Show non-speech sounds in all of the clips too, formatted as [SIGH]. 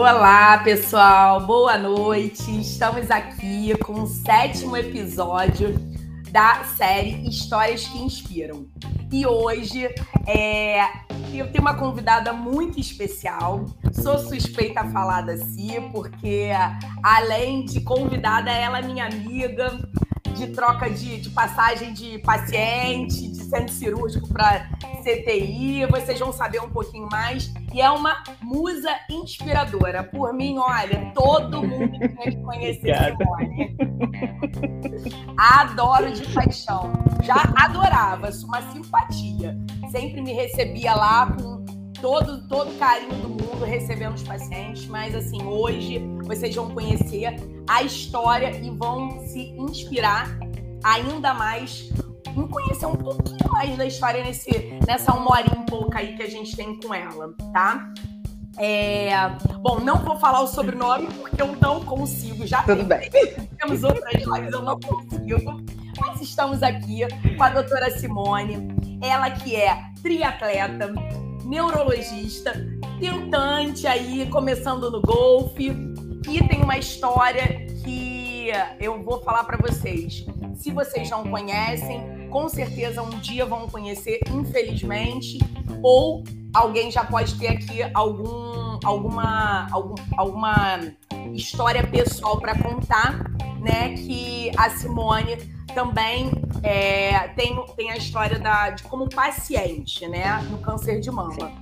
Olá, pessoal, boa noite. Estamos aqui com o sétimo episódio da série Histórias que Inspiram. E hoje é, eu tenho uma convidada muito especial. Sou suspeita a falar da Si, porque além de convidada, ela é minha amiga de troca de, de passagem de paciente, de centro cirúrgico para CTI. Vocês vão saber um pouquinho mais. E é uma musa inspiradora. Por mim, olha, todo mundo tem que conhecer Simone. Adoro de paixão. Já adorava, uma simpatia. Sempre me recebia lá com todo todo carinho do mundo recebendo os pacientes, mas assim, hoje vocês vão conhecer a história e vão se inspirar ainda mais em conhecer um pouquinho mais da história nesse, nessa uma horinha e pouca aí que a gente tem com ela, tá? É... Bom, não vou falar o sobrenome porque eu não consigo. Já Tudo bem. Temos outras lives, eu não consigo. Mas estamos aqui com a doutora Simone, ela que é triatleta, neurologista, tentante aí, começando no golfe, e tem uma história que eu vou falar para vocês. Se vocês não conhecem, com certeza um dia vão conhecer, infelizmente, ou alguém já pode ter aqui algum, alguma, algum, alguma história pessoal para contar, né? Que a Simone também é, tem, tem a história da, de como paciente, né? No câncer de mama.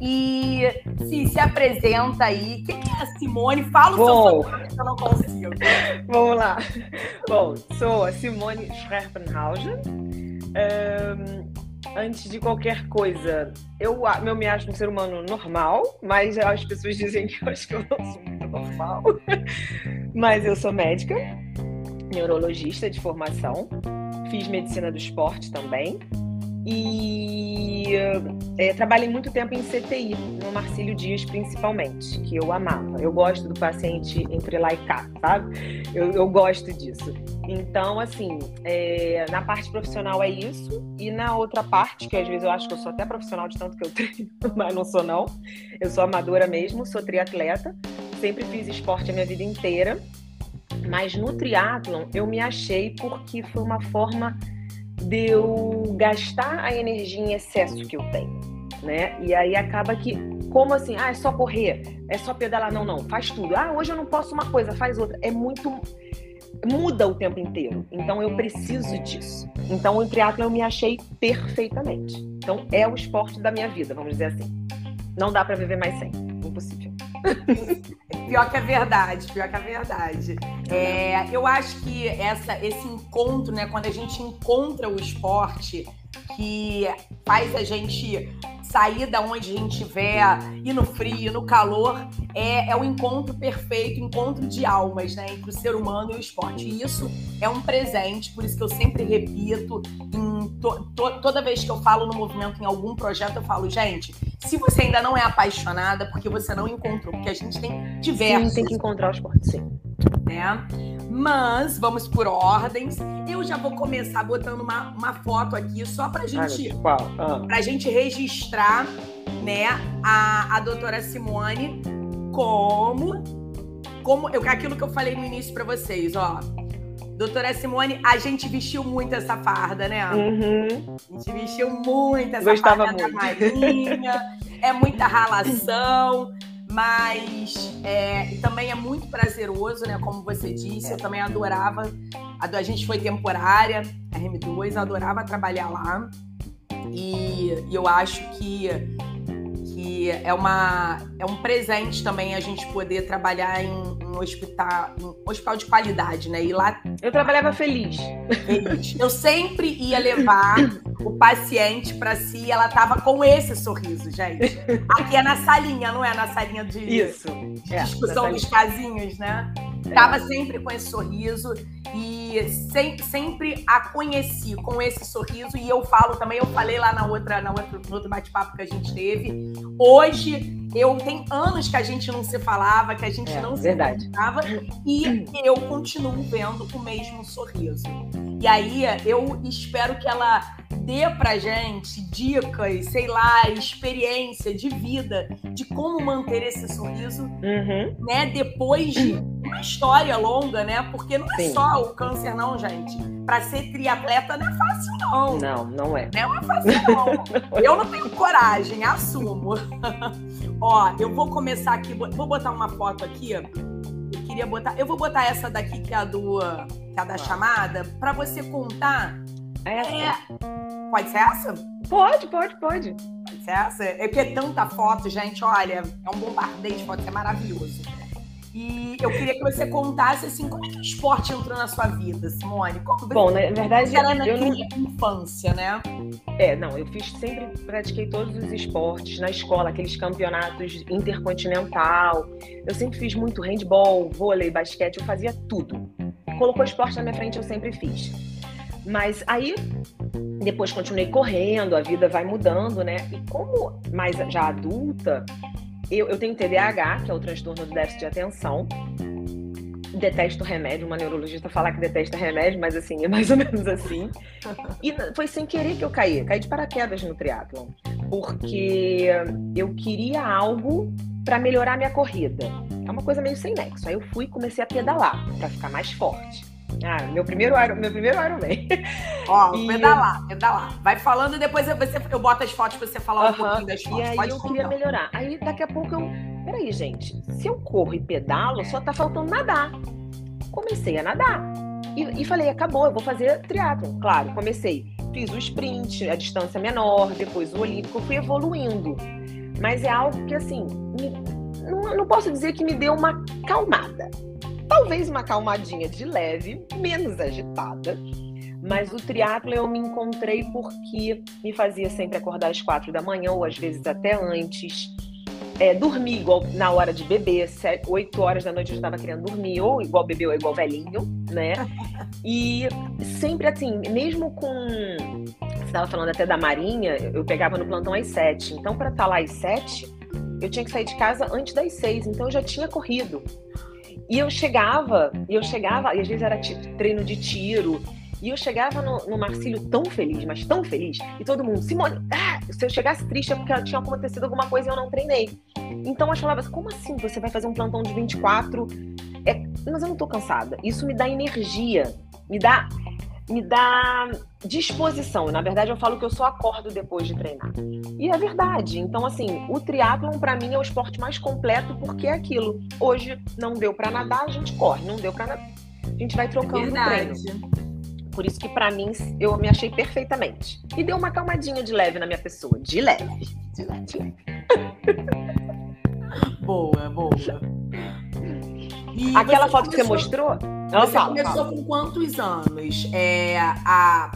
E se, se apresenta aí. Quem é a Simone? Fala o Bom, seu nome que eu não consigo. [LAUGHS] Vamos lá. Bom, sou a Simone Schrepenhausen. Um, antes de qualquer coisa, eu, eu me acho um ser humano normal, mas as pessoas dizem que eu acho que eu não sou muito normal. [LAUGHS] mas eu sou médica, neurologista de formação, fiz medicina do esporte também e é, trabalhei muito tempo em CTI, no Marcílio Dias principalmente, que eu amava. Eu gosto do paciente entre lá e cá, sabe? Eu, eu gosto disso. Então, assim, é, na parte profissional é isso, e na outra parte, que às vezes eu acho que eu sou até profissional de tanto que eu [LAUGHS] treino, mas não sou não. Eu sou amadora mesmo, sou triatleta, sempre fiz esporte a minha vida inteira, mas no triatlon eu me achei porque foi uma forma de eu gastar a energia em excesso que eu tenho, né? E aí acaba que, como assim, ah, é só correr, é só pedalar, não, não, faz tudo. Ah, hoje eu não posso uma coisa, faz outra. É muito muda o tempo inteiro. Então eu preciso disso. Então o triatlo eu me achei perfeitamente. Então é o esporte da minha vida, vamos dizer assim. Não dá para viver mais sem, impossível. Pior que é verdade, pior que é verdade. É, eu acho que essa, esse encontro, né, quando a gente encontra o esporte que faz a gente sair da onde a gente estiver, ir no frio, no calor, é, é o encontro perfeito, encontro de almas, né, entre o ser humano e o esporte. E isso é um presente, por isso que eu sempre repito, to, to, toda vez que eu falo no movimento em algum projeto, eu falo, gente, se você ainda não é apaixonada, porque você não encontrou, porque a gente tem diversos. Sim, tem que encontrar o esporte, sim. Né? Mas vamos por ordens. Eu já vou começar botando uma, uma foto aqui só pra gente, ah. pra gente registrar, né, a, a doutora Simone como como eu, aquilo que eu falei no início para vocês, ó. Doutora Simone, a gente vestiu muito essa farda, né? Uhum. A gente vestiu muito essa Gostava farda muito. da marinha. [LAUGHS] é muita ralação, mas é, também é muito prazeroso, né? Como você disse, eu também adorava. A, gente foi temporária, RM2, eu adorava trabalhar lá. E, e eu acho que que é, uma, é um presente também a gente poder trabalhar em, hospital, em hospital de qualidade, né? E lá. Eu trabalhava feliz. feliz. Eu sempre ia levar o paciente para si, ela tava com esse sorriso, gente. Aqui é na salinha, não é na salinha de Isso. É, discussão dos casinhos, né? Tava sempre com esse sorriso e sempre, sempre a conheci com esse sorriso. E eu falo também, eu falei lá na outra, na outra, no outro bate-papo que a gente teve. Hoje, eu tem anos que a gente não se falava, que a gente é, não se falava, e eu continuo vendo o mesmo sorriso. E aí eu espero que ela dê pra gente dicas, sei lá, experiência de vida de como manter esse sorriso, Uhum. né? Depois de uma história longa, né? Porque não é Sim. só o câncer, não, gente. Pra ser triatleta não é fácil, não. Não, não é. Não é fácil, não. [LAUGHS] Eu não tenho coragem, assumo. [LAUGHS] Ó, eu vou começar aqui, vou botar uma foto aqui. Eu queria botar. Eu vou botar essa daqui, que é a do. Que é a da chamada, pra você contar. É essa? É, pode ser essa? Pode, pode, pode. Pode ser essa? É porque é tanta foto, gente. Olha, é um bombardeio de fotos, é maravilhoso. E eu queria que você contasse assim, como é que o esporte entrou na sua vida, Simone? Como Bom, na verdade, era na eu não, infância, né? É, não, eu fiz sempre, pratiquei todos os esportes na escola, aqueles campeonatos intercontinental. Eu sempre fiz muito handball, vôlei, basquete, eu fazia tudo. Colocou esporte na minha frente, eu sempre fiz. Mas aí, depois continuei correndo, a vida vai mudando, né? E como mais já adulta, eu, eu tenho TDAH, que é o transtorno do déficit de atenção. Detesto remédio, uma neurologista falar que detesta remédio, mas assim, [LAUGHS] é mais ou menos assim. E foi sem querer que eu caí, caí de paraquedas no triatlon, porque eu queria algo para melhorar minha corrida. É uma coisa meio sem nexo. Aí eu fui e comecei a pedalar para ficar mais forte. Ah, meu primeiro Iron, meu primeiro Ironman. Ó, [LAUGHS] E- pedalar, pedalar. Vai falando e depois eu, você, eu boto as fotos pra você falar um pouquinho das E fotos. aí Pode eu queria contar. melhorar. Aí daqui a pouco eu. Peraí, gente. Se eu corro e pedalo, só tá faltando nadar. Comecei a nadar. E, e falei, acabou, eu vou fazer triatlon. Claro, comecei. Fiz o sprint, a distância menor, depois o olímpico, eu fui evoluindo. Mas é algo que, assim, me- não, não posso dizer que me deu uma calmada. Talvez uma calmadinha de leve, menos agitada. Mas o triatlo eu me encontrei porque me fazia sempre acordar às quatro da manhã, ou às vezes até antes. É, dormir igual na hora de beber, sete, oito horas da noite eu estava querendo dormir, ou igual bebê ou igual velhinho, né? E sempre assim, mesmo com. Você estava falando até da Marinha, eu pegava no plantão às sete. Então, para estar lá às sete, eu tinha que sair de casa antes das seis. Então, eu já tinha corrido. E eu chegava, e eu chegava, e às vezes era treino de tiro. E eu chegava no, no Marcílio tão feliz, mas tão feliz, e todo mundo, Simone, ah, se eu chegasse triste é porque tinha acontecido alguma coisa e eu não treinei. Então eu falava assim, como assim você vai fazer um plantão de 24? É, mas eu não tô cansada. Isso me dá energia, me dá, me dá disposição. Na verdade, eu falo que eu só acordo depois de treinar. E é verdade. Então, assim, o triatlon pra mim é o esporte mais completo porque é aquilo. Hoje não deu pra nadar, a gente corre. Não deu pra nadar, a gente vai trocando o treino. Por isso que pra mim eu me achei perfeitamente. E deu uma calmadinha de leve na minha pessoa, de leve. De leve, de [LAUGHS] leve. Boa, boa. E Aquela foto que você começou- mostrou? Ela Você fala, começou fala. com quantos anos? É, a,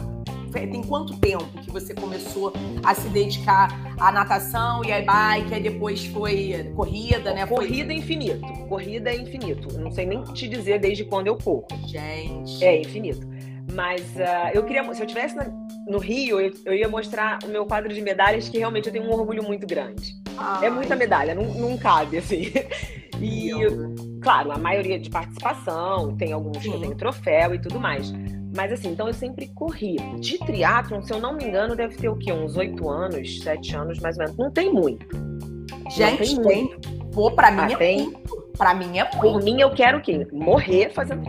tem quanto tempo que você começou a se dedicar à natação e à bike, aí depois foi corrida, né? Foi- Corrida é infinito. Corrida é infinito. Eu não sei nem te dizer desde quando eu corro. Gente. É infinito. Mas ah, eu queria, se eu tivesse na- no Rio, eu, eu ia mostrar o meu quadro de medalhas, que realmente eu tenho um orgulho muito grande. É muita medalha, não, não cabe, assim. [LAUGHS] E, claro, a maioria de participação, tem alguns que eu Sim. tenho troféu e tudo mais. Mas assim, então eu sempre corri. De triatlon, se eu não me engano, deve ter o quê? Uns oito anos, sete anos, mais ou menos. Não tem muito. Gente, não tem. Pô, pra mim Ah, é tem? muito. Pra mim é muito. Por mim, eu quero o quê? Morrer fazendo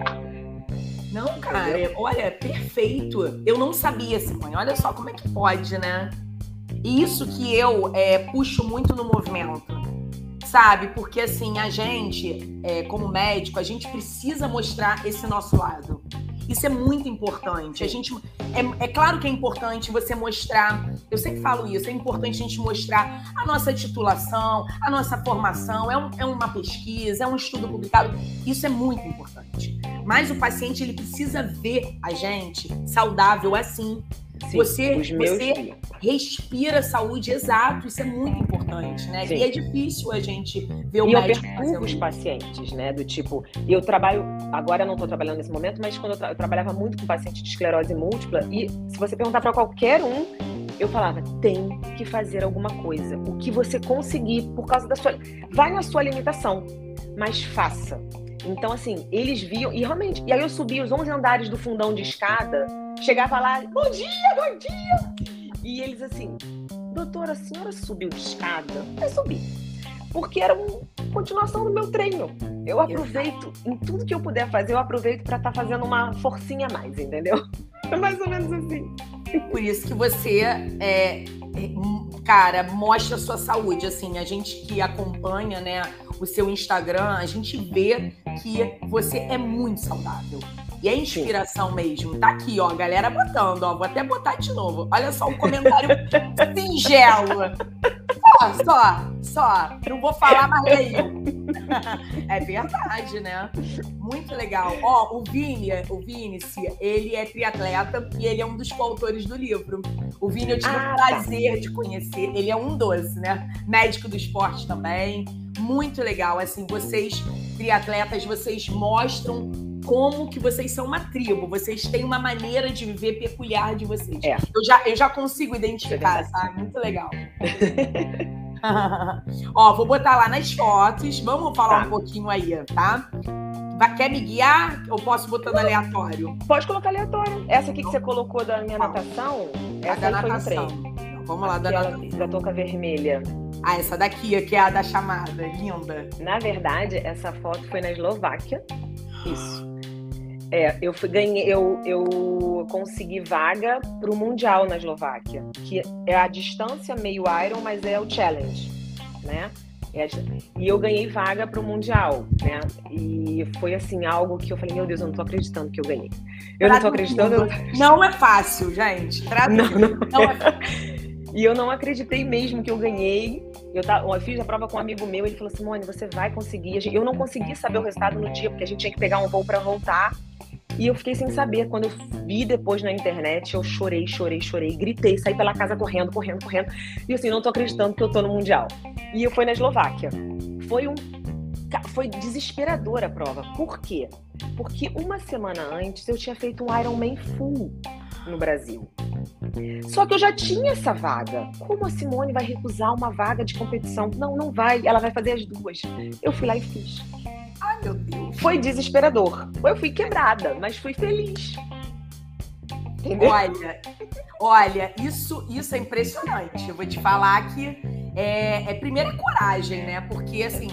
Não, cara, olha, perfeito. Eu não sabia, Simone. Olha só como é que pode, né? E isso que eu é, puxo muito no movimento, sabe? Porque assim, a gente, é, como médico, a gente precisa mostrar esse nosso lado. Isso é muito importante. A gente, é, é claro que é importante você mostrar. Eu sempre falo isso. É importante a gente mostrar a nossa titulação, a nossa formação. É, um- é uma pesquisa, é um estudo publicado. Isso é muito importante. Mas o paciente ele precisa ver a gente saudável assim. Sim, Você- você- dias. Respira saúde, exato. Isso é muito importante, né? Sim. E é difícil a gente ver o E eu médico fazendo os pacientes, né? Do tipo, eu trabalho, agora eu não estou trabalhando nesse momento, mas quando eu, tra- eu trabalhava muito com paciente de esclerose múltipla, e se você perguntar para qualquer um, eu falava, tem que fazer alguma coisa. O que você conseguir por causa da sua. Vai na sua limitação, mas faça. Então, assim, eles viam, e realmente, e aí eu subia os 11 andares do fundão de escada, chegava lá, bom dia, bom dia! E eles assim, doutora, a senhora subiu de escada? Eu subi. Porque era uma continuação do meu treino. Eu aproveito, em tudo que eu puder fazer, eu aproveito para estar tá fazendo uma forcinha a mais, entendeu? [LAUGHS] É mais ou menos assim. Por isso que você é, cara, mostra a sua saúde. Assim, a gente que acompanha, né, o seu Instagram, a gente vê que você é muito saudável. E é inspiração mesmo. Tá aqui, ó, a galera botando, ó. Vou até botar de novo. Olha só um comentário [LAUGHS] singelo. Só, só, só. Não vou falar mais nenhum. [LAUGHS] É verdade, né? Muito legal. Ó, o Vini, o Vini, ele é triatleta e ele é um dos coautores do livro. O Vini, eu tive ah, o tá. prazer tá. de conhecer. Ele é um doce, né? Médico do esporte também. Muito legal. Assim, vocês, triatletas, vocês mostram como que vocês são uma tribo, vocês têm uma maneira de viver peculiar de vocês. É. Eu, já, eu já consigo identificar, é sabe? Muito legal. [LAUGHS] Ó, vou botar lá nas fotos, vamos falar tá. um pouquinho aí, tá? Quer me guiar ou posso botar no aleatório? Pode colocar aleatório. Essa aqui que você colocou da minha natação, essa da natação. Então, vamos lá, da natação. Da touca vermelha. Ah, essa daqui, que é a da chamada, linda. Na verdade, essa foto foi na Eslováquia. Isso. É, eu fui, ganhei, eu, eu consegui vaga para o Mundial na Eslováquia, que é a distância meio Iron, mas é o Challenge, né? É e eu ganhei vaga para o Mundial, né? E foi assim, algo que eu falei, meu Deus, eu não tô acreditando que eu ganhei. Eu não tô acreditando. Eu... Não é fácil, gente. Não, não, não é E eu não acreditei mesmo que eu ganhei. Eu, tá, eu fiz a prova com um amigo meu, ele falou: Simone, você vai conseguir. Eu não consegui saber o resultado no dia, porque a gente tinha que pegar um voo para voltar. E eu fiquei sem saber. Quando eu vi depois na internet, eu chorei, chorei, chorei, gritei, saí pela casa correndo, correndo, correndo. E assim, não tô acreditando que eu tô no Mundial. E eu fui na Eslováquia. Foi um. Foi desesperadora a prova. Por quê? Porque uma semana antes eu tinha feito um Ironman full no Brasil. Só que eu já tinha essa vaga. Como a Simone vai recusar uma vaga de competição? Não, não vai. Ela vai fazer as duas. Eu fui lá e fiz. Ai, meu Deus. Foi desesperador. Eu fui quebrada, mas fui feliz. Entendeu? Olha, olha, isso, isso é impressionante. Eu vou te falar que é, é primeira coragem, né? Porque assim,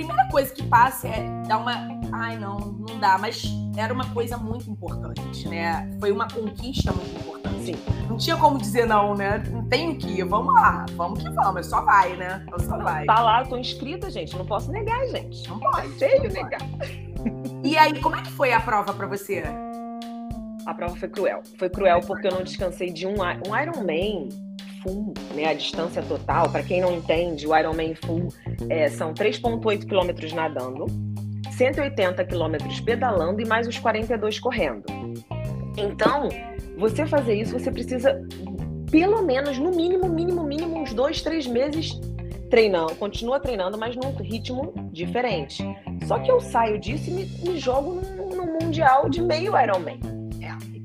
primeira coisa que passa é dar uma. Ai, não, não dá, mas era uma coisa muito importante, né? Foi uma conquista muito importante. Sim. Não tinha como dizer não, né? Não tenho que ir, vamos lá, vamos que vamos, só vai, né? Eu só vai. Tá lá, eu tô inscrita, gente, não posso negar, gente. Não pode. É feio negar. E aí, como é que foi a prova para você? A prova foi cruel. Foi cruel porque eu não descansei de um, um Ironman full, né? A distância total, para quem não entende, o Ironman full é, são 3,8 quilômetros nadando, 180 quilômetros pedalando e mais os 42 correndo. Então, você fazer isso, você precisa, pelo menos, no mínimo, mínimo, mínimo, uns dois, três meses treinando, continua treinando, mas num ritmo diferente. Só que eu saio disso e me, me jogo no, no Mundial de meio Ironman.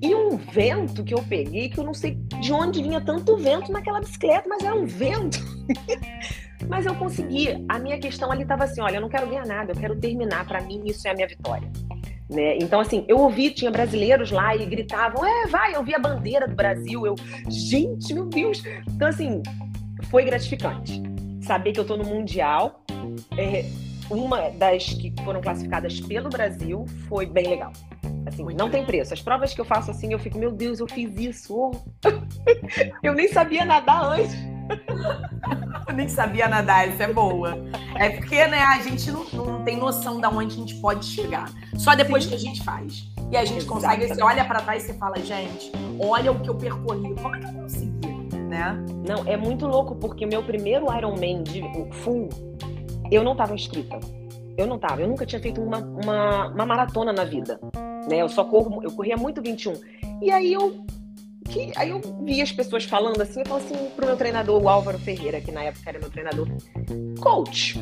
E um vento que eu peguei, que eu não sei de onde vinha tanto vento naquela bicicleta, mas era um vento. [LAUGHS] Mas eu consegui. A minha questão ali estava assim: olha, eu não quero ganhar nada, eu quero terminar. Para mim, isso é a minha vitória. Né? Então, assim, eu ouvi, tinha brasileiros lá e gritavam: é, vai, eu vi a bandeira do Brasil. Eu, gente, meu Deus. Então, assim, foi gratificante. Saber que eu estou no Mundial. É, uma das que foram classificadas pelo Brasil foi bem legal. Assim, Muito não bem. tem preço. As provas que eu faço assim, eu fico, meu Deus, eu fiz isso. [LAUGHS] eu nem sabia nadar antes. [LAUGHS] Eu nem sabia nadar, isso é boa. É porque, né, a gente não, não tem noção de onde a gente pode chegar. Só depois Sim. que a gente faz. E a gente Exatamente. consegue, você olha para trás e você fala, gente, olha o que eu percorri. Como é que eu consegui, né? Não, é muito louco, porque meu primeiro Ironman de full, eu não estava inscrita. Eu não estava. Eu nunca tinha feito uma, uma, uma maratona na vida. Né? Eu só corro, eu corria muito 21. E aí eu que aí eu vi as pessoas falando assim, eu falo assim pro meu treinador, o Álvaro Ferreira, que na época era meu treinador, coach,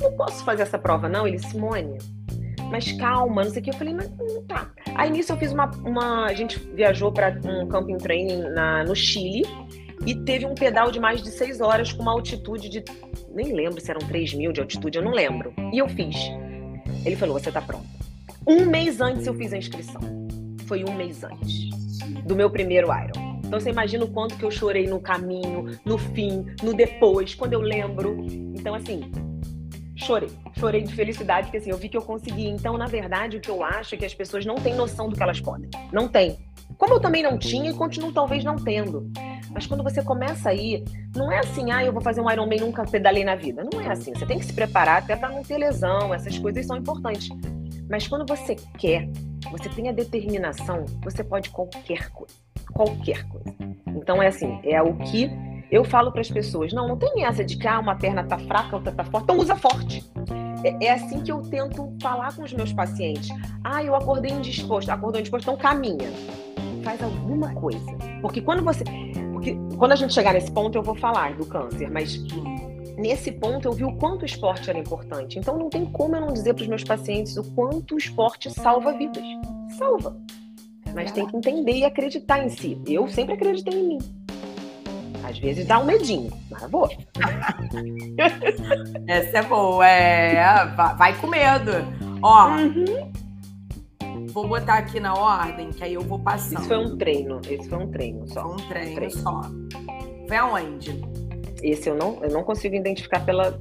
não posso fazer essa prova não? Ele, Simone, mas calma, não sei o que. Eu falei, mas hum, tá. Aí nisso eu fiz uma, uma a gente viajou para um camping training na, no Chile e teve um pedal de mais de seis horas com uma altitude de, nem lembro se eram 3 mil de altitude, eu não lembro. E eu fiz. Ele falou, você tá pronta. Um mês antes eu fiz a inscrição. Foi um mês antes do meu primeiro Iron. Então você imagina o quanto que eu chorei no caminho, no fim, no depois, quando eu lembro. Então, assim, chorei. Chorei de felicidade, porque assim, eu vi que eu consegui. Então, na verdade, o que eu acho é que as pessoas não têm noção do que elas podem. Não tem. Como eu também não tinha e continuo talvez não tendo. Mas quando você começa a ir, não é assim, ah, eu vou fazer um Ironman nunca pedalei na vida. Não é assim. Você tem que se preparar até para não ter lesão. Essas coisas são importantes. Mas quando você quer, você tem a determinação, você pode qualquer coisa. Qualquer coisa. Então é assim, é o que eu falo para as pessoas. Não, não tem essa de que ah, uma perna tá fraca, outra tá forte. Então usa forte. É, é, assim que eu tento falar com os meus pacientes. Ah, eu acordei indisposto. Acordou indisposto, então caminha. Faz alguma coisa. Porque quando você. Porque quando a gente chegar nesse ponto, eu vou falar do câncer, mas nesse ponto eu vi o quanto o esporte era importante. Então não tem como eu não dizer para os meus pacientes o quanto o esporte salva vidas. Salva. Mas tem que entender e acreditar em si. Eu sempre acreditei em mim. Às vezes dá um medinho, mas boa. [LAUGHS] Essa é boa, é. Vai com medo. Ó, uhum. Vou botar aqui na ordem, que aí eu vou passando. Isso foi um treino, esse foi um treino só. Foi um treino, um treino. só. Foi aonde? Esse eu não, eu não consigo identificar pela.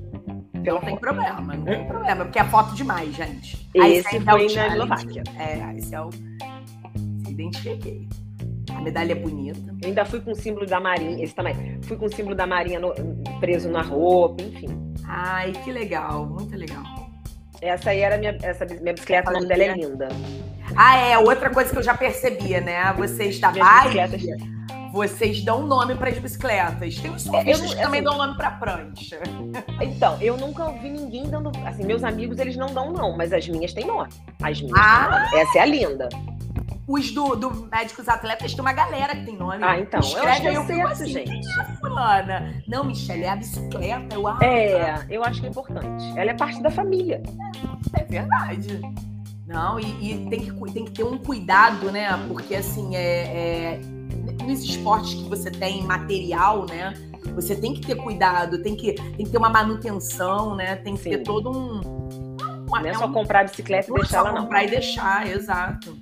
pela não tem problema, não tem problema, porque é foto demais, gente. Esse foi é na Eslováquia. É, esse é o. Se identifiquei. A medalha é bonita. Eu ainda fui com o símbolo da Marinha, esse também. Fui com o símbolo da Marinha no, preso na roupa, enfim. Ai, que legal, muito legal. Essa aí era minha, essa minha bicicleta, o nome dela é linda. Ah, é, outra coisa que eu já percebia, né? Vocês da bike, vocês dão nome para as bicicletas. Tem os surfistas que também assim, dão nome para prancha. Então, eu nunca ouvi ninguém dando. Assim, meus amigos, eles não dão, não, mas as minhas têm nome. As minhas ah. Essa é a linda. Os do, do Médicos Atletas tem uma galera que tem nome. Ah, então. Escreve, eu acho que é assim, gente. É fulana. Não, Michelle, é a bicicleta. Eu, ah, é, eu acho que é importante. Ela é parte da família. É, é verdade. Não, e, e, tem, que, tem que ter um cuidado, né? Porque, assim, é, é, nos esportes que você tem material, né? Você tem que ter cuidado, tem que, tem que ter uma manutenção, né? Tem que Sim. ter todo um. Não é só um, comprar a bicicleta e deixar ela, não. comprar e deixar, exato.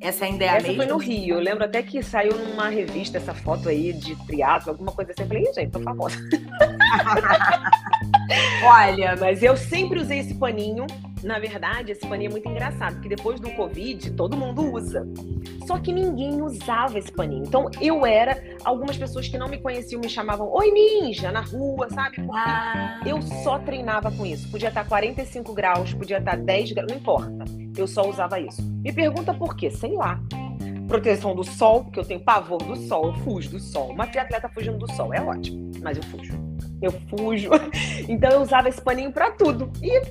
Essa ainda é a essa mesma? foi no Rio. Eu lembro até que saiu numa revista essa foto aí de triatlo, alguma coisa assim. Eu falei, gente, tô famosa. [LAUGHS] [LAUGHS] Olha, mas eu sempre usei esse paninho. Na verdade, esse paninho é muito engraçado, porque depois do Covid, todo mundo usa. Só que ninguém usava esse paninho. Então, eu era. Algumas pessoas que não me conheciam me chamavam Oi Ninja na rua, sabe? Porque ah. eu só treinava com isso. Podia estar 45 graus, podia estar 10 graus, não importa. Eu só usava isso. Me pergunta por quê? Sei lá. Proteção do sol, porque eu tenho pavor do sol, eu fujo do sol. Uma triatleta fugindo do sol é ótimo, mas eu fujo. Eu fujo. [LAUGHS] Então eu usava esse paninho pra tudo. E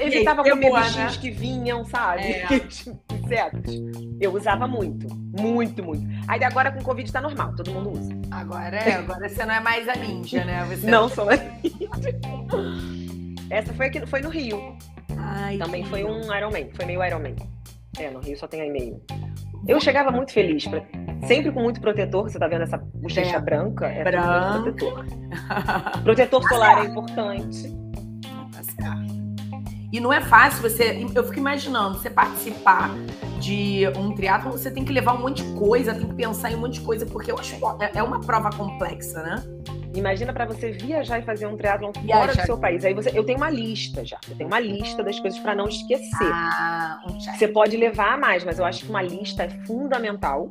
evitava comer boa, bichinhos né? que vinham, sabe? É. [LAUGHS] Insetos. Eu usava muito. Muito, muito. Aí agora com Covid tá normal, todo mundo usa. Agora é, agora você não é mais a ninja, né? Você não sou mais ninja. Essa foi aqui, foi no Rio. Ai, Também foi um Ironman, foi meio Ironman. É, no Rio só tem aí meio. Eu chegava muito feliz, pra... sempre com muito protetor. Você tá vendo essa bochecha é. branca? É Branco. protetor. protetor solar é importante. E não é fácil você. Eu fico imaginando, você participar de um triatlo, você tem que levar um monte de coisa, tem que pensar em um monte de coisa, porque eu acho é, é uma prova complexa, né? Imagina para você viajar e fazer um triatlon fora do seu país. Aí você, eu tenho uma lista já. Eu tenho uma lista das coisas para não esquecer. Ah, um você pode levar a mais, mas eu acho que uma lista é fundamental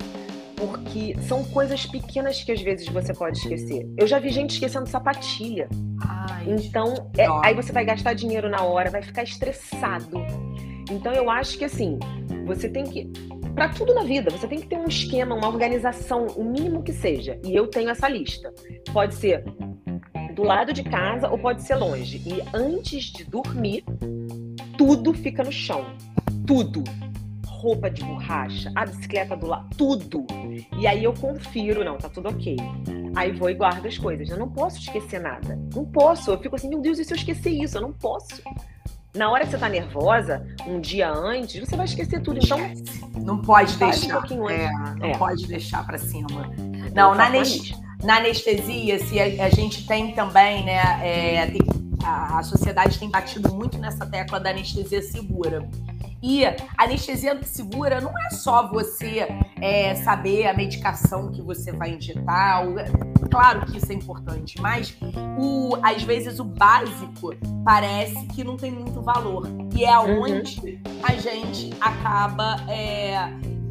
porque são coisas pequenas que às vezes você pode esquecer. Eu já vi gente esquecendo sapatilha. Ai, então, é, aí você vai gastar dinheiro na hora, vai ficar estressado. Então, eu acho que assim, você tem que para tudo na vida, você tem que ter um esquema, uma organização, o mínimo que seja. E eu tenho essa lista. Pode ser do lado de casa ou pode ser longe. E antes de dormir, tudo fica no chão. Tudo. Roupa de borracha, a bicicleta do lado, tudo. E aí eu confiro, não, tá tudo ok. Aí vou e guardo as coisas. Eu não posso esquecer nada. Não posso. Eu fico assim, meu Deus, e se eu esquecer isso? Eu não posso. Na hora que você tá nervosa, um dia antes, você vai esquecer tudo. Então, não pode deixar. Um é, não é. pode deixar para cima. Não, na, na, anestesia, se a, a, gente tem também, né? É, tem, a, a sociedade tem batido muito nessa tecla da anestesia segura. E anestesia segura não é só você é, saber a medicação que você vai injetar. Claro que isso é importante, mas o, às vezes o básico parece que não tem muito valor. E é onde uhum. a gente acaba é,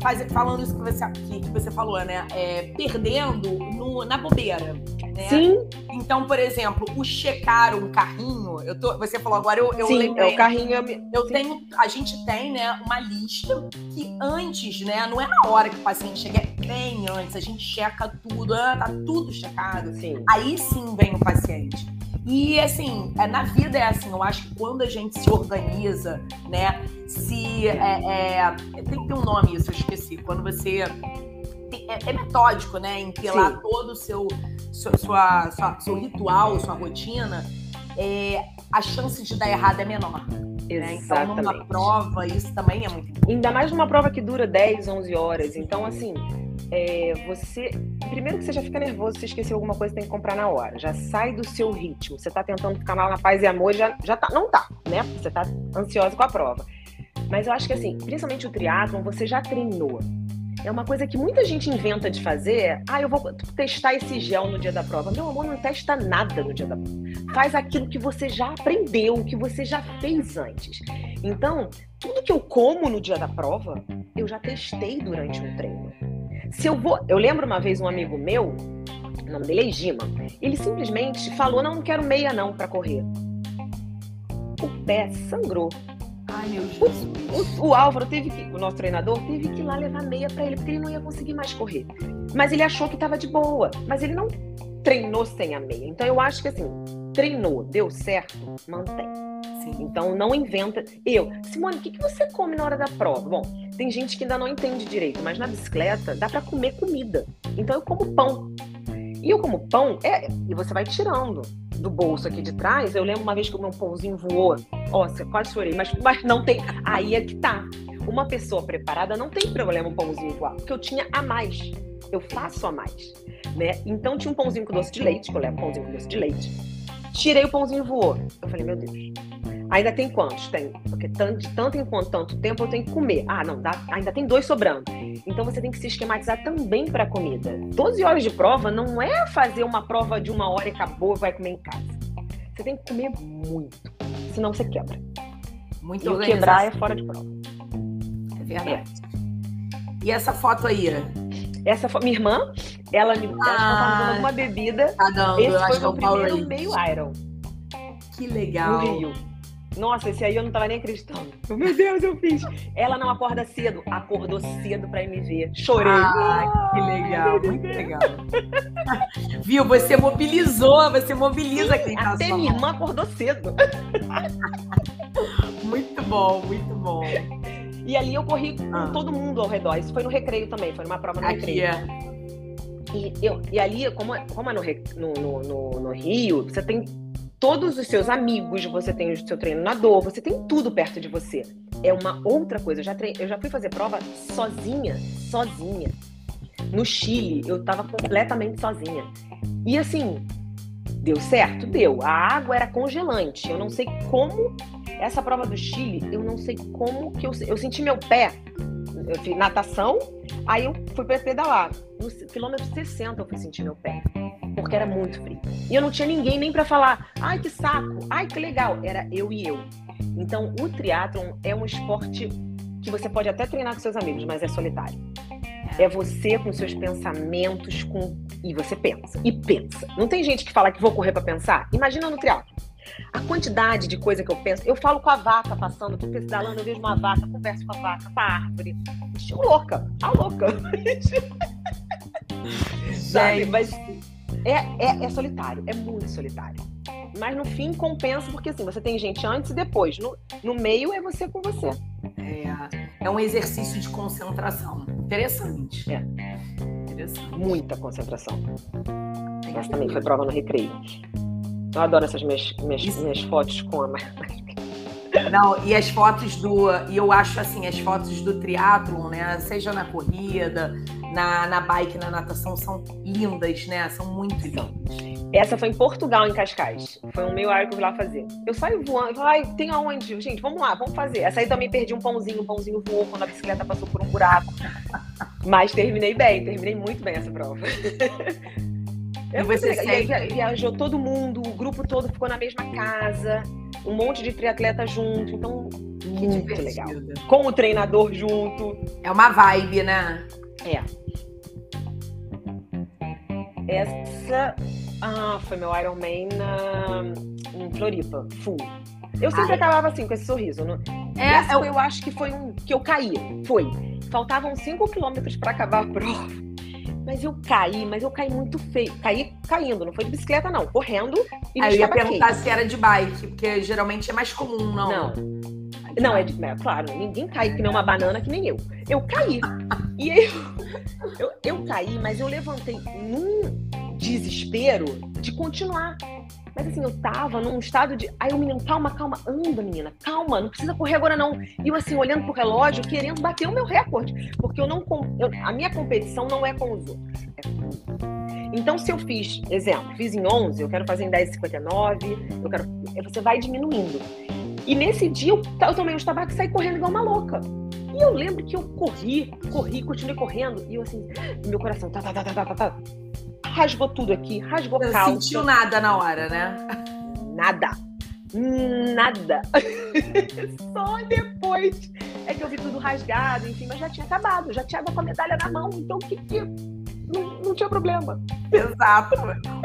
faz, falando isso que você, que, que você falou, né? É, perdendo no, na bobeira. Né? Sim. Então, por exemplo, o checar um carrinho, eu tô, você falou agora, eu, eu Sim, lembrei. É o carrinho. Eu tenho, a gente tem, né, uma lista que antes, né, não é na hora que o paciente chega, é bem antes, a gente checa tudo, ah, tá tudo checado. Sim. Aí sim vem o paciente. E assim, é, na vida é assim, eu acho que quando a gente se organiza, né? Se é, é, tem que ter um nome isso, eu esqueci. Quando você é, é, metódico, né? Em ter Sim. lá todo o seu, seu, sua, sua, seu ritual, sua rotina, é, a chance de dar errado é menor. Né? Então, numa prova, isso também é muito importante. Ainda mais numa prova que dura 10, 11 horas. Então, assim, é, você. Primeiro que você já fica nervoso, se esqueceu alguma coisa, tem que comprar na hora. Já sai do seu ritmo. Você tá tentando ficar mal na paz e amor, já, já tá. Não tá, né? Você tá ansiosa com a prova. Mas eu acho que assim, principalmente o triatlon, você já treinou. É uma coisa que muita gente inventa de fazer. Ah, eu vou testar esse gel no dia da prova. Meu amor, não testa nada no dia da prova. Faz aquilo que você já aprendeu, que você já fez antes. Então, tudo que eu como no dia da prova, eu já testei durante um treino. Se eu vou. Eu lembro uma vez um amigo meu, o nome dele é Gima, ele simplesmente falou: não, não quero meia não para correr. O pé sangrou. Ai, meu Deus. O, o, o, Álvaro teve que, o nosso treinador, teve que ir lá levar meia para ele, porque ele não ia conseguir mais correr. Mas ele achou que estava de boa. Mas ele não treinou sem a meia. Então eu acho que assim, treinou, deu certo, mantém. Sim. Então não inventa. Eu, Simone, o que, que você come na hora da prova? Bom, tem gente que ainda não entende direito, mas na bicicleta dá para comer comida. Então eu como pão. E eu como pão, é, e você vai tirando do bolso aqui de trás. Eu lembro uma vez que o meu pãozinho voou. Nossa, quase chorei, mas, mas não tem. Aí é que tá. Uma pessoa preparada não tem problema o pãozinho voar, porque eu tinha a mais. Eu faço a mais. Né? Então tinha um pãozinho com doce de leite, que eu levo pãozinho com doce de leite. Tirei o pãozinho voou. Eu falei, meu Deus. Ainda tem quantos? Tem. Porque tanto, tanto em quanto tanto tempo eu tenho que comer. Ah, não, dá, ainda tem dois sobrando. Então você tem que se esquematizar também para a comida. 12 horas de prova não é fazer uma prova de uma hora e acabou e vai comer em casa. Você tem que comer muito. Senão você quebra. Muito e quebrar é fora de prova. É verdade. É. E essa foto aí? Essa foto, minha irmã, ela me ah, dando uma bebida. Tá dando, Esse foi o meu primeiro meio Iron. Que legal. No Rio. Nossa, esse aí eu não tava nem acreditando. [LAUGHS] Meu Deus, eu fiz. Ela não acorda cedo, acordou cedo pra me ver. Chorei. Ah, que legal, muito legal. [LAUGHS] Viu? Você mobilizou, você mobiliza Sim, quem tá Até minha irmã acordou cedo. [LAUGHS] muito bom, muito bom. E ali eu corri com ah. todo mundo ao redor. Isso foi no recreio também, foi numa prova no Aqui recreio. É. E, eu, e ali, como, como é no, no, no, no Rio, você tem todos os seus amigos, você tem o seu treinador, você tem tudo perto de você. É uma outra coisa. Eu já, trein... eu já fui fazer prova sozinha, sozinha. No Chile, eu estava completamente sozinha. E assim, deu certo? Deu. A água era congelante. Eu não sei como. Essa prova do Chile, eu não sei como que eu, eu senti meu pé. Eu fiz natação, aí eu fui para pedalar. No quilômetro 60 eu fui sentir meu pé porque era muito frio. E eu não tinha ninguém nem para falar, ai que saco, ai que legal. Era eu e eu. Então, o triatlon é um esporte que você pode até treinar com seus amigos, mas é solitário. É você com seus pensamentos com e você pensa e pensa. Não tem gente que fala que vou correr para pensar. Imagina no triatlo. A quantidade de coisa que eu penso, eu falo com a vaca passando, tô pedalando, eu vejo uma vaca, converso com a vaca, com a árvore. Estou louca, a louca. [LAUGHS] Sabe? Mas é, é, é solitário, é muito solitário. Mas no fim compensa, porque assim, você tem gente antes e depois. No, no meio é você com você. É, é um exercício de concentração. Interessante. É. Interessante. Muita concentração. Mas também foi prova no recreio. Eu adoro essas minhas, minhas, minhas fotos com a não, e as fotos do. E eu acho assim, as fotos do triatlon, né? Seja na corrida, na, na bike, na natação, são lindas, né? São muito lindas. Essa foi em Portugal, em Cascais. Foi um meio ar que eu fui lá fazer. Eu saio voando, ai, tem aonde? Gente, vamos lá, vamos fazer. Essa aí também perdi um pãozinho, um pãozinho voou quando a bicicleta passou por um buraco. Mas terminei bem, terminei muito bem essa prova. [LAUGHS] Você e aí viajou todo mundo, o grupo todo ficou na mesma casa, um monte de triatleta junto, então Que muito divertido. legal. Com o treinador junto. É uma vibe, né? É. Essa ah, foi meu Iron Man na, em Floripa, full. Eu sempre Ai. acabava assim, com esse sorriso. Não? É, Essa é foi, eu acho que foi um que eu caí. Foi. Faltavam 5 quilômetros para acabar a prova. Mas eu caí, mas eu caí muito feio. Caí caindo, não foi de bicicleta, não. Correndo e Aí eu ia perguntar se era de bike, porque geralmente é mais comum, não. Não. Não, é, é claro, ninguém cai que nem uma banana que nem eu. Eu caí. E aí [LAUGHS] eu, eu, caí, mas eu levantei num desespero de continuar. Mas assim, eu tava num estado de. Aí o menino, calma, calma, anda, menina, calma, não precisa correr agora não. E eu assim, olhando pro relógio, querendo bater o meu recorde. Porque eu não. com- eu- a minha competição não é com os outros. É comigo. Então, se eu fiz, exemplo, fiz em 11, eu quero fazer em 10,59, eu quero. Você vai diminuindo. E nesse dia eu, eu tomei uns tabacos e saí correndo igual uma louca. E eu lembro que eu corri, corri, continuei correndo. E eu assim, meu coração, tá, tá, tá, tá, tá, tá, tá. Rasgou tudo aqui, rasgou Não calça. sentiu nada na hora, né? Nada. Nada. [LAUGHS] Só depois é que eu vi tudo rasgado, enfim, mas já tinha acabado, já tinha com a medalha na mão, então o que que. Não, não tinha problema. Exato.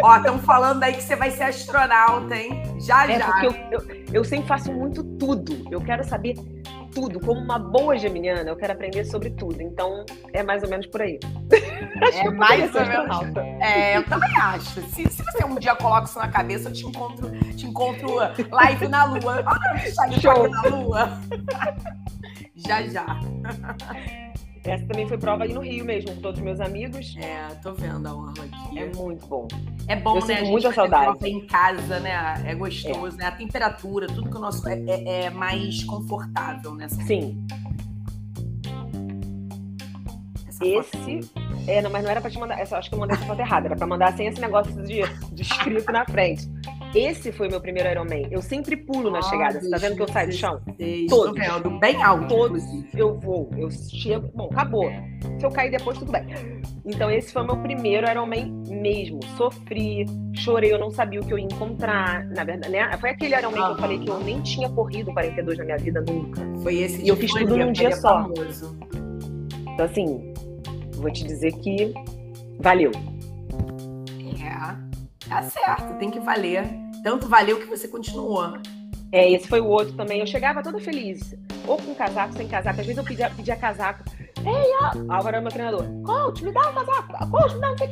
Ó, estão falando aí que você vai ser astronauta, hein? Já, É já. porque eu, eu, eu sempre faço muito tudo. Eu quero saber tudo. Como uma boa geminiana, eu quero aprender sobre tudo. Então, é mais ou menos por aí. Acho É que eu mais ou menos. É, eu também acho. Se, se você um dia coloca isso na cabeça, eu te encontro, te encontro live na lua. Olha o Instagram Show. na lua. [LAUGHS] Já, já. Essa também foi prova aí no Rio mesmo, com todos os meus amigos. É, tô vendo a orla aqui. É muito bom. É bom, Eu né? a gente muita saudade. prova em casa, né? É gostoso, né? A temperatura, tudo que o nosso é, é- é mais confortável nessa Sim, essa esse. É, não, mas não era pra te mandar. Essa, acho que eu mandei essa foto errada. Era pra mandar sem esse negócio de, de escrito na frente. Esse foi meu primeiro Ironman. Eu sempre pulo na Ah, chegada. Você tá vendo que eu saio do chão? 2016, Tô Todos. vendo, bem alto, Todos. Eu vou, eu chego. Bom, acabou. Se eu cair depois, tudo bem. Então, esse foi o meu primeiro Ironman mesmo. Sofri, chorei, eu não sabia o que eu ia encontrar. Na verdade, né? Foi aquele Ironman que eu falei que eu nem tinha corrido 42 na minha vida nunca. Foi esse E eu fiz Floripa, tudo num dia só. famoso. Então, assim, vou te dizer que valeu. É, tá certo, tem que valer. Tanto valeu que você continuou. É, esse foi o outro também. Eu chegava toda feliz. Ou com casaco, sem casaco. Às vezes eu pedia, pedia casaco. Ei, Á- Álvaro era meu treinador. Coach, me dá um casaco. Coach, me dá não sei.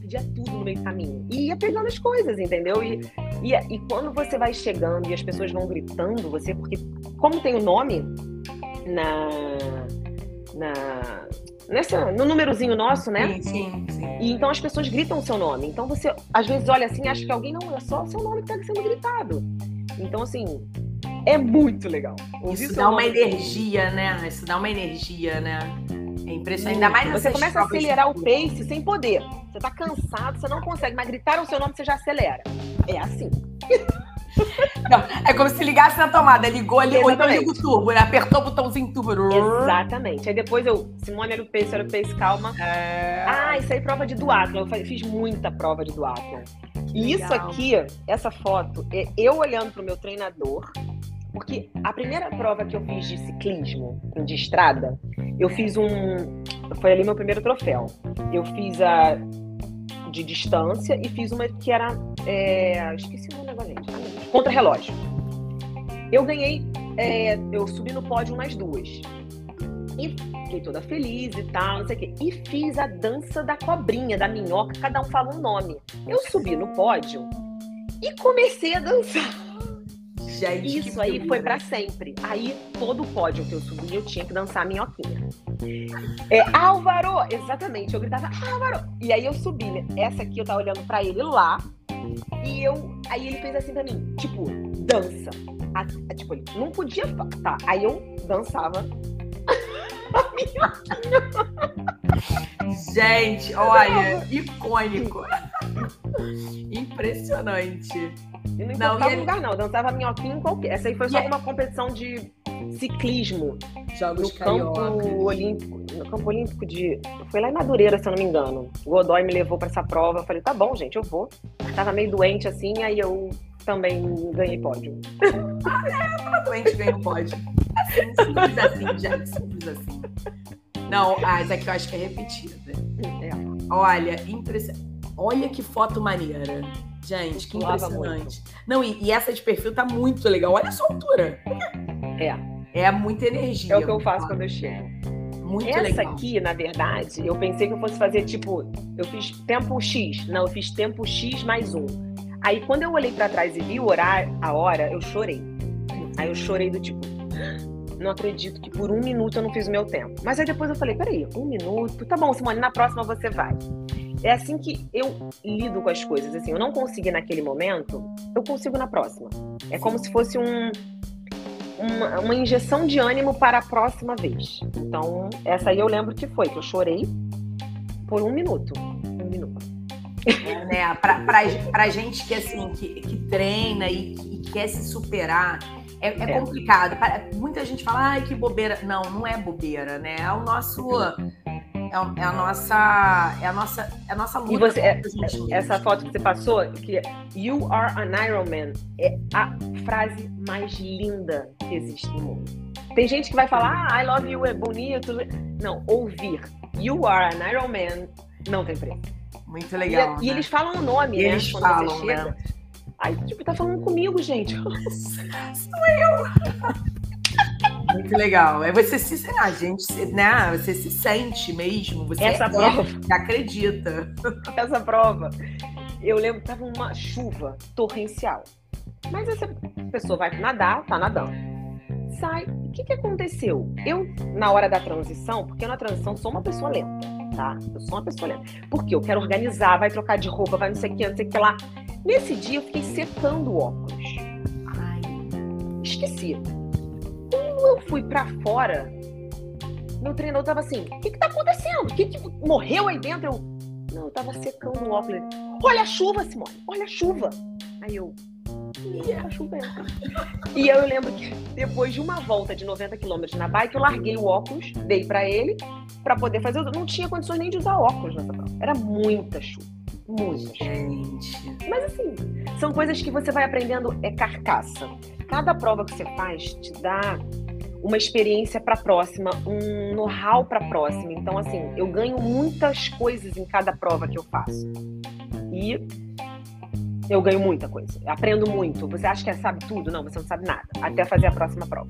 Pedia tudo no meio do caminho. E ia pegando as coisas, entendeu? E, e, e quando você vai chegando e as pessoas vão gritando, você... Porque como tem o nome na... na nessa, no númerozinho nosso, né? Sim, sim, sim. E então as pessoas gritam o seu nome. Então você, às vezes, olha assim e acha que alguém não é só o seu nome que está sendo gritado. Então, assim, é muito legal. Ouvir Isso dá uma energia, né? Isso dá uma energia, né? É impressionante. Ainda mais Você começa a acelerar o pace sem poder. Você tá cansado, você não consegue, mas gritar o seu nome você já acelera. É assim. [LAUGHS] [LAUGHS] Não, é como se ligasse na tomada. Ligou ali, ou então liga o turbo, né? Apertou o botãozinho turbo. Exatamente. Aí depois eu, Simone, olha o pace, olha o pace, calma. É... Ah, isso aí é prova de duatlon. Eu fiz muita prova de duatlon. E isso aqui, essa foto, é eu olhando pro meu treinador, porque a primeira prova que eu fiz de ciclismo, de estrada, eu fiz um. Foi ali meu primeiro troféu. Eu fiz a de distância e fiz uma que era. É, esqueci o nome agora, gente. Contra-relógio. Eu ganhei. é, eu subi no pódio nas duas. E fiquei toda feliz e tal, não sei o quê. E fiz a dança da cobrinha, da minhoca, cada um fala um nome. Eu subi no pódio e comecei a dançar. Gente, Isso aí foi pra sempre. Aí, todo pódio que eu subi, eu tinha que dançar a minhoquinha. É, Álvaro! Exatamente, eu gritava, Álvaro! E aí eu subi, né? Essa aqui eu tava olhando pra ele lá. E eu. Aí ele fez assim pra mim, tipo, dança. A- tipo, ele não podia. Tá. Aí eu dançava. [LAUGHS] Gente, olha, icônico. Impressionante. E não Não, importava e o lugar, não. Eu dançava minhoquinha em qualquer. Essa aí foi só E é- uma competição de ciclismo Jogos no campo carioca. olímpico. No campo olímpico de. Foi lá em Madureira, se eu não me engano. O Godoy me levou pra essa prova. Eu falei, tá bom, gente, eu vou. Tava meio doente assim, aí eu também ganhei pódio. doente ganha um pódio. Assim, simples assim, gente. Simples assim. Não, ah, essa aqui eu acho que é repetida. É. Olha, impressionante. Olha que foto maneira. Gente, que impressionante. Não, e, e essa de perfil tá muito legal. Olha a sua altura. É. É muita energia. É o que eu faço quando eu chego. Muito Essa legal. aqui, na verdade, eu pensei que eu fosse fazer tipo, eu fiz tempo X. Não, eu fiz tempo X mais um. Aí quando eu olhei pra trás e vi o horário, a hora, eu chorei. Aí eu chorei do tipo, não acredito que por um minuto eu não fiz o meu tempo. Mas aí depois eu falei, peraí, um minuto, tá bom, Simone, na próxima você vai. É assim que eu lido com as coisas. Assim, eu não consegui naquele momento, eu consigo na próxima. É como se fosse um, uma, uma injeção de ânimo para a próxima vez. Então, essa aí eu lembro que foi, que eu chorei por um minuto. Um minuto. É, né? Pra, pra, pra gente que, assim, que, que treina e, que- e quer se superar, é, é É. complicado. Muita gente fala, ai, que bobeira. Não, não é bobeira, né? É o nosso. É, é a nossa. É a nossa, é a nossa luta. E você, é- essa foto que você passou, que é You are an Iron Man, é a frase mais linda que existe no mundo. Tem gente que vai falar, ah, I love you é bonito. Não, ouvir You are an Iron Man não tem preço. Muito E- legal. e, né? eles falam o nome, E né? eles falam, né? Aí, tipo, tá falando comigo, gente. [LAUGHS] Muito legal. É você se, a gente, né? Você se sente mesmo. Você Essa é, prova. acredita. essa prova. Eu lembro que tava uma chuva torrencial. Mas essa pessoa vai nadar, tá nadando. Sai. O que, que aconteceu? Eu, na hora da transição, porque eu na transição sou uma pessoa lenta, tá? Eu sou uma pessoa lenta. Porque eu quero organizar, vai trocar de roupa, vai não sei o que, não sei o que lá. Nesse dia eu fiquei secando o óculos. Ai, Esqueci. Quando eu fui pra fora, meu treinador tava assim: o que, que tá acontecendo? O que, que morreu aí dentro? Eu, não, eu tava secando o óculos. Olha a chuva, Simone, olha a chuva. Aí eu, Ih, tá chovendo. E eu lembro que depois de uma volta de 90 quilômetros na bike, eu larguei o óculos, dei pra ele, pra poder fazer. Eu não tinha condições nem de usar óculos nessa prova. Era muita chuva. Chuva. gente. Mas assim, são coisas que você vai aprendendo, é carcaça. Cada prova que você faz te dá uma experiência para a próxima, um know-how para a próxima. Então, assim, eu ganho muitas coisas em cada prova que eu faço. E eu ganho muita coisa. Aprendo muito. Você acha que sabe tudo? Não, você não sabe nada. Até fazer a próxima prova.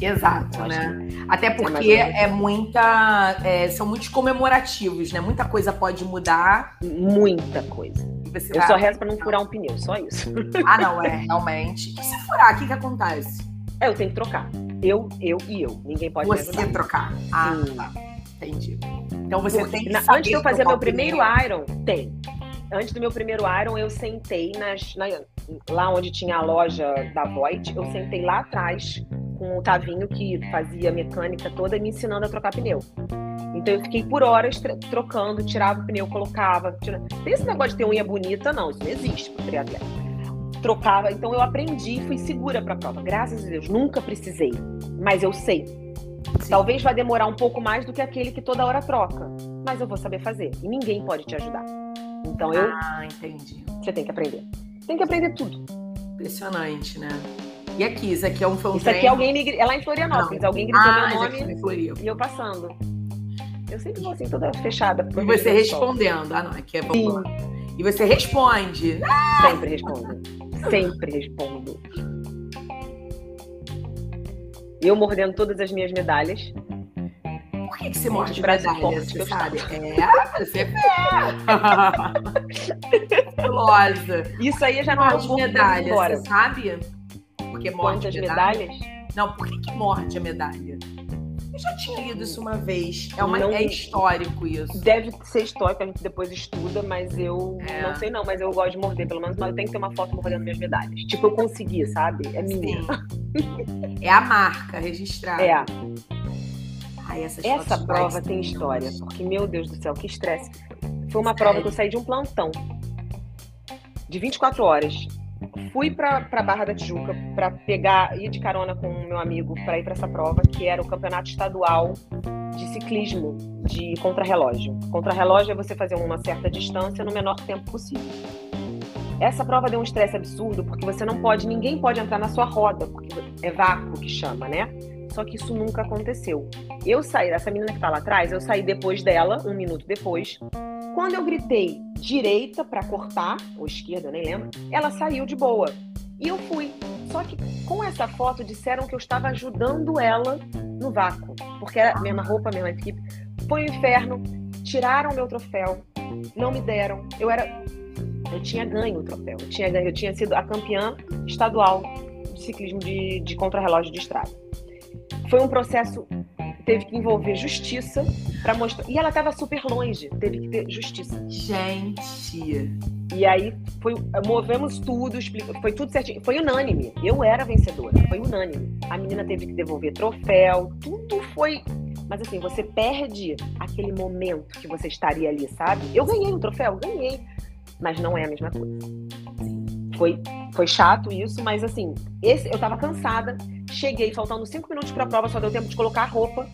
Exato, né? Até mais porque menos é muita. é, são muitos comemorativos, né? Muita coisa pode mudar. Muita coisa. Você Eu vai... só rezo para não furar um pneu, só isso. [LAUGHS] Ah, não, é, realmente. E se furar, o que, que acontece? É, eu tenho que trocar. Eu, eu e eu. Ninguém pode me Você ajudar. trocar. Ah, Sim. tá. Entendi. Então você Porque tem que saber antes de eu fazer meu primeiro. Iron, tem. Antes do meu primeiro Iron, eu sentei nas, na- lá onde tinha a loja da Voigt, eu sentei lá atrás com o Tavinho que fazia mecânica toda me ensinando a trocar pneu. Então eu fiquei por horas tr- trocando, tirava o pneu, colocava. Tirava... Tem esse negócio de ter unha bonita, não, isso não existe para triatleta. Trocava, então eu aprendi, fui segura para a prova. Graças a Deus, nunca precisei, mas eu sei. Sim. Talvez vai demorar um pouco mais do que aquele que toda hora troca, mas eu vou saber fazer e ninguém pode te ajudar. Então eu, Ah, entendi. você tem que aprender. Tem que aprender tudo. Impressionante, né? E aqui, isso aqui é um, foi um Isso aqui treino? alguém me é lá em Florianópolis, Não. alguém gritou Ah, meu nome Floripa. e eu passando. Eu sempre vou assim toda fechada. E você respondendo. Ah, não, aqui é Sim. vamos lá. E você responde. Sempre respondo. Sempre respondo. Eu mordendo todas as minhas medalhas. Por que, que você morde braço medalha, forte você sabe? É, você é Gulosa. [LAUGHS] Isso aí já não é Morde ponto pra medalha, embora. você sabe? Porque morde Quantas medalha? medalhas? Não, por que, que morde a medalha? Eu já tinha lido isso uma vez. É, uma, Não- é histórico isso. Deve ser histórico, a gente depois estuda, mas eu É. não sei não, mas eu gosto de morder, pelo menos, mas eu tenho que ter uma foto mordendo minhas medalhas. Tipo, eu consegui, sabe? É minha. Sim. [LAUGHS] É a marca registrada. É. Ai, Essa prova tem história, porque, meu Deus do céu, que estresse. Foi uma prova que eu saí de um plantão de 24 horas. Fui pra Barra da Tijuca pra pegar, ir de carona com o meu amigo pra ir pra essa prova, que era o campeonato estadual de ciclismo de contrarrelógio. Contrarrelógio é você fazer uma certa distância no menor tempo possível. Essa prova deu um estresse absurdo, porque você não pode, ninguém pode entrar na sua roda, porque é vácuo que chama, né? Só que isso nunca aconteceu. Eu saí, essa menina que tá lá atrás, eu saí depois dela, um minuto depois. Quando eu gritei direita pra cortar, ou esquerda, eu nem lembro, ela saiu de boa. E eu fui. Só que com essa foto disseram que eu estava ajudando ela no vácuo, porque era a mesma roupa, a mesma equipe. Foi um inferno, tiraram meu troféu, não me deram. Eu era eu tinha ganho o troféu. Eu tinha, eu tinha sido a campeã estadual de ciclismo de, de contrarrelógio de estrada. Foi um processo teve que envolver justiça para mostrar. E ela estava super longe, teve que ter justiça. Gente. E aí foi, movemos tudo, foi tudo certinho. Foi unânime. Eu era vencedora, foi unânime. A menina teve que devolver troféu, tudo foi. Mas assim, você perde aquele momento que você estaria ali, sabe? Eu ganhei o troféu, ganhei. Mas não é a mesma coisa. Foi, foi chato isso, mas assim, esse, eu tava cansada. Cheguei faltando cinco minutos pra prova, só deu tempo de colocar a roupa.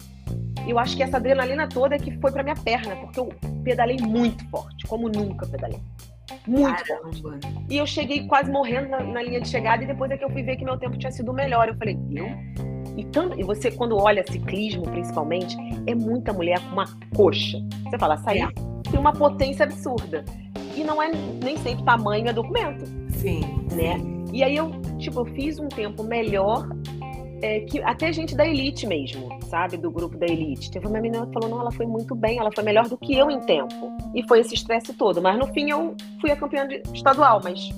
E eu acho que essa adrenalina toda é que foi pra minha perna, porque eu pedalei muito forte, como nunca pedalei. Muito forte. Caramba. E eu cheguei quase morrendo na, na linha de chegada e depois é que eu fui ver que meu tempo tinha sido melhor. Eu falei, eu? E, tanto, e você, quando olha ciclismo, principalmente, é muita mulher com uma coxa. Você fala, sair tem uma potência absurda. E não é nem sempre tamanho é documento, Sim. né? E aí eu, tipo, eu fiz um tempo melhor é, que até gente da elite mesmo, sabe? Do grupo da elite. Teve uma menina que falou, não, ela foi muito bem, ela foi melhor do que eu em tempo. E foi esse estresse todo. Mas no fim eu fui a campeã de- estadual, mas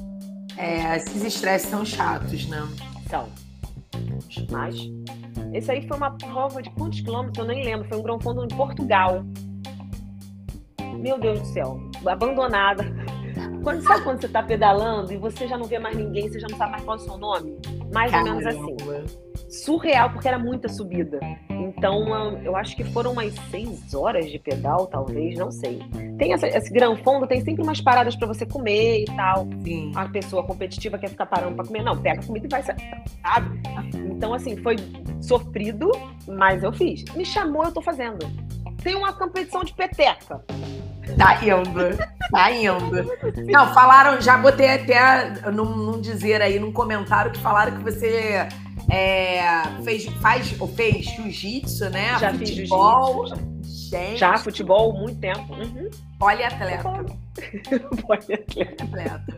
É, esses estresses são chatos, né? São. Mas esse aí foi uma prova de quantos quilômetros? Eu nem lembro. Foi um Grão Fundo em Portugal. Meu Deus do céu. Abandonada. Quando, sabe quando você tá pedalando e você já não vê mais ninguém, você já não sabe mais qual é o seu nome? Mais ou menos assim. Caramba. Surreal, porque era muita subida. Então, ah, eu acho que foram umas seis horas de pedal, talvez, não sei. Tem essa- esse Gran Fundo, tem sempre umas paradas pra você comer e tal Sim. a pessoa competitiva quer ficar parando pra comer. Não, pega comida e vai, sabe? Então, assim, foi sofrido, mas eu fiz. Me chamou, eu tô fazendo. Tem uma competição de peteca. Tá indo. Tá indo. Não, falaram, já botei até num, num dizer aí, num comentário, que falaram que você é, fez, faz, ou fez jiu-jitsu, né? Já fiz Futebol. jiu-jitsu. Gente, Já, futebol, muito tempo. Uhum. poliatleta. Pode atleta. atleta.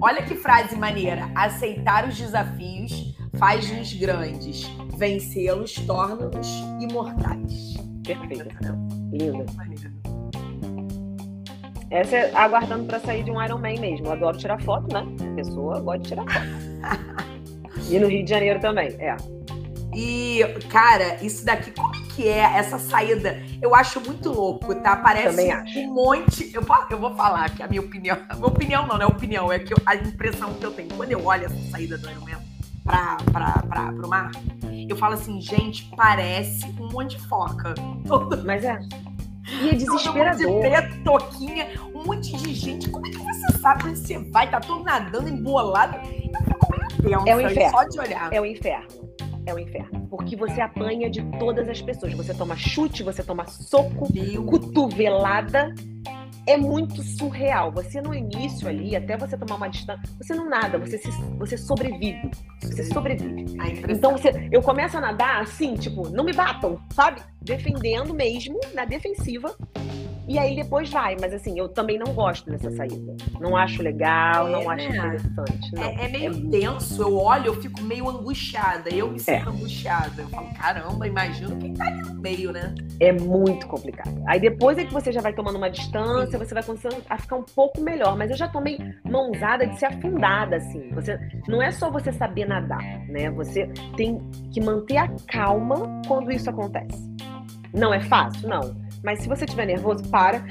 Olha que frase maneira. Aceitar os desafios faz-nos grandes. Vencê-los torna-nos imortais. Perfeita. Linda. Essa é aguardando pra sair de um Iron Man mesmo. Eu adoro tirar foto, né? Pessoa gosta de tirar foto. [LAUGHS] e no Rio de Janeiro também, é. E, cara, isso daqui, como é que é essa saída? Eu acho muito louco, tá? Parece um monte. Eu, eu vou falar que a minha opinião. A [LAUGHS] minha opinião não, não é opinião, é que eu- a impressão que eu tenho. Quando eu olho essa saída do Ironman pra, pra, pra, pro mar, eu falo assim, gente, parece um monte de foca. Mas é. E é todo mundo de desesperador. preto, toquinha, um monte de gente. Como é que você sabe onde você vai? Tá todo nadando, embolado. Eu fico meio tensa, É o inferno. só de olhar. É o inferno. É o inferno. Porque você apanha de todas as pessoas. Você toma chute, você toma soco, Meu cotovelada. É muito surreal. Você no início ali, até você tomar uma distância, você não nada, você, se- você sobrevive. Você sobrevive. Então você, eu começo a nadar assim, tipo, não me batam, sabe? Defendendo mesmo, na defensiva. E aí depois vai, mas assim, eu também não gosto dessa saída. Não acho legal, É, não acho né? interessante. Não. É, é meio É- tenso, eu olho, eu fico meio angustiada. Eu me sinto É. angustiada. Eu falo, caramba, imagino quem tá ali no meio, né? É muito complicado. Aí depois é que você já vai tomando uma distância, você vai começando a ficar um pouco melhor. Mas eu já tomei mãozada de ser afundada, assim. Você, não é só você saber nadar, né? Você tem que manter a calma quando isso acontece. Não é fácil? Não. Mas se você estiver nervoso, para,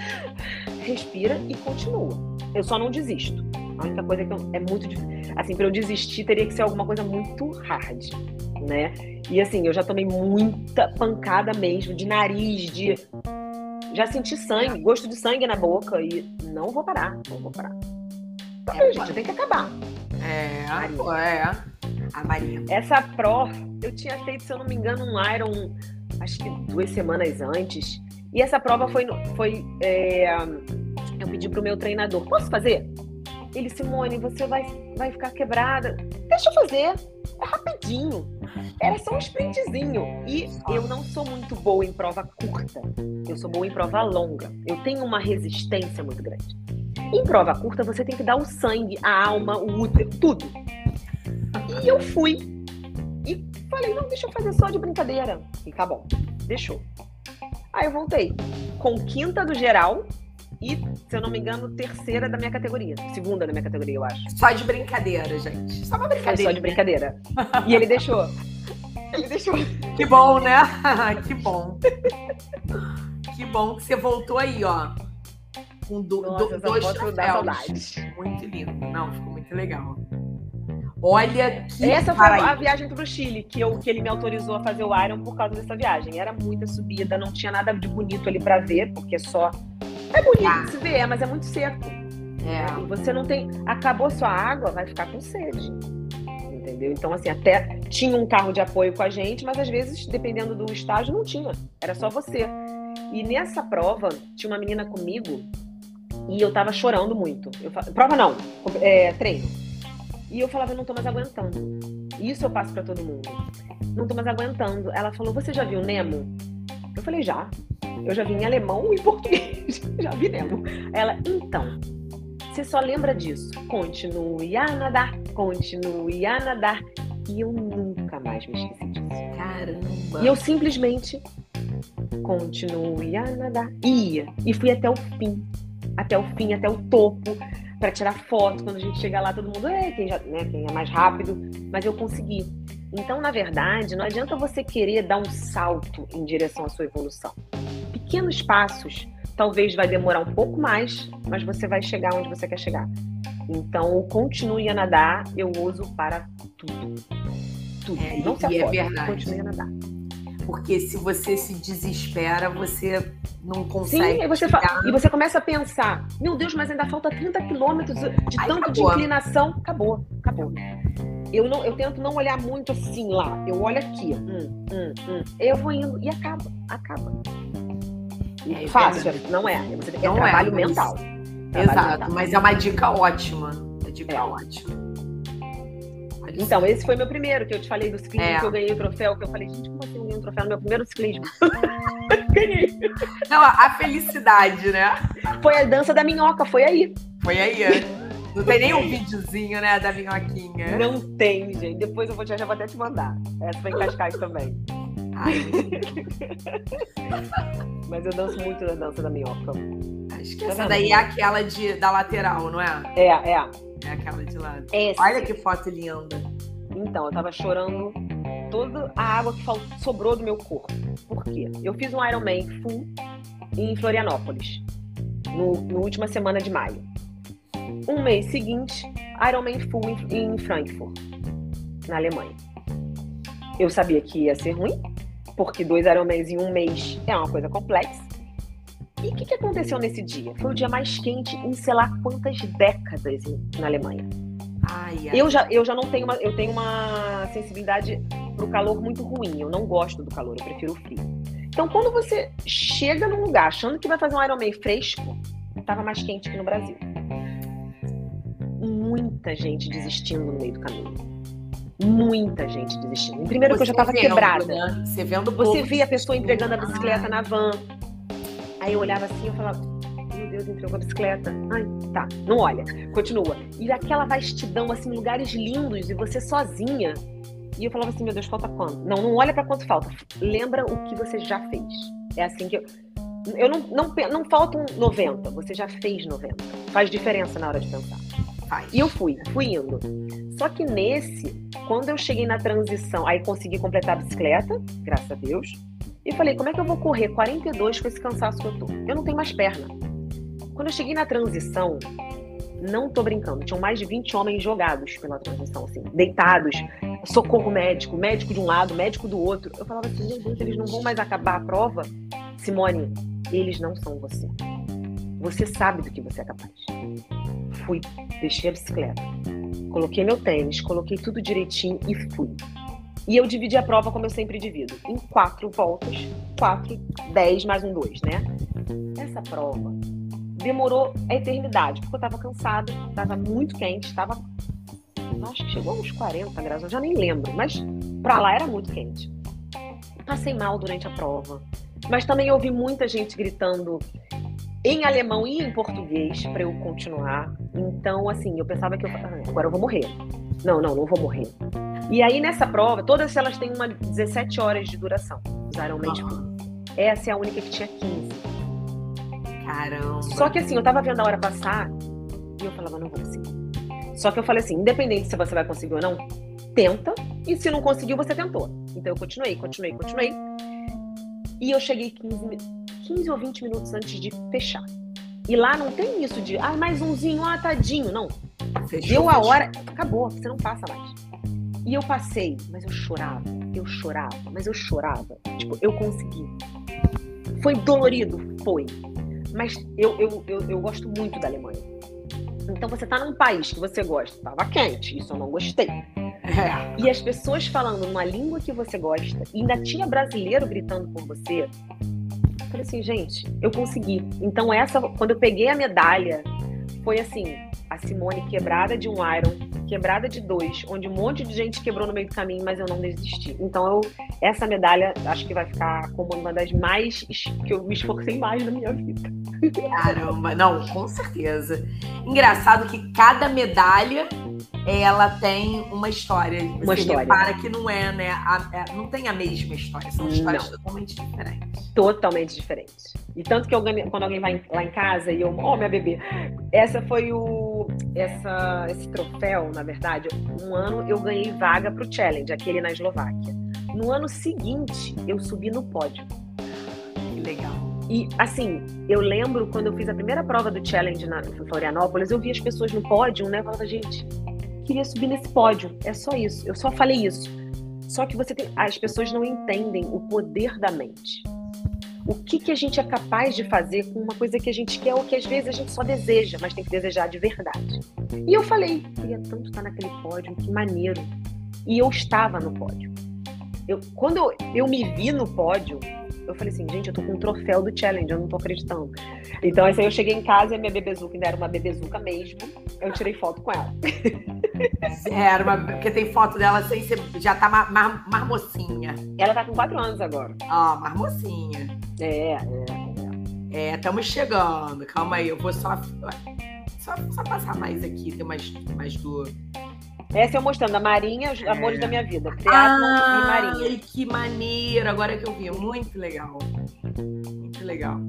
respira e continua. Eu só não desisto. A única coisa que eu- é muito difícil. Assim, pra eu desistir, teria que ser alguma coisa muito hard. né? E assim, eu já tomei muita pancada mesmo, de nariz, de. Já senti sangue, gosto de sangue na boca e não vou parar, não vou parar. Tá é, gente, tem que acabar. É, Maria. é. A Maria. Essa pró, eu tinha feito, se eu não me engano, um Iron, acho que duas semanas antes. E essa prova foi. foi é, eu pedi pro meu treinador: posso fazer? Ele, Simone, você vai, vai ficar quebrada. Deixa eu fazer. É rapidinho. Era só um sprintzinho. E eu não sou muito boa em prova curta. Eu sou boa em prova longa. Eu tenho uma resistência muito grande. Em prova curta, você tem que dar o sangue, a alma, o útero, tudo. E eu fui. E falei, não, deixa eu fazer só de brincadeira. E tá bom. Deixou. Aí eu voltei. Com quinta do geral, e, se eu não me engano, terceira da minha categoria. Segunda da minha categoria, eu acho. Só de brincadeira, gente. Só uma brincadeira. Só de brincadeira. e ele deixou. Ele deixou. Que bom, né? [LAUGHS] que bom. que bom que você voltou aí, ó. Com do, Nossa, do, dois troféus. Muito lindo. Não, ficou muito legal. Olha que. Essa foi a viagem para o Chile, que, eu, que ele me autorizou a fazer o Iron por causa dessa viagem. Era muita subida, não tinha nada de bonito ali para ver, porque só é bonito ah. de se ver, mas é muito seco. É. E você não tem. Acabou sua água, vai ficar com sede. Entendeu? Então, assim, até tinha um carro de apoio com a gente, mas às vezes, dependendo do estágio, não tinha. Era só você. E nessa prova, tinha uma menina comigo e eu tava chorando muito. Eu, prova não, é, treino. E eu falava, eu não tô mais aguentando. Isso eu passo para todo mundo. Não tô mais aguentando. Ela falou, você já viu Nemo? Eu falei, já. Eu já vi em alemão e português. [LAUGHS] já vi Nemo. Ela, então, você só lembra disso. Continue a nadar, continue a nadar. E eu nunca mais me esqueci disso. Caramba! E eu simplesmente continue a nadar. Ia. E fui até o fim. Até o fim, até o topo. Para tirar foto. Quando a gente chega lá, todo mundo é quem, já, né, quem é mais rápido. Mas eu consegui. Então, na verdade, não adianta você querer dar um salto em direção à sua evolução pequenos passos. Talvez vai demorar um pouco mais, mas você vai chegar onde você quer chegar. Então, continue a nadar, eu uso para tudo. Tudo. É, Não se afogue, é verdade. continue a nadar. Porque se você se desespera, você não consegue. Sim, e você, e você começa a pensar: meu Deus, mas ainda falta 30 quilômetros de Aí tanto acabou. de inclinação. Acabou, acabou. Eu, não, eu tento não olhar muito assim lá. Eu olho aqui. Hum, hum, hum. Eu vou indo e acaba, acaba. É, Fácil, é não é. Você tem não é trabalho é, mental. Trabalho Exato, mental. mas é uma dica ótima. Uma dica é. ótima. Então, esse foi meu primeiro, que eu te falei do ciclismo, é. que eu ganhei o troféu, que eu falei, gente, como assim eu ganhei um troféu no meu primeiro ciclismo? [LAUGHS] ganhei. Não, a felicidade, né? Foi a dança da minhoca, foi aí. Foi aí, é. Não tem nem um videozinho, né, da minhoquinha. Não tem, gente. Depois eu vou, já vou até te mandar. Essa foi em Cascais também. Ai. [LAUGHS] Mas eu danço muito na dança da minhoca. Acho que essa daí é aquela de, da lateral, não é? É, é. É aquela de lado. Esse. Olha que foto linda. Então, eu tava chorando toda a água que sobrou do meu corpo. Por quê? Eu fiz um Ironman full em Florianópolis, no, no última semana de maio. Um mês seguinte, Ironman full em, em Frankfurt, na Alemanha. Eu sabia que ia ser ruim, porque dois Ironmans em um mês é uma coisa complexa. E o que, que, aconteceu nesse dia? Foi o dia mais quente em sei lá quantas décadas na Alemanha. Ai, ai. Eu, já, eu já não tenho uma, eu tenho uma sensibilidade para o calor muito ruim. Eu não gosto do calor, eu prefiro o frio. Então, quando você chega num lugar achando que vai fazer um Ironman fresco, estava mais quente que no Brasil. Muita gente desistindo no meio do caminho muita gente desistindo. Primeiro que eu já estava quebrada. Né? Você vendo Você via a pessoa entregando a bicicleta na van. Aí eu olhava assim, eu falava, meu Deus, entregou a bicicleta. Ai, tá, não olha, continua. E aquela vastidão, assim, lugares lindos, e você sozinha. E eu falava assim, meu Deus, falta quanto? Não, não olha para quanto falta. Lembra o que você já fez. É assim que eu. Eu não, não, não faltam 90, você já fez 90. Faz diferença na hora de pensar. Faz. E eu fui, fui indo. Só que nesse, quando eu cheguei na transição, aí consegui completar a bicicleta, graças a Deus, e falei, como é que eu vou correr 42 com esse cansaço que eu tô? Eu não tenho mais perna. Quando eu cheguei na transição, não tô brincando, tinham mais de 20 homens jogados pela transição, assim, deitados, socorro médico, médico de um lado, médico do outro. Eu falava assim, meu Deus, eles não vão mais acabar a prova? Simone, eles não são você. Você sabe do que você é capaz. Fui, deixei a bicicleta, coloquei meu tênis, coloquei tudo direitinho e fui. E eu dividi a prova como eu sempre divido, em quatro voltas, quatro, dez mais um dois, né? Essa prova demorou a eternidade, porque eu tava cansada, tava muito quente, tava. Acho que chegou uns 40 graus, eu já nem lembro, mas pra lá era muito quente. Passei mal durante a prova, mas também ouvi muita gente gritando em alemão e em português para eu continuar. Então, assim, eu pensava que eu, ah, agora eu vou morrer. Não, não, não vou morrer. E aí nessa prova, todas elas têm uma 17 horas de duração, os Ironman uhum. Essa é a única que tinha 15. Caramba. Só que assim, eu tava vendo a hora passar e eu falava, não vou conseguir. Só que eu falei assim, independente se você vai conseguir ou não, tenta. E se não conseguiu, você tentou. Então eu continuei, continuei, continuei. E eu cheguei 15, 15 ou 20 minutos antes de fechar. E lá não tem isso de, ah, mais umzinho, ah, tadinho. Não. Fechou, Deu a fechou. hora, acabou, você não passa mais. E eu passei, mas eu chorava, eu chorava, mas eu chorava. Tipo, eu consegui. Foi dolorido? Foi. Mas eu, eu, eu, eu gosto muito da Alemanha. Então você tá num país que você gosta, tava quente, isso eu não gostei. É. E as pessoas falando uma língua que você gosta, e ainda tinha brasileiro gritando por você. Falei assim, gente, eu consegui. Então essa, quando eu peguei a medalha, foi assim, a Simone quebrada de um Iron, quebrada de dois, onde um monte de gente quebrou no meio do caminho, mas eu não desisti. Então eu, essa medalha acho que vai ficar como uma das mais que eu me esforcei mais na minha vida. Caramba, não, com certeza. Engraçado que cada medalha ela tem uma história. Você uma história. Para que não é, né? A, é, não tem a mesma história, são histórias não. totalmente diferentes. Totalmente diferentes. E tanto que eu, quando alguém vai lá em casa e eu, oh, minha bebê, essa foi o. Essa, esse troféu, na verdade, um ano eu ganhei vaga para o Challenge, aquele na Eslováquia. No ano seguinte, eu subi no pódio. Que legal. E, assim, eu lembro quando eu fiz a primeira prova do Challenge na Florianópolis, eu vi as pessoas no pódio, né? Falava, gente, queria subir nesse pódio. É só isso. Eu só falei isso. Só que você tem... as pessoas não entendem o poder da mente. O que, que a gente é capaz de fazer com uma coisa que a gente quer ou que às vezes a gente só deseja, mas tem que desejar de verdade. E eu falei, queria tanto estar naquele pódio, que maneiro. E eu estava no pódio. Eu, quando eu, eu me vi no pódio, eu falei assim, gente, eu tô com um troféu do challenge, eu não tô acreditando. Então, assim, eu cheguei em casa e a minha bebezuca ainda era uma bebezuca mesmo. Eu tirei foto com ela. [LAUGHS] É, era uma, porque tem foto dela sem ser. Já tá mar, mar, marmocinha. Ela tá com quatro anos agora. Ó, marmocinha. É, é. É, estamos chegando. Calma aí, eu vou só. Só, só passar mais aqui, tem mais, mais do. Essa eu mostrando a Marinha, os é. amores da minha vida. Triathlon ah, e Marinha. que maneiro! Agora que eu vi, muito legal. Muito legal.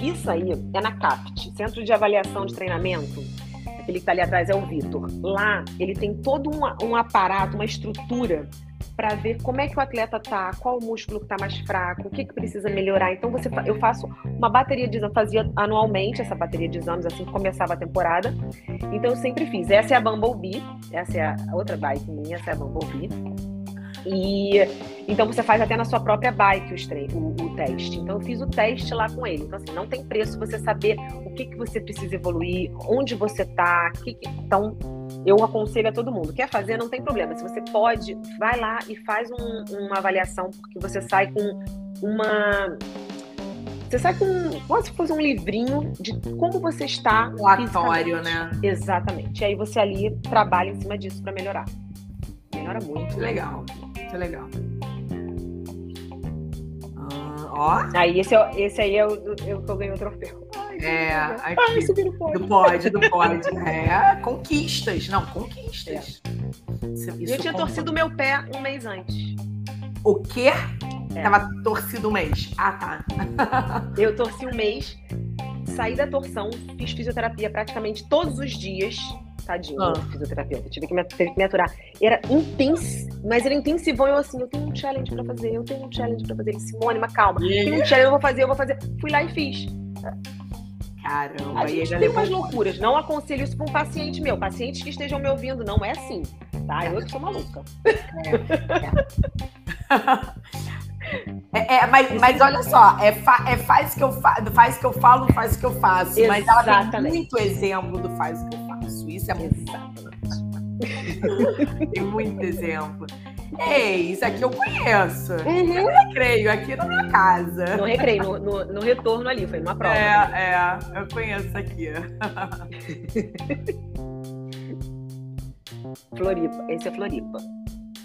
Isso aí é na CAPT, Centro de Avaliação de Treinamento. Aquele que está ali atrás é o Vitor. Lá, ele tem todo um, um aparato, uma estrutura para ver como é que o atleta tá, qual o músculo que tá mais fraco, o que, que precisa melhorar. Então você, eu faço uma bateria de exames, fazia anualmente essa bateria de exames assim que começava a temporada. Então eu sempre fiz. Essa é a Bumblebee, essa é a outra bike minha, essa é a Bumblebee. E então você faz até na sua própria bike os o, o, teste. Então eu fiz o teste lá com ele. Então assim, não tem preço você saber o que, que você precisa evoluir, onde você tá, que que... então eu aconselho a todo mundo. Quer fazer, não tem problema. Se você pode, vai lá e faz um, uma avaliação, porque você sai com uma você sai com quase se fosse um livrinho de como você está. Relatório, né? Exatamente. E aí você ali trabalha em cima disso para melhorar. Melhora muito. Legal. Muito legal. Ah, ó. Aí esse, é, esse aí é o, é que eu ganhei o troféu. Ai, é, aqui, Ai, pódio. Do pódio, do pódio. É, [LAUGHS] conquistas. Não, conquistas. É. eu tinha torcido o meu pé um mês antes. O quê? É. Tava torcido um mês. Ah, tá. [LAUGHS] eu torci um mês, saí da torção, fiz fisioterapia praticamente todos os dias Tadinho, ah. fisioterapeuta. Tive que, me, tive que me aturar. Era intenso, mas era intensivão. Eu assim, eu tenho um challenge pra fazer, eu tenho um challenge pra fazer. Simone, uma calma. Yeah. Tenho um challenge, eu vou fazer, eu vou fazer. Fui lá e fiz. Caramba, A gente tem umas um loucuras. Não aconselho isso para um paciente meu. Pacientes que estejam me ouvindo, não é assim. Tá? Eu que sou maluca. É, é, mas, mas olha só, é, fa- é faz que eu fa- faz que eu falo, faz que eu faço. Mas ela tem Exatamente. muito exemplo do faz o que eu faço. Isso é muito tem muito exemplo. Ei, isso aqui eu conheço. Uhum. Eu recreio aqui na minha casa. No recreio, no, no, no retorno ali, foi numa prova. É, é, eu conheço aqui. Floripa. Esse é Floripa.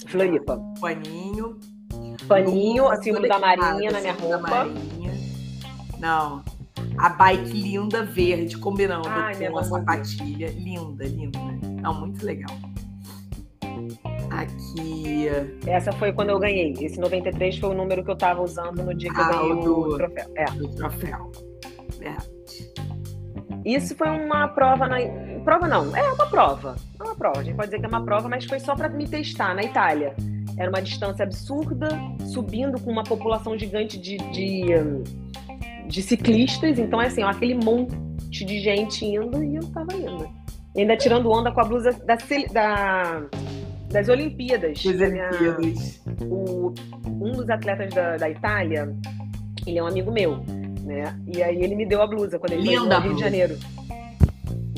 Floripa. Paninho. Paninho, símbolo da Marinha na minha roupa. Marinha. Não. A bike linda verde, combinando Ai, com a sapatilha. Linda, linda. Não, muito legal. Aqui. Essa foi quando eu ganhei. Esse 93 foi o número que eu tava usando no dia que Ah, eu ganhei o do- o troféu. É. do troféu. É. Isso foi uma prova na. Prova não, é uma prova. É uma prova. A gente pode dizer que é uma prova, mas foi só para me testar na Itália. Era uma distância absurda, subindo com uma população gigante de, de, de ciclistas. Então, é assim, ó, aquele monte de gente indo e eu tava indo. E ainda tirando onda com a blusa da, da- das Olimpíadas. Minha- Olimpíadas. o- um dos atletas da, da Itália, ele é um amigo meu, né? E aí ele me deu a blusa quando ele Linda no Rio de. Janeiro.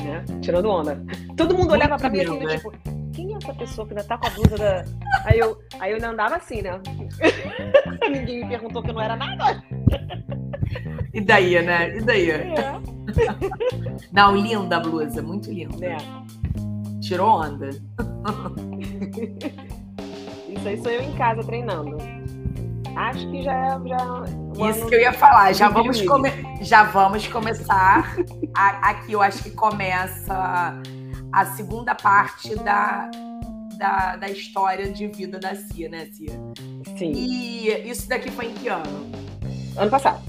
Né? Tirando onda. Todo mundo olhava pra mim assim, linda. do tipo, quem é essa pessoa que ainda tá com a blusa da. Aí eu, aí eu ainda andava assim, né? [LAUGHS] Ninguém me perguntou que eu não era nada. E daí, né? E daí? É. Não, linda a blusa, muito linda. né? Tirou onda. Isso aí sou eu em casa treinando. Acho que já é. Já, o Isso que eu ia falar. Já vamos, come- já vamos começar. A- aqui eu acho que começa a segunda parte da, da, da história de vida da Cia, né, Cia? Sim. E isso daqui foi em que ano? Ano passado.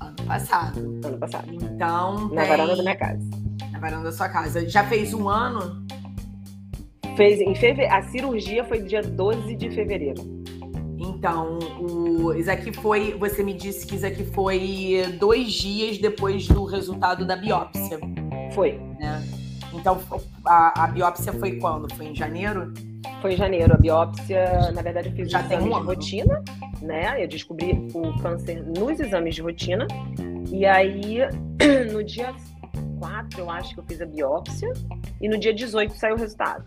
Ano passado. Ano passado. Então, Na tem- varanda da minha casa. na varanda da sua casa. Já fez um ano? Fez em feve... A cirurgia foi dia 12 de fevereiro. Então, o, isso aqui foi. Você me disse que isso aqui foi dois dias depois do resultado da biópsia, Foi. né? Então, a, a biópsia foi quando? Foi em janeiro? Foi em janeiro. A biópsia, na verdade, eu fiz Já exames um de rotina, né? Eu descobri o câncer nos exames de rotina. E aí, [CLEARS THROAT] no dia 4, eu acho que eu fiz a biópsia. E no dia 18 saiu o resultado.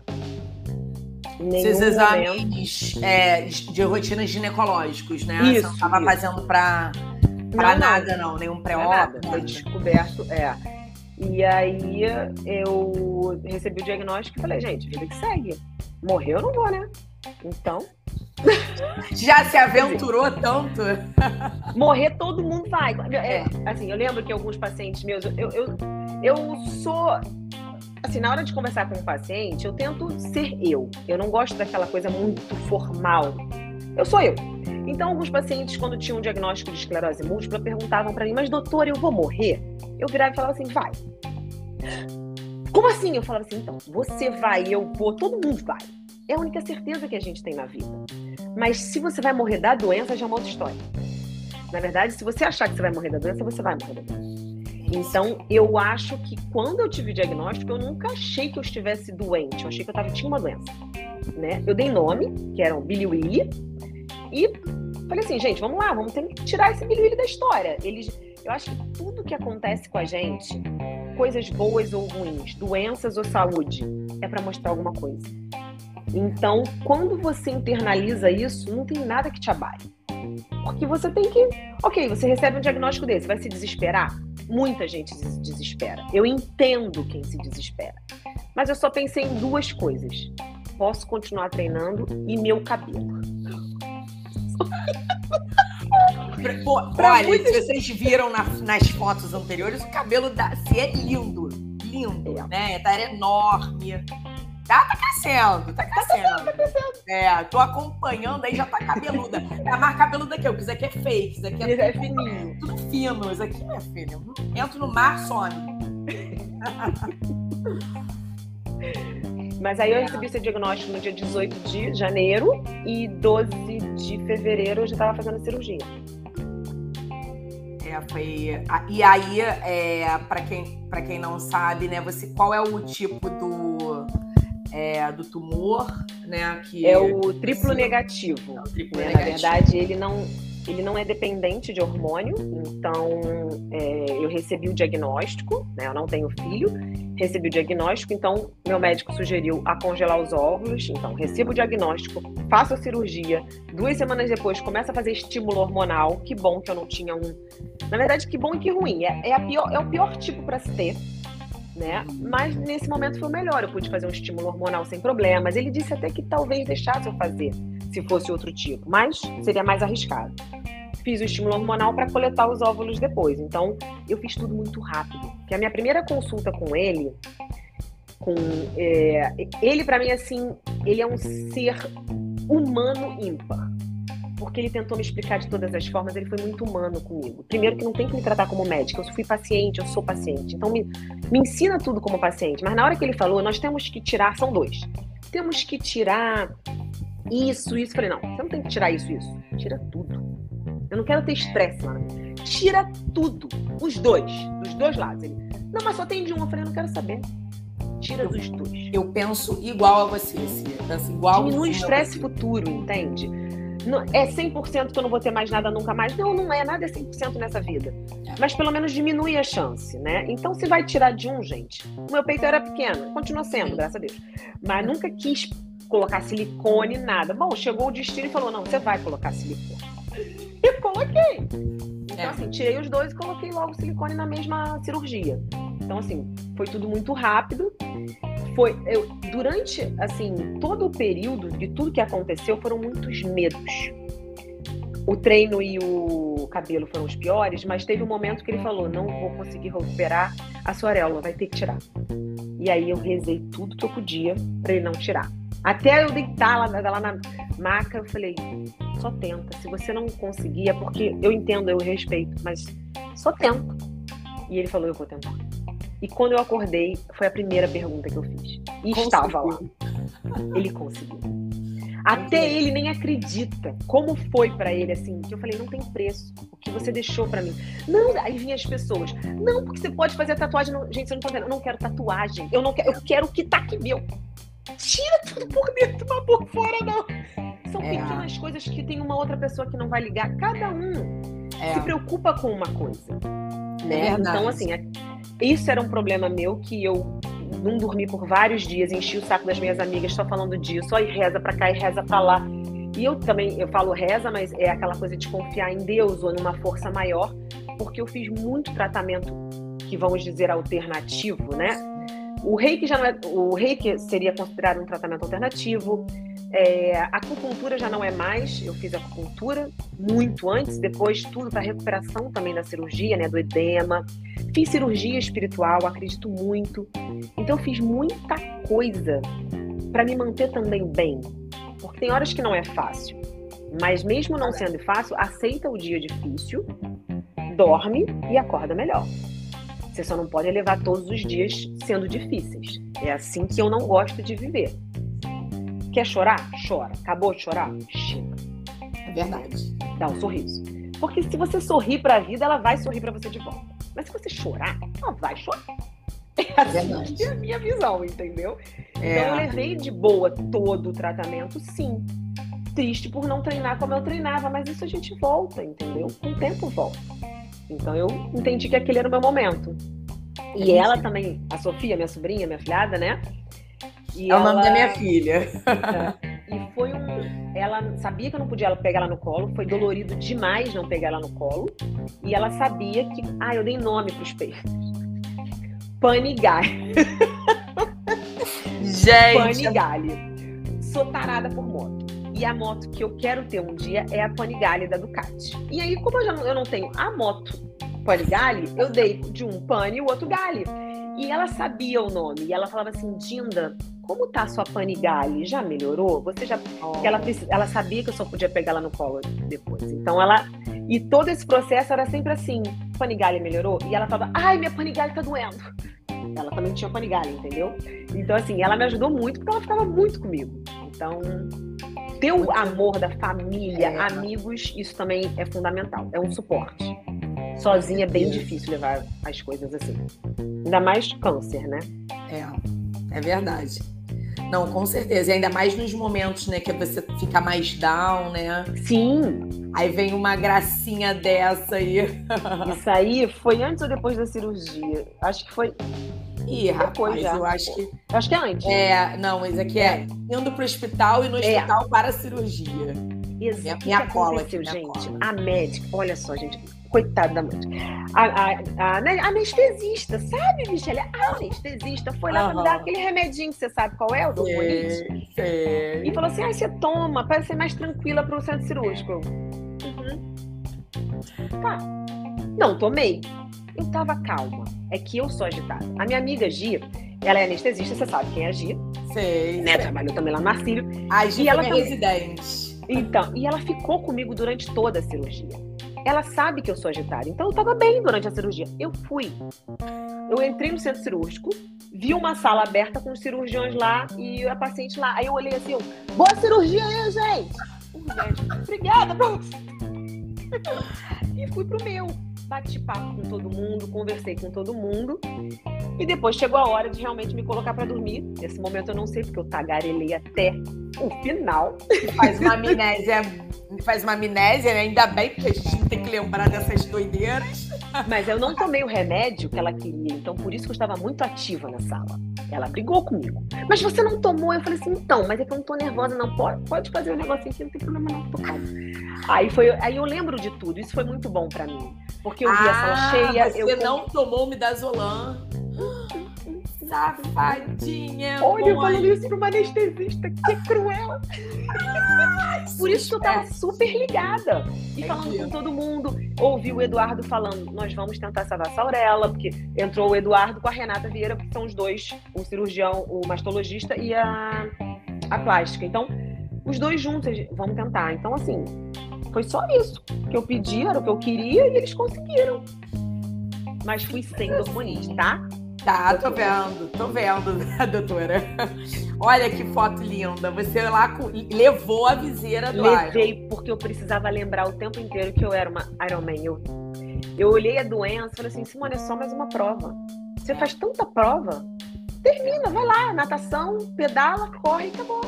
Esses exames é, de rotina ginecológicos, né? Você não Isso, estava isso. fazendo não. nada, não. Nenhum é pré-op. nada, Foi descoberto, é. E aí eu recebi o diagnóstico e falei, gente, vida que segue. Morrer eu não vou, né? Então, Já se aventurou tanto? [LAUGHS] morrer todo mundo vai. É, assim, eu lembro que alguns pacientes meus, eu, eu, eu sou. Assim, na hora de conversar com um paciente, eu tento ser eu. Eu não gosto daquela coisa muito formal. Eu sou eu. Então, alguns pacientes, quando tinham um diagnóstico de esclerose múltipla, perguntavam pra mim, mas doutor, eu vou morrer? Eu virava e falava assim, vai. Como assim? Eu falava assim, então, você vai, eu vou, todo mundo vai. É a única certeza que a gente tem na vida. Mas se você vai morrer da doença, já é uma outra história. Na verdade, se você achar que você vai morrer da doença, você vai morrer da doença. Então, eu acho que quando eu tive o diagnóstico, eu nunca achei que eu estivesse doente. Eu achei que eu tava, tinha uma doença. Né? Eu dei nome, que era o Billy Willy, e falei assim, gente, vamos lá, vamos ter que tirar esse Willy da história. Eles, eu acho que tudo que acontece com a gente, coisas boas ou ruins, doenças ou saúde, é para mostrar alguma coisa. Então, quando você internaliza isso, não tem nada que te abale. Porque você tem que. Ok, você recebe um diagnóstico desse, vai se desesperar? Muita gente se desespera. Eu entendo quem se desespera. Mas eu só pensei em duas coisas. Posso continuar treinando e meu cabelo. Pô, Pra olha, muitas- se vocês viram na- nas fotos anteriores, o cabelo da Cia é lindo. Lindo, É. né? Tá enorme. Tá, tá crescendo, tá crescendo. Tá crescendo, É, tô acompanhando, aí já tá cabeluda. É mais cabeluda que eu, que isso aqui é fake, isso aqui é, É tudo, fininho. tudo fino. Isso aqui, minha filha, entro no mar, some. [LAUGHS] Mas aí eu recebi esse diagnóstico no dia 18 de janeiro e 12 de fevereiro eu já estava fazendo a cirurgia. É, foi. E aí, é, para quem, pra quem não sabe, né, você, qual é o tipo do, é, do tumor, né? Que, é o triplo negativo. É o triplo né? negativo. Na verdade, ele não, ele não é dependente de hormônio, então é, eu recebi o diagnóstico, né? Eu não tenho filho, recebi o diagnóstico, então meu médico sugeriu a congelar os óvulos, então recebo o diagnóstico, faço a cirurgia, duas semanas depois começo a fazer estímulo hormonal, que bom que eu não tinha um. Na verdade, que bom e que ruim, é, é, pior, é o pior tipo para se ter. Né? Mas nesse momento foi o melhor. Eu pude fazer um estímulo hormonal sem problemas. Ele disse até que talvez deixasse eu fazer se fosse outro tipo, mas seria mais arriscado fiz o estímulo hormonal para coletar os óvulos depois. Então, eu fiz tudo muito rápido. Que a minha primeira consulta com ele, com é, ele para mim assim, ele é um ser humano ímpar. Porque ele tentou me explicar de todas as formas, ele foi muito humano comigo. Primeiro que não tem que me tratar como médica, eu fui paciente, eu sou paciente. Então me, me ensina tudo como paciente. Mas na hora que ele falou, nós temos que tirar, são dois. Temos que tirar isso, isso. Falei, não, você não tem que tirar isso, isso. Tira tudo eu não quero ter estresse, mano. Tira tudo. Os dois. Dos dois lados. Ele, não, mas só tem de um. Eu falei, eu não quero saber. Tira dos dois. Eu penso igual a você, Cia. Penso igual Diminui o estresse futuro, entende? Não, é 100% que eu não vou ter mais nada nunca mais. Não, não é. Nada é 100% nessa vida. É. Mas pelo menos diminui a chance, né? Então, se vai tirar de um, gente. O meu peito era pequeno. Continua sendo, graças a Deus. Mas nunca quis colocar silicone, nada. Bom, chegou o destino e falou: não, você vai colocar silicone e coloquei. Então, é. assim, tirei os dois e coloquei logo silicone na mesma cirurgia. Então, assim, foi tudo muito rápido. Foi, eu, durante, assim, todo o período de tudo que aconteceu, foram muitos medos. O treino e o cabelo foram os piores, mas teve um momento que ele falou: não vou conseguir recuperar a sua areola, vai ter que tirar. E aí eu rezei tudo que eu podia para ele não tirar. Até eu deitar lá, lá na maca, eu falei, só tenta. Se você não conseguir, é porque eu entendo, eu respeito, mas só tenta. E ele falou, eu vou tentar. E quando eu acordei, foi a primeira pergunta que eu fiz. E conseguiu. estava lá. Ele conseguiu. Até ele nem acredita como foi para ele assim, que eu falei, não tem preço. O que você deixou para mim? Não, aí vinha as pessoas. Não, porque você pode fazer tatuagem. Não, gente, você não tá vendo. Eu não quero tatuagem. Eu não quero, eu quero o que tá aqui meu. Tira tudo por dentro, mas por fora não. São é. pequenas coisas que tem uma outra pessoa que não vai ligar. Cada um é. se preocupa com uma coisa. Né? É então, assim, é, isso era um problema meu que eu não dormi por vários dias, enchi o saco das minhas amigas só falando disso, só e reza pra cá e reza pra lá. E eu também, eu falo reza, mas é aquela coisa de confiar em Deus ou numa força maior, porque eu fiz muito tratamento que vamos dizer alternativo, né? O reiki já não é, o reiki seria considerado um tratamento alternativo. É, a acupuntura já não é mais. Eu fiz acupuntura muito antes, depois tudo para recuperação também da cirurgia, né, do edema. Fiz cirurgia espiritual, acredito muito. Então fiz muita coisa para me manter também bem, porque tem horas que não é fácil. Mas mesmo não sendo fácil, aceita o dia difícil, dorme e acorda melhor. Você só não pode levar todos os dias sendo difíceis. É assim que eu não gosto de viver. Quer chorar? Chora. Acabou de chorar? Chega. É verdade. Dá um sorriso. Porque se você sorrir para a vida, ela vai sorrir para você de volta. Mas se você chorar, ela vai chorar. [LAUGHS] É assim é a minha visão, entendeu? É. Então eu levei de boa todo o tratamento, sim. Triste por não treinar como eu treinava, mas isso a gente volta, entendeu? Com o tempo volta. Então eu entendi que aquele era o meu momento. E ela também, a Sofia, minha sobrinha, minha filhada, né? E é ela... o nome da minha filha. E foi um. Ela sabia que eu não podia pegar ela no colo, foi dolorido demais não pegar ela no colo. E ela sabia que. Ah, eu dei nome para os peixes. Panigale. Gente. Panigale. Sou tarada por moto. E a moto que eu quero ter um dia é a Panigale da Ducati. E aí, como eu, já não, eu não tenho a moto Panigale, eu dei de um Pane e o outro Gale. E ela sabia o nome. E ela falava assim, Dinda, como tá a sua Panigale? Já melhorou? Você já. Oh. Ela, ela sabia que eu só podia pegar ela no colo depois. Então ela. E todo esse processo era sempre assim: Panigale melhorou? E ela falava, ai, minha Panigale tá doendo. Ela também tinha Panigale, entendeu? Então, assim, ela me ajudou muito porque ela ficava muito comigo. Então, ter o amor da família, é. amigos, isso também é fundamental. É um suporte. Sozinha é bem difícil levar as coisas assim. Ainda mais câncer, né? É, é verdade. Não, com certeza. E ainda mais nos momentos, né, que você fica mais down, né? Sim. Aí vem uma gracinha dessa aí. Isso aí foi antes ou depois da cirurgia? Acho que foi. Ih, rapaz, já. eu acho que. Eu acho que é antes. É, não, mas aqui é, é indo pro hospital e no é. hospital é. para a cirurgia. Exato. Minha, minha cola aqui, minha gente. Cola. A médica, olha só, gente coitada da mãe. A, a, a, a, anestesista, sabe, Michelle? A anestesista foi lá uhum. pra me dar aquele remedinho que você sabe qual é, o do E falou assim: ah, você toma, para ser mais tranquila pro centro cirúrgico. Uhum. Tá. Não, tomei. Eu tava calma. É que eu sou agitada. A minha amiga Gia, ela é anestesista, você sabe quem é a Gia. Sei. Né? Trabalhou também lá no Marcílio. A Gia e ela é residente. Então, e ela ficou comigo durante toda a cirurgia. Ela sabe que eu sou agitada. Então eu estava bem durante a cirurgia. Eu fui. Eu entrei no centro cirúrgico, vi uma sala aberta com os cirurgiões lá e a paciente lá. Aí eu olhei assim, eu, boa cirurgia aí, gente! Obrigada [LAUGHS] e fui pro meu. Bati papo com todo mundo, conversei com todo mundo. E depois chegou a hora de realmente me colocar para dormir. Nesse momento eu não sei, porque eu tagarelei até o final. Faz uma amnésia faz uma amnésia, né? ainda bem, porque a gente tem que lembrar dessas doideiras. Mas eu não tomei o remédio que ela queria, então por isso que eu estava muito ativa na sala. Ela brigou comigo. Mas você não tomou? Eu falei assim, então, mas é que eu não tô nervosa, não. Pode, pode fazer um negocinho aqui, não tem problema não, tô calma. Aí, foi, aí eu lembro de tudo, isso foi muito bom para mim. Porque eu vi ah, a sala ah, cheia. Você eu... não tomou o midazolam. Safadinha. [GASPS] Olha, eu falando isso para uma anestesista, que cruel. [LAUGHS] Por isso que eu tava super ligada. E falando com todo mundo. Ouvi o Eduardo falando, nós vamos tentar salvar a Aurela, porque entrou o Eduardo com a Renata Vieira, que são os dois, o cirurgião, o mastologista e a, a plástica. Então, os dois juntos, vamos tentar. Então, assim, foi só isso que eu pedi, era o que eu queria e eles conseguiram. Mas fui sem hormonite, tá? Tá, tô vendo, tô vendo, [LAUGHS] doutora. Olha que foto linda. Você lá levou a viseira do Levei, Iron. porque eu precisava lembrar o tempo inteiro que eu era uma Ironman. Eu, eu olhei a doença e falei assim, Simone, é só mais uma prova. Você faz tanta prova, termina, vai lá, natação, pedala, corre e acabou.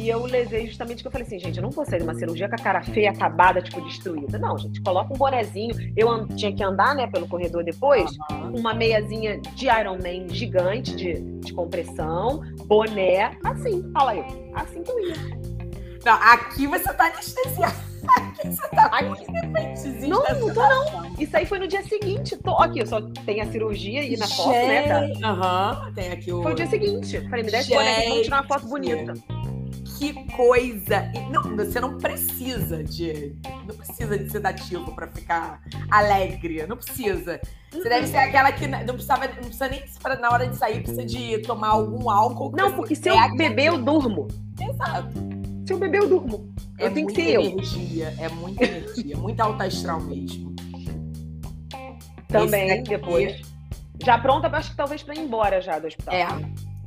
E eu levei justamente que eu falei assim, gente, eu não vou sair de uma cirurgia com a cara feia, acabada, tipo, destruída. Não, gente, coloca um bonezinho. Eu tinha que andar, né, pelo corredor depois, uhum. uma meiazinha de Iron Man gigante, de, de compressão, boné, assim, fala eu. Assim que eu ia. Não, aqui você tá anestesiado. Aqui você tá aqui. Não, não tô não. Isso aí foi no dia seguinte. Tô aqui, eu só tenho a cirurgia e na foto, né? Tá? Aham, uhum, tem aqui o. Foi o dia seguinte. Falei, me dá esse boné aqui, vamos tirar uma foto bonita que coisa! Não, você não precisa de. Não precisa de sedativo para ficar alegre. Não precisa. Você deve ser aquela que não precisava, não precisa nem na hora de sair, precisa de tomar algum álcool. Não, porque se eu beber, eu durmo. Exato. Se eu beber, eu durmo. É eu tenho que ser energia, eu. É muita energia, muita alta astral mesmo. Também, depois. Já pronta, acho que talvez para ir embora já do hospital. É.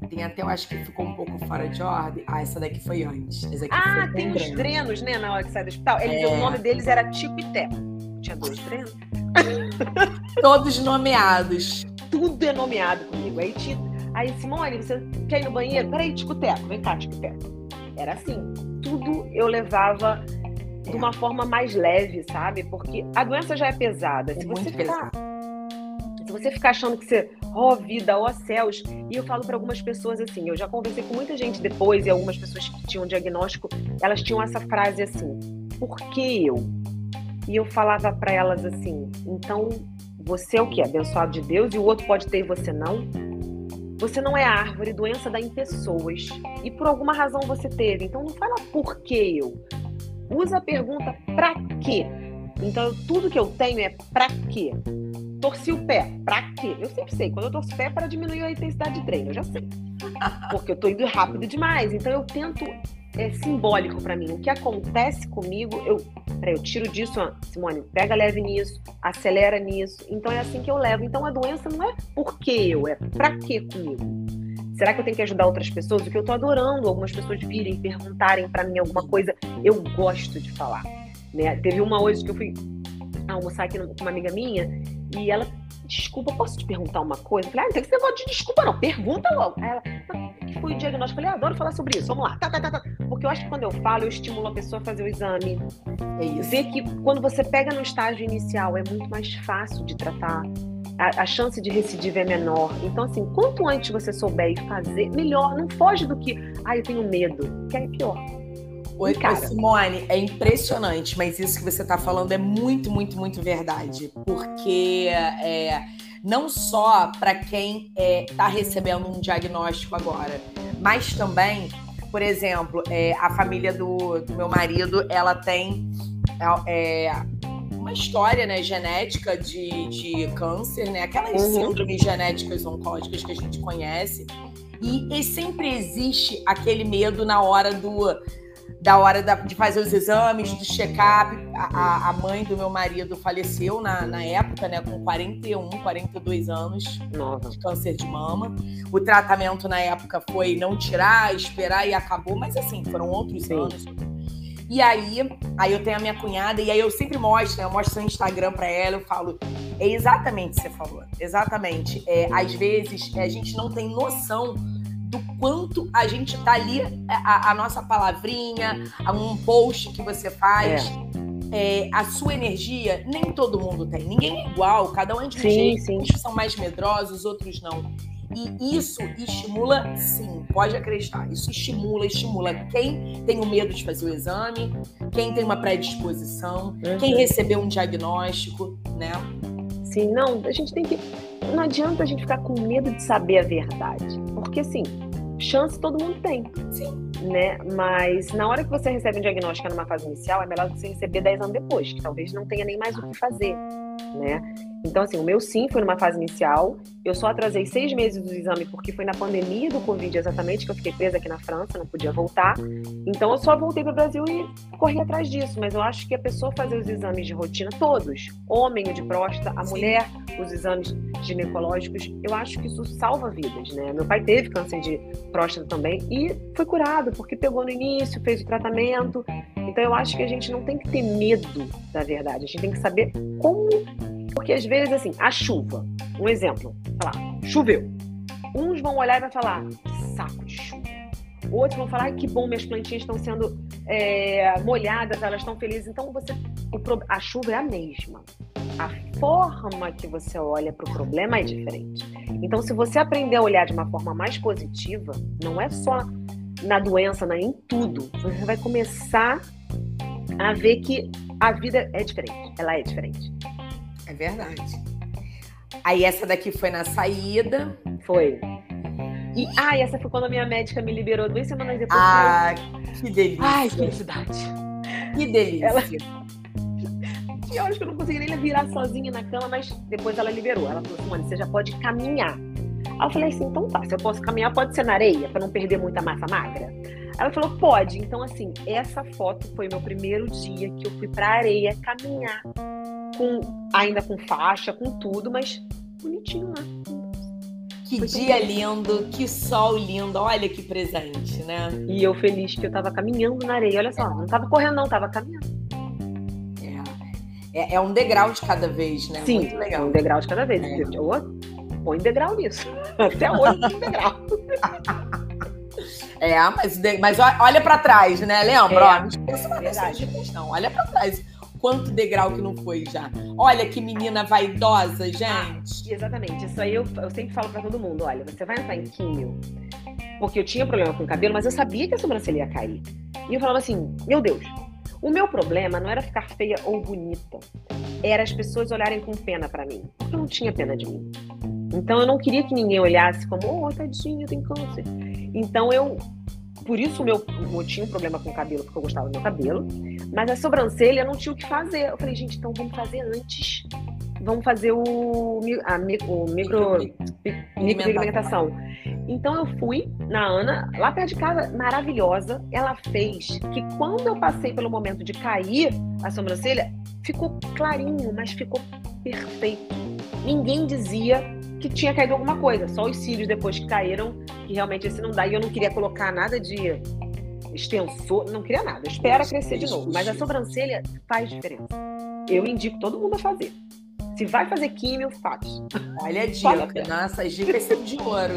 Tem até, eu acho que ficou um pouco fora de ordem. Ah, essa daqui foi antes. ah, tem os drenos, né, na hora que sai do hospital. Eles, é... O nome deles era Tico e Teco. Tinha dois drenos. [LAUGHS] Todos nomeados. Tudo é nomeado comigo. Aí, tinha... Aí Simone, você quer ir no banheiro? Peraí, Tico Teco. Vem cá, Tico Teco. Era assim. Tudo eu levava é. de uma forma mais leve, sabe? Porque a doença já é pesada. É Se você ficar... Você ficar achando que você ó oh, vida, ó oh, céus. E eu falo para algumas pessoas assim, eu já conversei com muita gente depois e algumas pessoas que tinham diagnóstico, elas tinham essa frase assim: "Por que eu?" E eu falava para elas assim: "Então, você é o que? Abençoado de Deus e o outro pode ter e você não?" Você não é árvore, doença dá em pessoas. E por alguma razão você teve. Então não fala por que eu. Usa a pergunta para quê? Então tudo que eu tenho é para quê? Torci o pé. Pra quê? Eu sempre sei. Quando eu torço o pé é para diminuir a intensidade de treino. Eu já sei. Porque eu tô indo rápido demais. Então eu tento. É simbólico para mim. O que acontece comigo, eu, peraí, eu tiro disso, Simone, pega leve nisso, acelera nisso. Então é assim que eu levo. Então a doença não é porque eu, é pra quê comigo. Será que eu tenho que ajudar outras pessoas? O que eu tô adorando, algumas pessoas virem perguntarem para mim alguma coisa, eu gosto de falar. Né? Teve uma hoje que eu fui almoçar aqui com uma amiga minha e ela, desculpa, posso te perguntar uma coisa? Eu falei, ah, não tem ser negócio de desculpa, não. Pergunta logo. Aí ela, que foi o diagnóstico? Eu falei, ah, adoro falar sobre isso, vamos lá. Tá, tá, tá, tá. Porque eu acho que quando eu falo, eu estimulo a pessoa a fazer o exame. É isso. Ver que quando você pega no estágio inicial, é muito mais fácil de tratar. A, a, chance de recidiva é menor. Então, assim, quanto antes você souber e fazer, melhor. Não foge do que, ah, eu tenho medo, que é pior. Oi, cara. Simone, é impressionante, mas isso que você está falando é muito, muito, muito verdade. Porque é, não só para quem está é, tá recebendo um diagnóstico agora, mas também, por exemplo, é, a família do, do, meu marido, ela tem é, uma história né, genética de, de câncer, né? Aquelas uhum. síndromes genéticas oncológicas que a gente conhece. E, e sempre existe aquele medo na hora do da hora da, de fazer os exames, do check-up. A, a, mãe do meu marido faleceu na, na época, né, com 41, 42 anos Nossa. de câncer de mama. O tratamento na época foi não tirar, esperar e acabou, mas assim, foram outros Sim. anos. E aí, aí eu tenho a minha cunhada, e aí eu sempre mostro, né, eu mostro no Instagram para ela, eu falo, é exatamente o que você falou, exatamente. É, às vezes a gente não tem noção do quanto a gente tá ali, a, a nossa palavrinha, um post que você faz. É. É, a sua energia, nem todo mundo tem. Ninguém é igual, cada um é de um sim, jeito. Sim. Uns são mais medrosos, outros não. E isso estimula, sim, pode acreditar. Isso estimula, estimula quem tem o medo de fazer o exame, quem tem uma predisposição, uhum. quem recebeu um diagnóstico, né? Sim, não, a gente tem que. Não adianta a gente ficar com medo de saber a verdade. Porque, assim, chance todo mundo tem. Sim. Né? Mas na hora que você recebe um diagnóstico numa fase inicial, é melhor você receber 10 anos depois, que talvez não tenha nem mais o que fazer. Né? Então, assim, o meu sim foi numa fase inicial. Eu só atrasei seis meses do exame porque foi na pandemia do Covid exatamente que eu fiquei presa aqui na França, não podia voltar. Então, eu só voltei para o Brasil e corri atrás disso. Mas eu acho que a pessoa fazer os exames de rotina, todos, homem, o de próstata, a mulher, os exames ginecológicos, eu acho que isso salva vidas, né? Meu pai teve câncer de próstata também e foi curado porque pegou no início, fez o tratamento. Então, eu acho que a gente não tem que ter medo da verdade. A gente tem que saber como porque às vezes, assim, a chuva, um exemplo, lá, choveu. Uns vão olhar e vão falar, saco de chuva. Outros vão falar, que bom, minhas plantinhas estão sendo é, molhadas, elas estão felizes. Então, você, a chuva é a mesma. A forma que você olha para o problema é diferente. Então, se você aprender a olhar de uma forma mais positiva, não é só na doença, não, é em tudo, você vai começar a ver que a vida é diferente. Ela é diferente. É verdade. Aí essa daqui foi na saída. Foi. E, ah, e essa foi quando a minha médica me liberou duas semanas depois. Ah, que delícia. Ai, que felicidade. Que delícia. Ela... E eu acho que eu não consegui nem virar sozinha na cama, mas depois ela liberou. Ela falou assim, mano, você já pode caminhar. Aí eu falei assim, então tá, se eu posso caminhar, pode ser na areia, para não perder muita massa magra? Ela falou, pode. Então, assim, essa foto foi meu primeiro dia que eu fui pra areia caminhar com ainda com faixa, com tudo, mas bonitinho lá. Que Foi dia lindo, que sol lindo, olha que presente, né? E eu feliz que eu tava caminhando na areia, olha só, não tava correndo não, tava caminhando. É, é, é um degrau de cada vez, né? Sim, Muito legal. É um degrau de cada vez. É. Eu, põe degrau nisso. [LAUGHS] Até hoje põe degrau. [LAUGHS] É, mas, mas olha para trás, né? Lembra? É, não esqueça uma dessas dicas, não. Olha para trás quanto degrau que não foi já. Olha que menina vaidosa, gente. Ah, exatamente. Isso aí eu, eu sempre falo para todo mundo: olha, você vai entrar em químio. Porque eu tinha problema com o cabelo, mas eu sabia que a sobrancelha ia cair. E eu falava assim: meu Deus, o meu problema não era ficar feia ou bonita, era as pessoas olharem com pena para mim, porque eu não tinha pena de mim. Então eu não queria que ninguém olhasse como, oh, tadinho, tem câncer. Então eu por isso meu, eu tinha um problema com o cabelo, porque eu gostava do meu cabelo. Mas a sobrancelha não tinha o que fazer. Eu falei, gente, então vamos fazer antes. Vamos fazer o, a, o micro, micropigmentação. Então eu fui na Ana, lá perto de casa, maravilhosa. Ela fez que quando eu passei pelo momento de cair a sobrancelha, ficou clarinho, mas ficou perfeito. Ninguém dizia que tinha caído alguma coisa. Só os cílios depois que caíram, que realmente esse não dá. E eu não queria colocar nada de extensor, não queria nada. Espera crescer de novo. Mas a sobrancelha faz diferença. eu indico todo mundo a fazer. Se vai fazer químio, faz. Olha a dica. Nossa, as dicas são de ouro.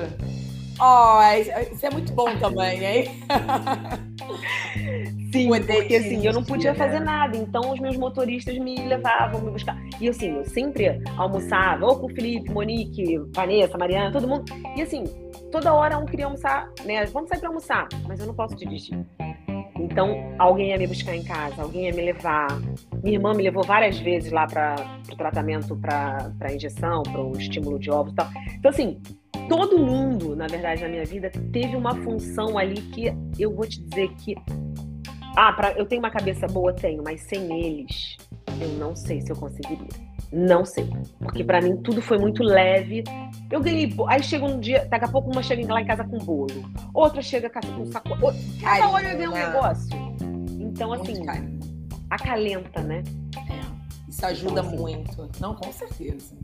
Ó, oh, isso é muito bom também, né? [LAUGHS] Sim, porque assim, eu não podia fazer nada, então os meus motoristas me levavam, me buscar. E assim, eu sempre almoçava, ou com o Felipe, Monique, Vanessa, Mariana, todo mundo. E assim, toda hora um queria almoçar, né? Vamos sair pra almoçar, mas eu não posso dirigir. Então, alguém ia me buscar em casa, alguém ia me levar. Minha irmã me levou várias vezes lá para o tratamento para injeção, para o estímulo de ovos e tal. Então, assim, todo mundo, na verdade, na minha vida, teve uma função ali que eu vou te dizer que. Ah, pra, eu tenho uma cabeça boa, tenho, mas sem eles, eu não sei se eu conseguiria. Não sei. Porque para mim tudo foi muito leve. Eu ganhei. Aí chega um dia, daqui a pouco uma chega lá em casa com bolo. Outra chega com saco. Cada hora eu ganho um negócio. Então, assim, acalenta, né? É. Isso ajuda então, assim, muito. Não, com certeza.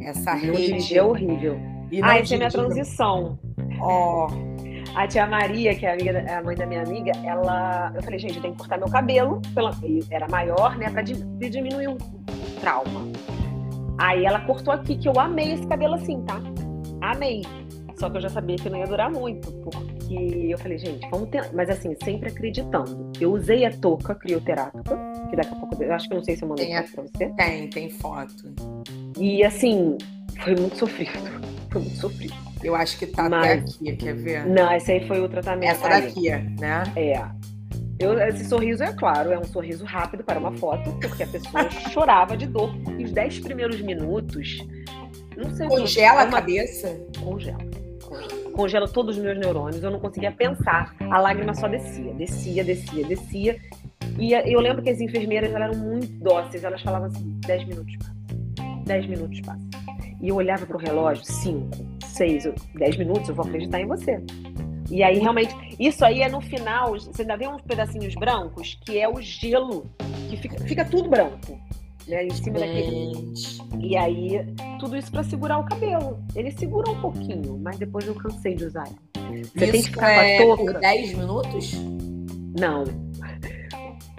Essa rede. é horrível. ah, essa é minha transição. Ó. Oh. A tia Maria, que é a, amiga, a mãe da minha amiga, ela. Eu falei, gente, eu tenho que cortar meu cabelo. Pela, era maior, né? Pra diminuir o trauma. Aí ela cortou aqui, que eu amei esse cabelo assim, tá? Amei. Só que eu já sabia que não ia durar muito, porque eu falei, gente, vamos ter. Mas assim, sempre acreditando. Eu usei a touca crioterápica, que daqui a pouco. Eu acho que eu não sei se eu mandei foto pra você. Tem, tem foto. E assim, foi muito sofrido. Foi muito sofrido. Eu acho que tá Mas... até aqui, quer ver? Não, esse aí foi o tratamento. Essa daqui, né? É. Eu, esse sorriso, é claro, é um sorriso rápido para uma foto, porque a pessoa [LAUGHS] chorava de dor. E os dez primeiros minutos. Não sei Congela a cabeça? Congela. Congela todos os meus neurônios. Eu não conseguia pensar. A lágrima só descia, descia, descia, descia. E eu lembro que as enfermeiras eram muito dóceis. Elas falavam assim: 10 minutos passa. 10 minutos passa. E eu olhava para o relógio: 5, seis, dez minutos, eu vou acreditar em você. E aí, realmente, isso aí é no final, você ainda vê uns pedacinhos brancos, que é o gelo, que fica, fica tudo branco. Né, em cima daquele. E aí, tudo isso para segurar o cabelo. Ele segura um pouquinho, mas depois eu cansei de usar. Você isso tem que ficar é com a touca. Por 10 minutos? Não.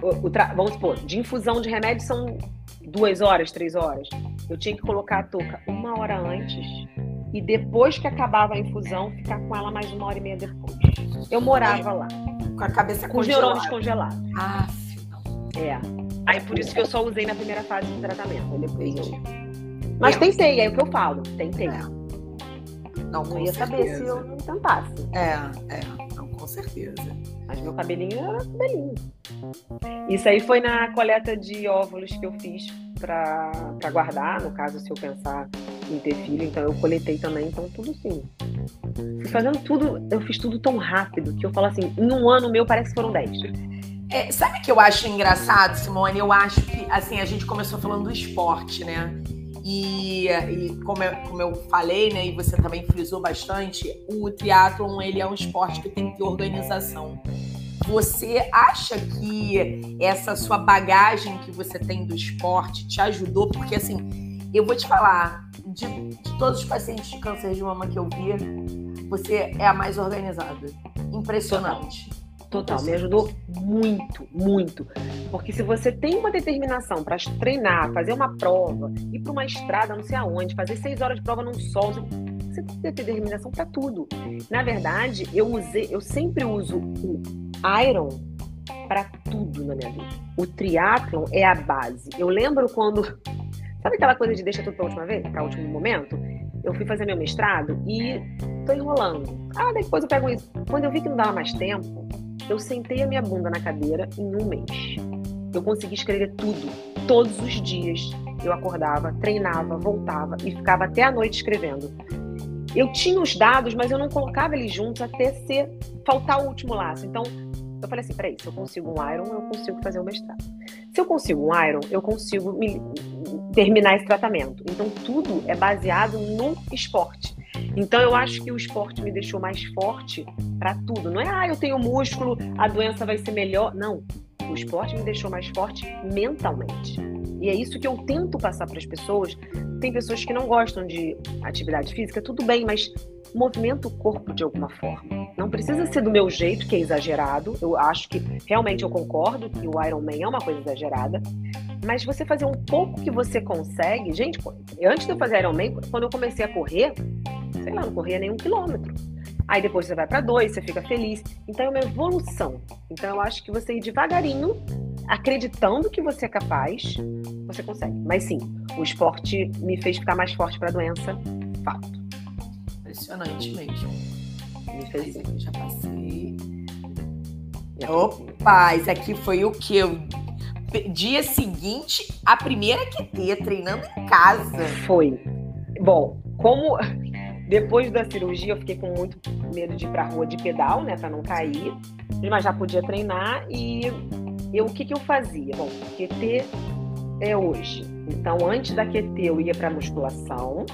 O, o tra... Vamos supor, de infusão de remédio são duas horas, três horas. Eu tinha que colocar a touca uma hora antes e depois que acabava a infusão, ficar com ela mais uma hora e meia depois. Eu morava lá. Com a cabeça com congelada. os neurônios congelados. Ah, é. Aí por isso que eu só usei na primeira fase do tratamento. Depois eu... Mas tentei, é o que eu falo. Tentei. É. Não, não ia certeza. saber se eu não tentasse. É, é. Não, com certeza. Mas meu cabelinho era cabelinho. Isso aí foi na coleta de óvulos que eu fiz para guardar, no caso, se eu pensar em ter filho, então eu coletei também, então tudo sim. Fui fazendo tudo, eu fiz tudo tão rápido que eu falo assim, em um ano meu parece que foram dez. É, sabe o que eu acho engraçado, Simone? Eu acho que, assim, a gente começou falando do esporte, né? E, e como, eu, como, eu, falei, né, e você também frisou bastante, o triatlon ele é um esporte que tem que ter organização. Você acha que essa sua bagagem que você tem do esporte te ajudou? Porque assim, eu vou te falar, de, de todos os pacientes de câncer de mama que eu vi, você é a mais organizada. Impressionante. Total, me ajudou muito, muito. Porque se você tem uma determinação para treinar, fazer uma prova, ir para uma estrada, não sei aonde, fazer seis horas de prova num sol, você ter determinação para tudo. Na verdade, eu usei, eu sempre uso o Iron para tudo na minha vida. O triatlon é a base. Eu lembro quando sabe aquela coisa de deixa tudo para última vez, para último momento? Eu fui fazer meu mestrado e tô enrolando. Ah, depois eu pego isso. Quando eu vi que não dava mais tempo, eu sentei a minha bunda na cadeira em um mês. Eu consegui escrever tudo, todos os dias. Eu acordava, treinava, voltava e ficava até a noite escrevendo. Eu tinha os dados, mas eu não colocava eles juntos até ser faltar o último laço. Então, eu falei assim, peraí, se eu consigo um Iron, eu consigo fazer o mestrado. Se eu consigo um Iron, eu consigo me, terminar esse tratamento. Então, tudo é baseado no esporte. Então eu acho que o esporte me deixou mais forte para tudo. Não é, ah, eu tenho músculo, a doença vai ser melhor. Não. O esporte me deixou mais forte mentalmente. E é isso que eu tento passar para as pessoas. Tem pessoas que não gostam de atividade física, tudo bem, mas movimenta o corpo de alguma forma. Não precisa ser do meu jeito, que é exagerado. Eu acho que realmente eu concordo que o Iron Man é uma coisa exagerada, Mas você fazer um pouco que você consegue, gente, antes de eu fazer Ironman, quando eu comecei a correr, sei lá, não corria nem um quilômetro. Aí depois você vai para dois, você fica feliz. Então é uma evolução. Então eu acho que você ir devagarinho, acreditando que você é capaz, você consegue. Mas sim, o esporte me fez ficar mais forte para a doença, fato. Impressionante mesmo. Me fez. Eu já passei. Opa, isso aqui foi o que? Dia seguinte, a primeira QT, treinando em casa. Foi. Bom, como depois da cirurgia eu fiquei com muito medo de ir pra rua de pedal, né, para não cair, mas já podia treinar e eu, o que que eu fazia? Bom, QT é hoje. Então, antes da QT eu ia para musculação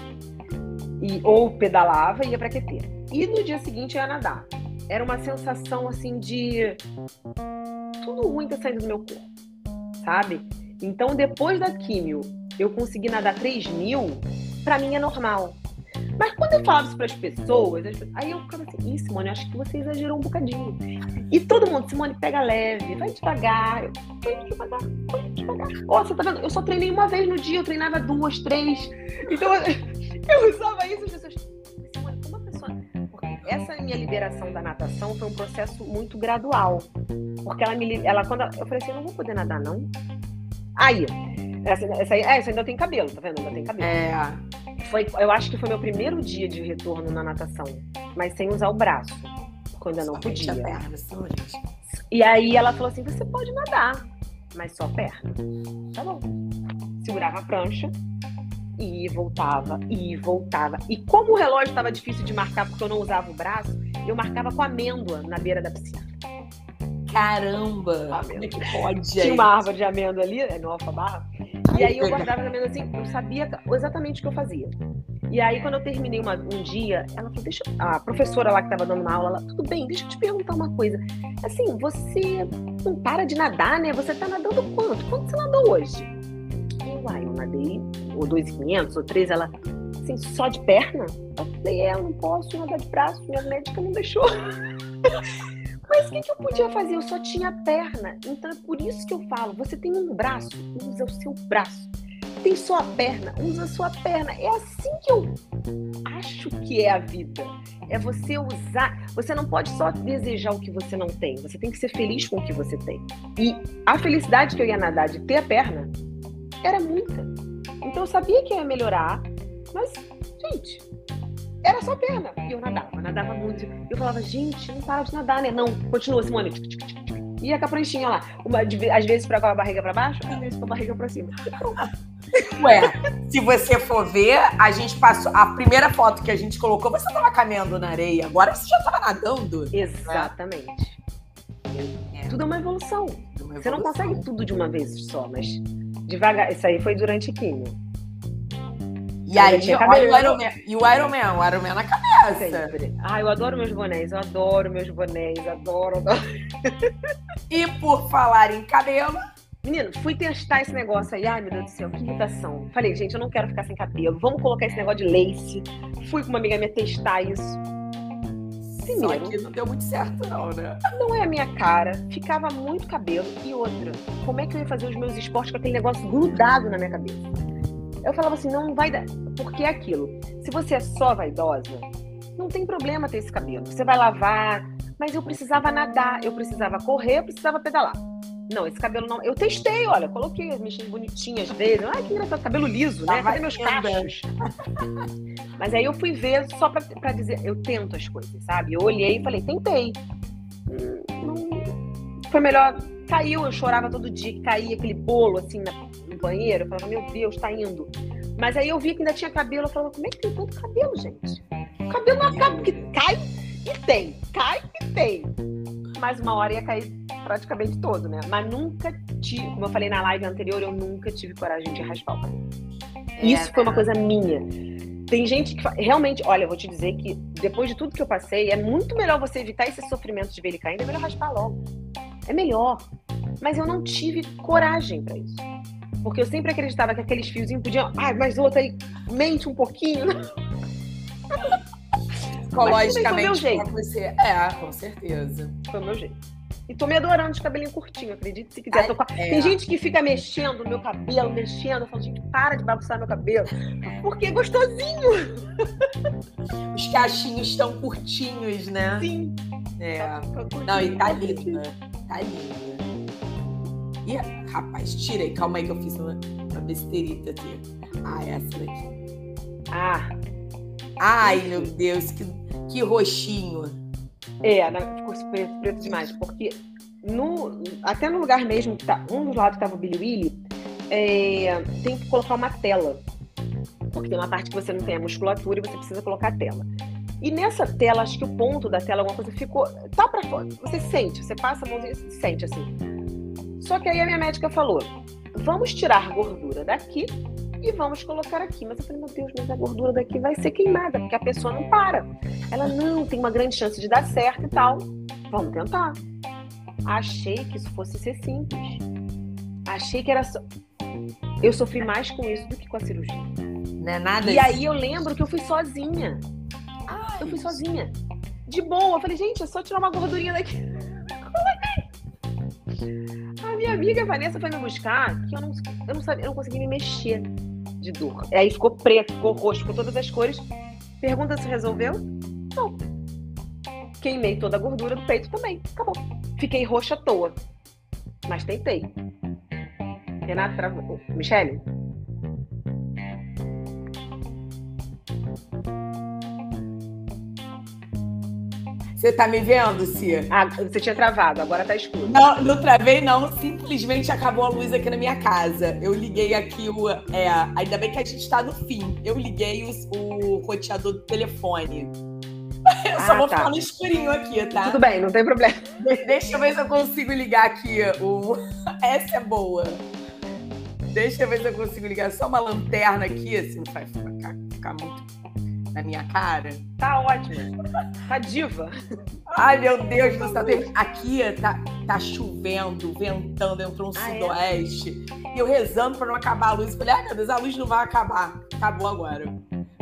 e ou pedalava e ia para QT. E no dia seguinte eu ia nadar. Era uma sensação assim de tudo ruim tá saindo do meu corpo, sabe? Então, depois da químio, eu consegui nadar 3 mil, pra mim é normal. Mas quando eu falava isso para as pessoas, aí eu ficava assim, Ih, Simone, acho que você exagerou um bocadinho. E todo mundo, Simone, pega leve, vai devagar. Eu, vai devagar, vai devagar. Ó, você tá vendo? Eu só treinei uma vez no dia, eu treinava duas, três. Então [LAUGHS] eu usava isso, as pessoas. Simone, como a pessoa. Porque essa minha liberação da natação foi um processo muito gradual. Porque ela me. Ela, quando eu falei assim, eu não vou poder nadar, não. Aí, essa, essa, é, essa ainda tem cabelo, tá vendo? Ainda tem cabelo. É. Foi, eu acho que foi meu primeiro dia de retorno na natação, mas sem usar o braço, porque eu não podia. Perna, e aí ela falou assim: você pode nadar, mas só perna. Tá bom. Segurava a prancha e voltava, e voltava. E como o relógio estava difícil de marcar porque eu não usava o braço, eu marcava com amêndoa na beira da piscina. Caramba! Como é que pode? Tinha uma árvore de amêndoa ali, é no Alfa Barra. E aí eu guardava na assim, eu sabia exatamente o que eu fazia. E aí, quando eu terminei uma, um dia, ela falou, deixa. A professora lá que estava dando uma aula, ela, tudo bem, deixa eu te perguntar uma coisa. Assim, você não para de nadar, né? Você tá nadando quanto? Quanto você nadou hoje? Eu, ah, eu nadei, ou 2,500, ou 3, ela, assim, só de perna? Eu falei, é, eu não posso nadar de braço, minha médica não deixou. [LAUGHS] Mas o que, que, eu podia fazer? Eu só tinha perna. Então é por isso que eu falo: você tem um braço, usa o seu braço. Tem só a perna, usa a sua perna. É assim que eu acho que é a vida. É você usar. Você não pode só desejar o que você não tem. Você tem que ser feliz com o que você tem. E a felicidade que eu ia nadar de ter a perna era muita. Então eu sabia que ia melhorar. Mas, gente, era só perna. E eu nadava, nadava muito. Eu falava, gente, não para de nadar, né? Não, continua, Simone. Com a pranchinha lá. Uma, às vezes pra com a barriga pra baixo, às vezes com a barriga pra cima. [LAUGHS] Ué, se você for ver, a gente passou. A primeira foto que a gente colocou, você tava caminhando na areia. Agora você já tava nadando. Exatamente. É. Tudo é uma evolução. uma evolução. Você não consegue tudo de uma vez só, mas devagar. Isso aí foi durante químio. E aí, olha o Iron Man. E o Iron Man, o Iron Man na cabeça. Sempre. Ah, eu adoro meus bonéis, eu adoro meus bonéis, adoro, adoro. e por falar em cabelo. Menino, fui testar esse negócio aí. Ai, meu Deus do céu, que irritação. Falei, gente, eu não quero ficar sem cabelo. Vamos colocar esse negócio de lace. Fui com uma amiga minha testar isso. Primeiro, Só que não deu muito certo, não, né? Não é a minha cara. Ficava muito cabelo. E outra, como é que eu ia fazer os meus esportes com aquele negócio grudado na minha cabeça? Eu falava assim, não, não vai dar. Porque é aquilo. Se você é só vaidosa, não tem problema ter esse cabelo. Você vai lavar. Mas eu precisava nadar, eu precisava correr, eu precisava pedalar. Não, esse cabelo não. Eu testei, olha, coloquei as mexinhas bonitinhas dele. Ai, que engraçado, cabelo liso, né? Cadê meus cachos? [LAUGHS] Mas aí eu fui ver só pra, pra dizer, eu tento as coisas, sabe? Eu olhei e falei, tentei. Hum, não... Foi melhor. Caiu, eu chorava todo dia caía aquele bolo assim na, banheiro, eu falava, meu Deus, tá indo. Mas aí eu vi que ainda tinha cabelo, eu falava, como é que tem tanto cabelo, gente? O cabelo não acaba, porque cai e tem, cai e tem. Mais uma hora ia cair praticamente todo, né? Mas nunca tive, como eu falei na live anterior, eu nunca tive coragem de raspar o cabelo. É, Isso foi uma coisa minha. Tem gente que realmente, olha, eu vou te dizer que depois de tudo que eu passei, é muito melhor você evitar esse sofrimento de ver ele caindo, é melhor raspar logo. É melhor. Mas eu não tive coragem para isso. Porque eu sempre acreditava que aqueles fiozinhos podiam. Ai, mas outra aí mente um pouquinho. [LAUGHS] Psicologicamente, foi meu jeito. Você... É, com certeza. Foi o meu jeito. E tô me adorando de cabelinho curtinho, acredite se quiser. Com... É. Tem gente que fica mexendo no meu cabelo, mexendo. Eu falo, gente, para de bagunçar meu cabelo. Porque é gostosinho. [LAUGHS] Os cachinhos estão curtinhos, né? Sim. É. Não, e tá lindo, né? Tá lindo. Ih, rapaz, tira aí. Calma aí que eu fiz uma, uma besteirita aqui. Ah, essa daqui. Ah. Ai, meu Deus, que, que roxinho. É, ficou preto, preto demais. Porque no, até no lugar mesmo, que tá, um dos lados que tava o Billy Willy, é, tem que colocar uma tela. Porque tem uma parte que você não tem a musculatura e você precisa colocar a tela. E nessa tela, acho que o ponto da tela, alguma coisa ficou. Tá pra fora. Você sente, você passa a mãozinha e sente assim. Só que aí a minha médica falou: vamos tirar gordura daqui e vamos colocar aqui. Mas eu falei, meu Deus, mas a gordura daqui vai ser queimada, porque a pessoa não para. Ela, não, tem uma grande chance de dar certo e tal. Vamos tentar. Achei que isso fosse ser simples. Achei que era só. Eu sofri mais com isso do que com a cirurgia. Não é nada E aí eu lembro que eu fui sozinha. Ai, eu fui sozinha. De boa. Eu falei, gente, é só tirar uma gordurinha daqui. A minha amiga Vanessa foi me buscar, que eu não, eu não sabia, eu não conseguia me mexer de dor. Aí ficou preto, ficou roxo, ficou todas as cores. Pergunta se resolveu? Não. Queimei toda a gordura do peito também. Acabou. Fiquei roxa à toa. Mas tentei. Renato travou. Michele? Você tá me vendo, Cia? Ah, você tinha travado, agora tá escuro. Não, não travei, não. Simplesmente acabou a luz aqui na minha casa. Eu liguei aqui o. É, ainda bem que a gente tá no fim. Eu liguei o, o roteador do telefone. [LAUGHS] Eu só ah, vou tá. ficar no escurinho aqui, tá? Tudo bem, não tem problema. Deixa eu ver se eu consigo ligar aqui o. [LAUGHS] Essa é boa. Deixa eu ver se eu consigo ligar só uma lanterna aqui, assim, vai ficar, ficar muito na minha cara. Tá ótimo. Tá diva. [LAUGHS] Ai, meu Deus do céu. Aqui tá, tá chovendo, ventando, entrou um ah, é? sudoeste. É? E eu rezando pra não acabar a luz. Falei, ai meu Deus, a luz não vai acabar. Acabou agora.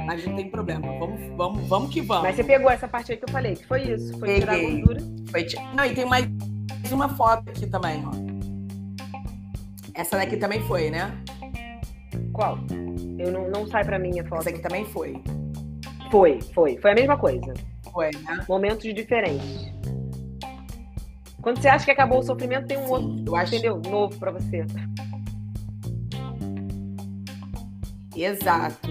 Mas não tem problema. Vamos, vamos, vamos que vamos. Mas você pegou essa parte aí que eu falei, que foi isso. Foi Peguei. tirar a gordura. Foi Não, e tem mais uma foto aqui também, ó. Essa daqui também foi, né? Qual? Eu não, não sai pra mim a foto. Essa aqui também foi. Foi, foi. Foi a mesma coisa. Foi, né? Momentos diferentes. Quando você acha que acabou o sofrimento, tem um Sim, outro, eu acho... entendeu? Novo para você. Exato.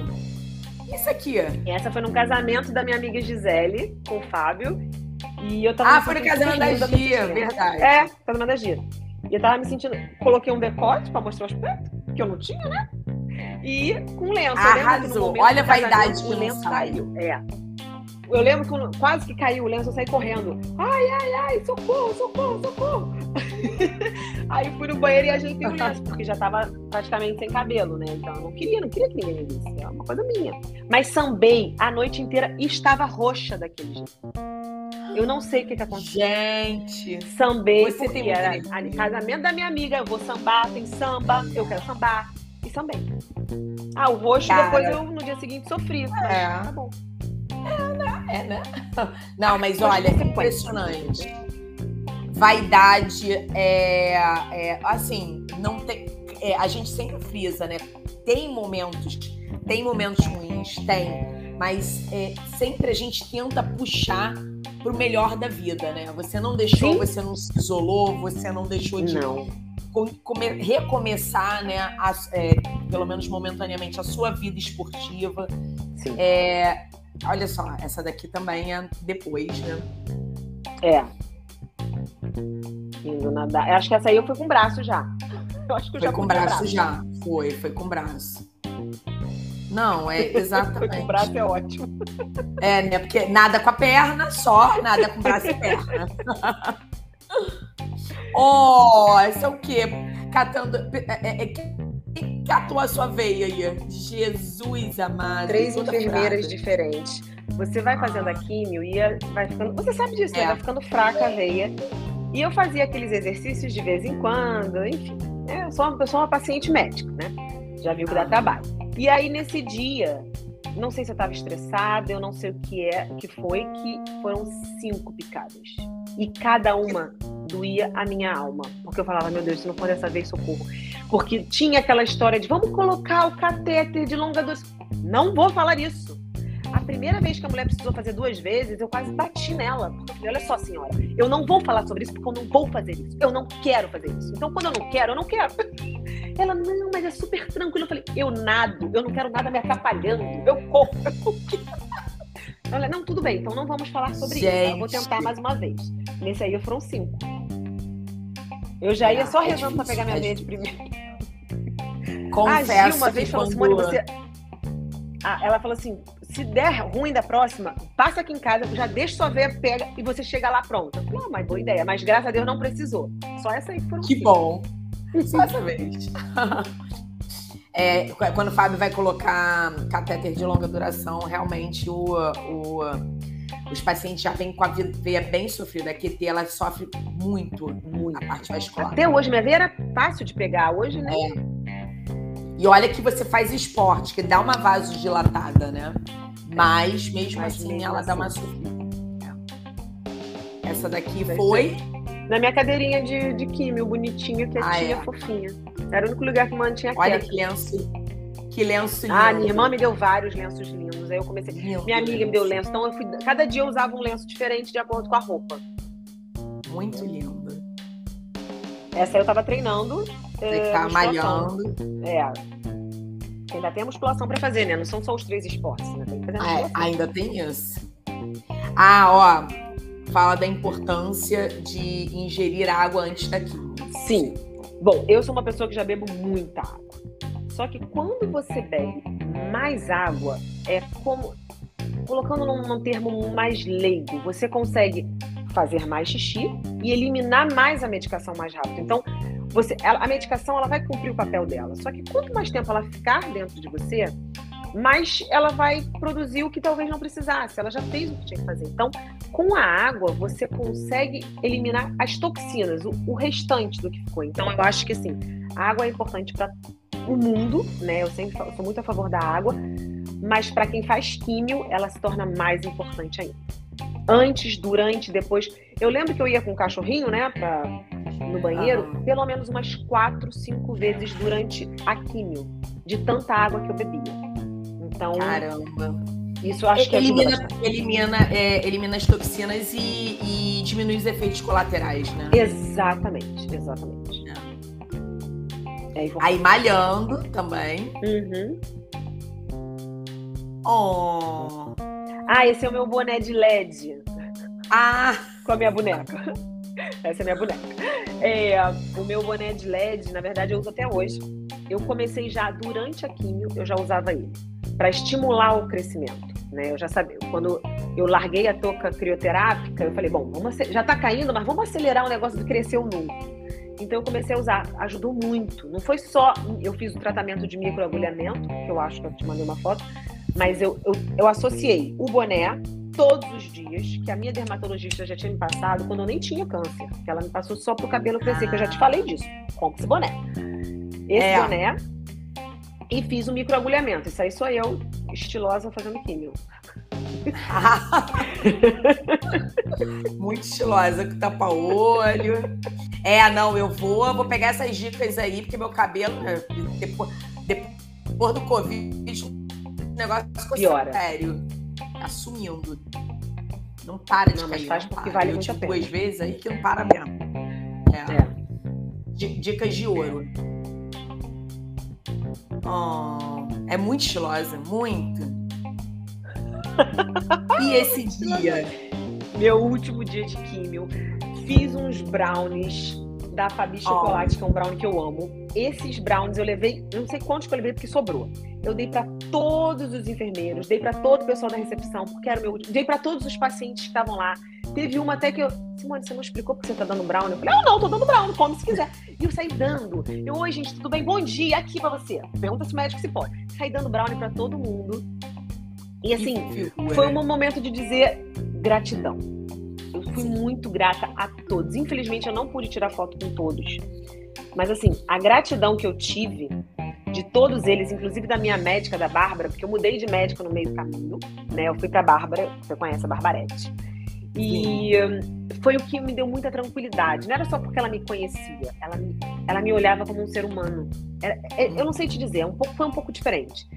Isso aqui. Essa foi no casamento da minha amiga Gisele com o Fábio. E eu tava Ah, foi no casamento da Gia, verdade. É, casamento da Gia. E eu tava me sentindo. Coloquei um decote pra mostrar os peitos, que eu não tinha, né? E com lenço. Arrasou. Olha a vaidade o lenço caiu. É. Eu lembro que quase que caiu o lenço, eu saí correndo. Ai, ai, ai, socorro, socorro, socorro. [LAUGHS] Aí fui no banheiro e ajeitei o lenço, porque já tava praticamente sem cabelo, né? Então eu não queria, não queria que ninguém me visse. É uma coisa minha. Mas sambei a noite inteira e estava roxa daquele jeito. Eu não sei o que, que aconteceu. Gente, sambei. Você tem era casamento da minha amiga. Eu vou sambar, tem samba, eu quero sambar e também. Ah, o roxo Cara, depois eu no dia seguinte sofri. É. Tá bom. É, né? É, né? [LAUGHS] Não, mas olha, é impressionante. Vaidade é, é assim, não tem. É, a gente sempre frisa, né? Tem momentos, tem momentos ruins, tem, mas é, sempre a gente tenta puxar pro melhor da vida, né? Você não deixou, Sim. você não se isolou, você não deixou de não recomeçar, né, a, é, pelo menos momentaneamente, a sua vida esportiva. Sim. É, olha só, essa daqui também é depois, né? É. Indo nadar. Eu acho que essa aí eu fui com braço já. [LAUGHS] Eu acho que eu foi já com braço, braço já. Foi, foi com braço. Não, é [LAUGHS] exatamente. com braço é ótimo. É, né? Porque nada com a perna, só nada com braço e perna. [LAUGHS] Oh, esse é o quê? Catando. É, é, é, catou a sua veia aí? Jesus amado. Três enfermeiras diferentes. Você vai fazendo a químio e vai ficando. Você sabe disso, né? é. né? Vai ficando fraca a veia. E eu fazia aqueles exercícios de vez em quando, enfim. Eu sou uma, eu sou uma paciente médica, né? Já viu que dá trabalho. E aí, nesse dia, não sei se eu estava estressada, eu não sei o que é, que foi, que foram cinco picadas. E cada uma doía a minha alma. Porque eu falava, meu Deus, se não for dessa vez, socorro. Porque tinha aquela história de vamos colocar o catéter de longa duração. Não vou falar isso. A primeira vez que a mulher precisou fazer duas vezes, eu quase bati nela. Porque eu falei, olha só, senhora, eu não vou falar sobre isso porque eu não vou fazer isso. Eu não quero fazer isso. Então, quando eu não quero, eu não quero. [LAUGHS] Ela, não, mas é super tranquilo. Eu falei, eu nado, eu não quero nada me atrapalhando. Eu corro, eu não quero. [LAUGHS] Ela, não, tudo bem, então não vamos falar sobre Gente. isso. Eu vou tentar mais uma vez. Nesse aí foram cinco. Eu já ia só é rezando para pegar minha é vez primeiro. Confesso [LAUGHS] a Gil uma vez falou, Simone, você... Ah, ela falou assim, se der ruim da próxima, passa aqui em casa, já deixa sua veia, pega e você chega lá pronta. Não, ah, mas boa ideia. Mas graças a Deus não precisou. Só essa aí que foram Que cinco. bom. Só essa vez. É, quando o Fábio vai colocar catéter de longa duração, realmente o, o os pacientes já vêm com a veia bem sofrida. A QT, ela sofre muito, muito a parte vascular. Até hoje, minha veia era fácil de pegar. Hoje, né? É. E olha que você faz esporte, que dá uma vasodilatada, né? Mas, mesmo Mas assim, mesmo ela assim. dá uma assim. sofrida. É. Essa daqui foi... Na minha cadeirinha de, de químio, bonitinha, quietinha, ah, é. fofinha. Era o único lugar que mantinha Olha que lenço que lenço lindo. Ah, minha irmã me deu vários lenços lindos. Aí eu comecei. Lindo minha amiga me deu lenço. Então eu fui. Cada dia eu usava um lenço diferente de acordo com a roupa. Muito lindo. Essa aí eu tava treinando. Você tá malhando. É. Ainda tem a musculação pra fazer, né? Não são só os três esportes, né? Tem que fazer ah, é, ainda tem isso. Ah, ó. Fala da importância de ingerir água antes da química. Sim. Bom, eu sou uma pessoa que já bebo muita água. Só que quando você bebe mais água, é como. Colocando num, num termo mais leigo, você consegue fazer mais xixi e eliminar mais a medicação mais rápido. Então, você, a medicação ela vai cumprir o papel dela. Só que quanto mais tempo ela ficar dentro de você, mais ela vai produzir o que talvez não precisasse. Ela já fez o que tinha que fazer. Então, com a água, você consegue eliminar as toxinas, o, o restante do que ficou. Então, eu acho que assim, a água é importante para o mundo, né? Eu sempre falo, sou muito a favor da água, mas para quem faz químio, ela se torna mais importante ainda. Antes, durante, depois. Eu lembro que eu ia com o cachorrinho, né, pra, no banheiro, ah. pelo menos umas quatro, cinco vezes durante a químio, de tanta água que eu bebia. Então. Caramba. Isso eu acho que elimina, elimina, é, elimina as toxinas e, e, diminui os efeitos colaterais, né? Exatamente, exatamente. É Aí malhando também. Uhum. Oh. Ah, esse é o meu boné de LED. Ah! Com a minha boneca. Essa é a minha boneca. É, o meu boné de LED, na verdade, eu uso até hoje. Eu comecei já durante a químio, eu já usava ele. para estimular o crescimento. Né? Eu já sabia. Quando eu larguei a touca crioterápica, eu falei, bom, vamos já tá caindo, mas vamos acelerar o negócio de crescer o novo. Então eu comecei a usar, ajudou muito. Não foi só eu fiz o tratamento de microagulhamento, que eu acho que eu te mandei uma foto, mas eu, eu, eu associei o boné todos os dias, que a minha dermatologista já tinha me passado quando eu nem tinha câncer, que ela me passou só pro cabelo crescer, que eu já te falei disso. Compre esse boné. Esse é. boné e fiz o um microagulhamento. Isso aí sou eu, estilosa, fazendo químio. [LAUGHS] Muito estilosa, com tapa-olho. É, não, eu vou, vou pegar essas dicas aí, porque meu cabelo, né, depois, depois do Covid, o negócio ficou Piora. sério. Assumindo. Não para de não, cair. Mas faz porque vale eu muito a pena. duas vezes aí que não para mesmo. É. é. Dicas de ouro. Oh, é muito estilosa, muito. e esse dia? Meu último dia de químio fiz uns brownies da Fabi Chocolate, oh. que é um brownie que eu amo. Esses brownies eu levei, não sei quantos que eu levei porque sobrou. Eu dei para todos os enfermeiros, dei para todo o pessoal da recepção, porque era o meu último. Dei para todos os pacientes que estavam lá. Teve uma até que eu. Simone, você não explicou porque você tá dando brownie? Eu falei, não, não, tô dando brownie, come se quiser. E eu saí dando. Eu, oi, gente, tudo bem? Bom dia, aqui pra você. Pergunta se o médico se pode. Saí dando brownie para todo mundo. E assim, foi um momento de dizer gratidão fui muito grata a todos. Infelizmente, eu não pude tirar foto com todos. Mas, assim, a gratidão que eu tive de todos eles, inclusive da minha médica, da Bárbara, porque eu mudei de médica no meio do caminho, né? Eu fui pra Bárbara, você conhece a Barbarete. E foi o que me deu muita tranquilidade. Não era só porque ela me conhecia, ela me, ela me olhava como um ser humano. Era, é, eu não sei te dizer, é um pouco, foi um pouco diferente.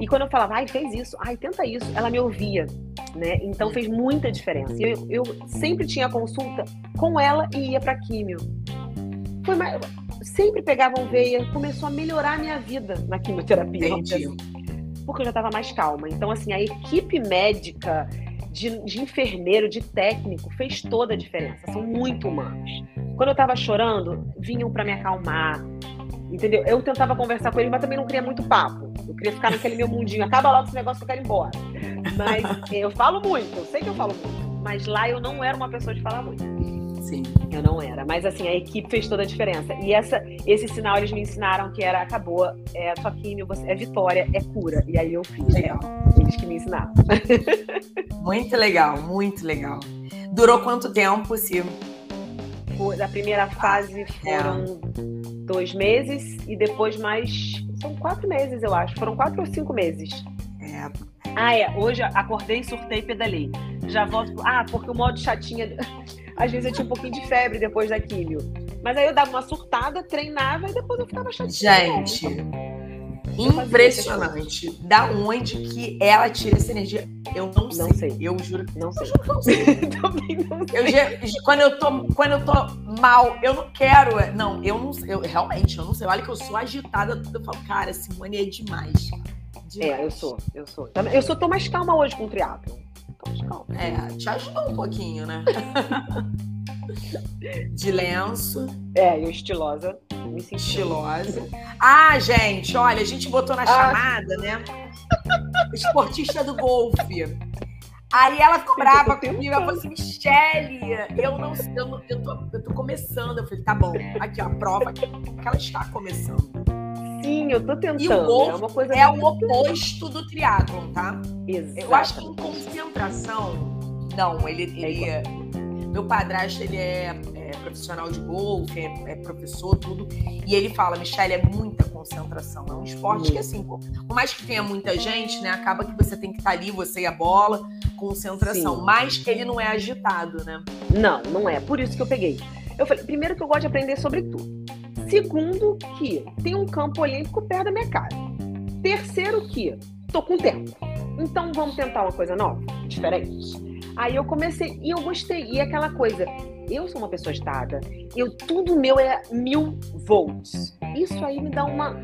E quando eu falava, ai, fez isso, ai, tenta isso, ela me ouvia, né? Então fez muita diferença. Eu, eu sempre tinha consulta com ela e ia para químio. Foi mais, sempre pegavam veia, começou a melhorar a minha vida na quimioterapia. Entendi. Porque eu já estava mais calma. Então, assim, a equipe médica, de, de, enfermeiro, de técnico, fez toda a diferença. São muito humanos. Quando eu estava chorando, vinham para me acalmar. Entendeu? Eu tentava conversar com ele, mas também não queria muito papo. Eu queria ficar naquele meu mundinho. Acaba logo esse negócio eu quero ir embora. Mas [LAUGHS] eu falo muito, eu sei que eu falo muito. Mas lá eu não era uma pessoa de falar muito. Sim. Eu não era. Mas assim, a equipe fez toda a diferença. E essa, esse sinal eles me ensinaram que era acabou, é sua químio, é vitória, é cura. E aí eu fiz. Legal. É, eles que me ensinaram. [LAUGHS] muito legal, muito legal. Durou quanto tempo, se da primeira fase foram é. dois meses e depois mais. São quatro meses, eu acho. Foram quatro ou cinco meses. É. Ah, é. Hoje acordei, surtei e pedalei. Já volto. Ah, porque o modo chatinha. [LAUGHS] Às vezes eu tinha um pouquinho de febre depois da químio. Mas aí eu dava uma surtada, treinava e depois eu ficava chatinha. Gente, impressionante. Da onde que ela tira essa energia? Eu não sei. Não sei. Eu juro. Não sei. Eu juro que não sei. [LAUGHS] Também não sei. Eu, quando, eu tô, quando eu tô mal, eu não quero. Não, eu não eu Realmente, eu não sei. Olha que eu sou agitada, tudo. Eu falo, cara, Simone é demais. demais. É, eu sou. Eu sou. Eu só tô mais calma hoje com o triatlo. É, te ajudou um pouquinho, né? [LAUGHS] De lenço. É, eu estilosa. Me senti estilosa. Ah, gente, olha, a gente botou na ah. chamada, né? Esportista do golfe. Aí ela ficou brava comigo, ela falou assim, Michele, eu não sei, eu, eu, tô, eu tô começando. Eu falei, tá bom, aqui ó, a prova que ela está começando. Sim, eu tô tentando. E o golfe é, uma coisa é o oposto do triatlon, tá? Exato. Eu acho que em concentração, não, ele, ele é meu padrasto, ele é, é profissional de golfe, é, é, professor, tudo. E ele fala, Michelle, é muita concentração. É um esporte que, assim, por, mais que tenha muita gente, né? Acaba que você tem que estar ali, você e a bola, concentração. Sim. Mas ele não é agitado, né? Não, não é. Por isso que eu peguei. Eu falei, primeiro que eu gosto de aprender sobre tudo. Segundo, que tem um campo olímpico perto da minha casa. Terceiro, que tô com tempo. Então vamos tentar uma coisa nova, diferente. Aí eu comecei e eu gostei. E aquela coisa, eu sou uma pessoa agitada, eu tudo meu é mil volts. Isso aí me dá uma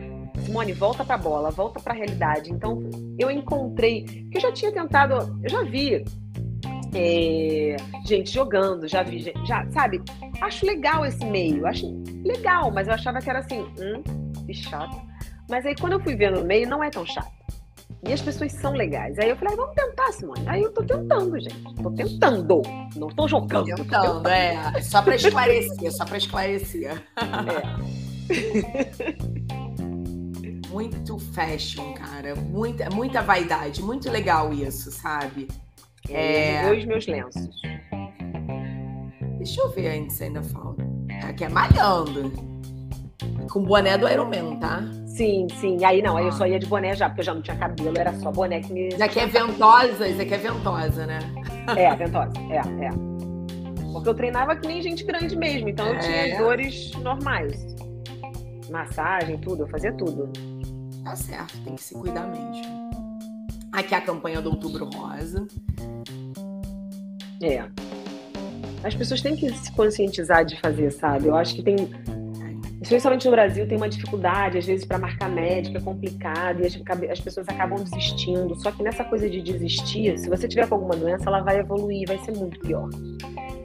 Simone, volta pra bola, volta pra realidade. Então, eu encontrei, que eu já tinha tentado, eu já vi é, gente jogando, já vi, gente, já, sabe? Acho legal esse meio, acho legal, mas eu achava que era assim, hum, que chato. Mas aí quando eu fui ver no meio, não é tão chato. E as pessoas são legais. Aí eu falei, ah, vamos tentar, Simone. Aí eu tô tentando, gente. Tô tentando. Não tô jogando. Tentando, tentando. é. Só pra esclarecer, só pra esclarecer. É. [LAUGHS] muito fashion, cara. Muita, muita vaidade. Muito legal isso, sabe? É... Dois meus lenços. Deixa eu ver ainda se ainda falta. Aqui é malhando. Com boné do Ironman, tá? Sim, sim. Aí não, aí eu só ia de boné já, porque eu já não tinha cabelo, era só boné que me. Isso aqui é ventosa, isso aqui é ventosa, né? É, ventosa, é, é. Porque eu treinava que nem gente grande mesmo, então eu tinha é. dores normais. Massagem, tudo, eu fazia tudo. Tá certo, tem que se cuidar mesmo. Aqui é a campanha do Outubro Rosa. É. As pessoas têm que se conscientizar de fazer, sabe? Eu acho que tem. Especialmente no Brasil, tem uma dificuldade, às vezes, para marcar médico, é complicado, e as, as, pessoas acabam desistindo. Só que nessa coisa de desistir, se você tiver com alguma doença, ela vai evoluir, vai ser muito pior.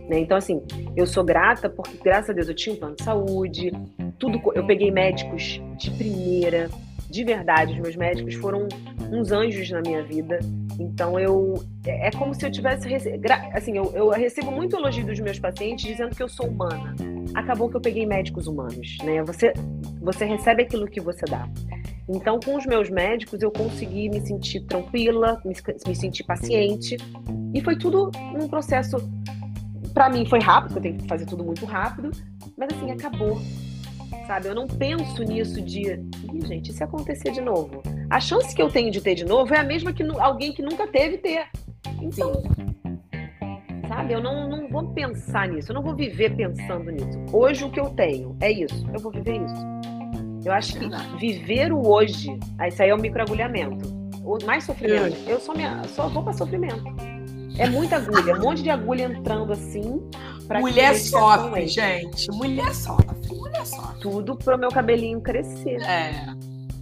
Né? Então, assim, eu sou grata porque, graças a Deus, eu tinha um plano de saúde, tudo, eu peguei médicos de primeira, de verdade, os meus médicos foram uns anjos na minha vida. Então eu é, como se eu tivesse assim, eu, eu recebo muito elogio dos meus pacientes dizendo que eu sou humana. Acabou que eu peguei médicos humanos, né? Você você recebe aquilo que você dá. Então, com os meus médicos, eu consegui me sentir tranquila, me, me sentir paciente. E foi tudo um processo. Para mim, foi rápido, eu tenho que fazer tudo muito rápido. Mas, assim, acabou sabe? Eu não penso nisso de, Ih, gente, e se acontecer de novo? A chance que eu tenho de ter de novo é a mesma que alguém que nunca teve ter. Então, sabe? Eu não, não vou pensar nisso, eu não vou viver pensando nisso. Hoje o que eu tenho é isso, eu vou viver isso. Eu acho que viver o hoje, isso aí é o microagulhamento. O mais sofrimento. Eu sou minha, só vou para sofrimento. É muita agulha, um monte de agulha entrando assim. Mulher sofre, gente. Mulher sofre, mulher sofre. Tudo pro meu cabelinho crescer. É.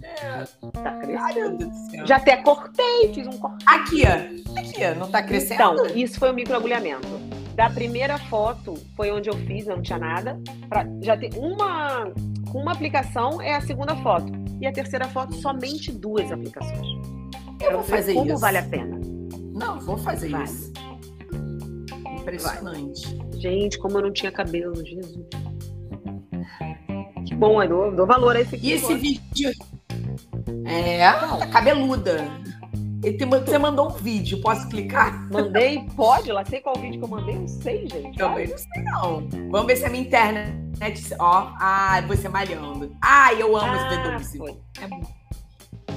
é. Tá crescendo. Ai, Já até cortei, fiz um corte. Aqui, ó. Aqui, ó. Não tá crescendo? Então, isso foi o microagulhamento. Da primeira foto foi onde eu fiz, não tinha nada. Pra já ter uma, uma aplicação é a segunda foto. E a terceira foto, somente duas aplicações. Eu vou fazer como isso. vale a pena. Não, vou fazer Vai. isso. Impressionante. Vai. Gente, como eu não tinha cabelo, Jesus. Que bom, eu dou, dou valor a esse aqui. E esse vídeo? É, tá cabeluda. Você mandou um vídeo, posso clicar? Mandei, [LAUGHS] pode, lá sei qual vídeo que eu mandei, não sei, gente. Também não sei, não. Vamos ver se a minha internet. Ó, ah, você malhando. Ah, eu amo ah, esse V12.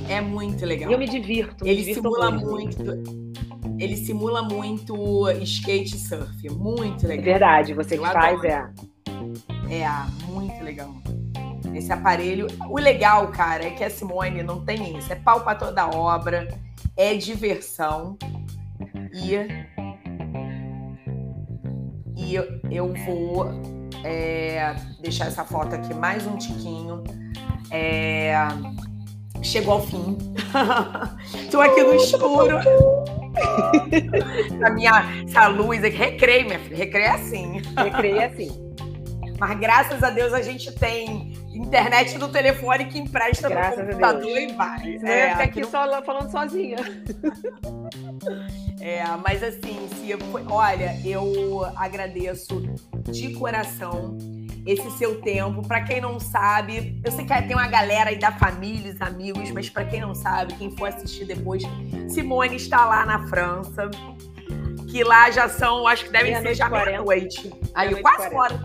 É, é, muito legal. E eu me divirto. Me ele divirto simula muito. muito. Ele simula muito skate e surf. Muito legal. É verdade, você eu que adoro. faz é. É, muito legal. Esse aparelho. O legal, cara, é que a Simone não tem isso. É pau pra toda obra é diversão e, e eu vou é, deixar essa foto aqui mais um tiquinho. É, chegou ao fim. [LAUGHS] Estou aqui no escuro. [LAUGHS] a minha essa luz aqui. Recreio, minha filha. Recreio é assim. Recreio é assim. Mas graças a Deus a gente tem internet do telefone que empresta Graças no computador e vai. Senão é, eu aqui não... só falando sozinha. É, mas assim, se eu, olha, eu agradeço de coração esse seu tempo. Para quem não sabe, eu sei que tem uma galera aí da família, os amigos, mas para quem não sabe, quem for assistir depois, Simone está lá na França. Que lá já são, acho que devem ser já meia-noite. Aí, quase fora.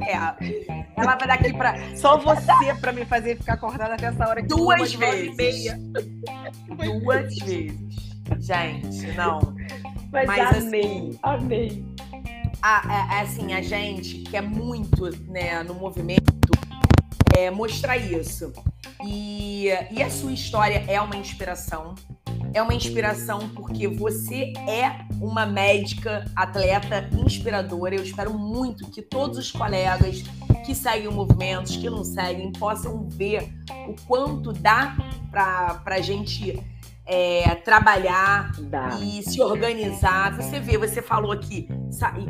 É. Ela vai daqui pra. Só você pra me fazer ficar acordada até essa hora. Duas vezes. Duas vezes. Gente, não. Mas, Mas amei, assim, amei. A, a, assim, a gente quer muito, né, no movimento, é, mostrar isso. E, e a sua história é uma inspiração é uma inspiração porque você é uma médica, atleta inspiradora. Eu espero muito que todos os colegas que seguem o movimento, que não seguem, possam ver o quanto dá para a gente é, trabalhar dá. e se organizar. Você vê, você falou aqui,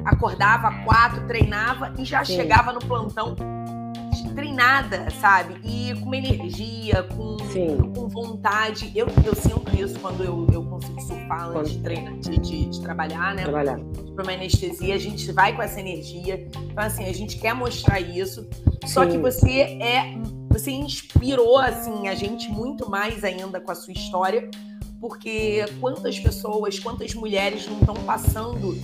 acordava quatro, treinava e já Sim. chegava no plantão treinada, sabe? E com energia, com, com vontade. Eu, eu sinto isso quando eu, eu consigo surfar antes de, treinar, de, de, de, trabalhar, né? Trabalhar. Para uma anestesia, a gente vai com essa energia. Então, assim, a gente quer mostrar isso. Só Sim. que você é. Você inspirou, assim, a gente muito mais ainda com a sua história. Porque quantas pessoas, quantas mulheres não estão passando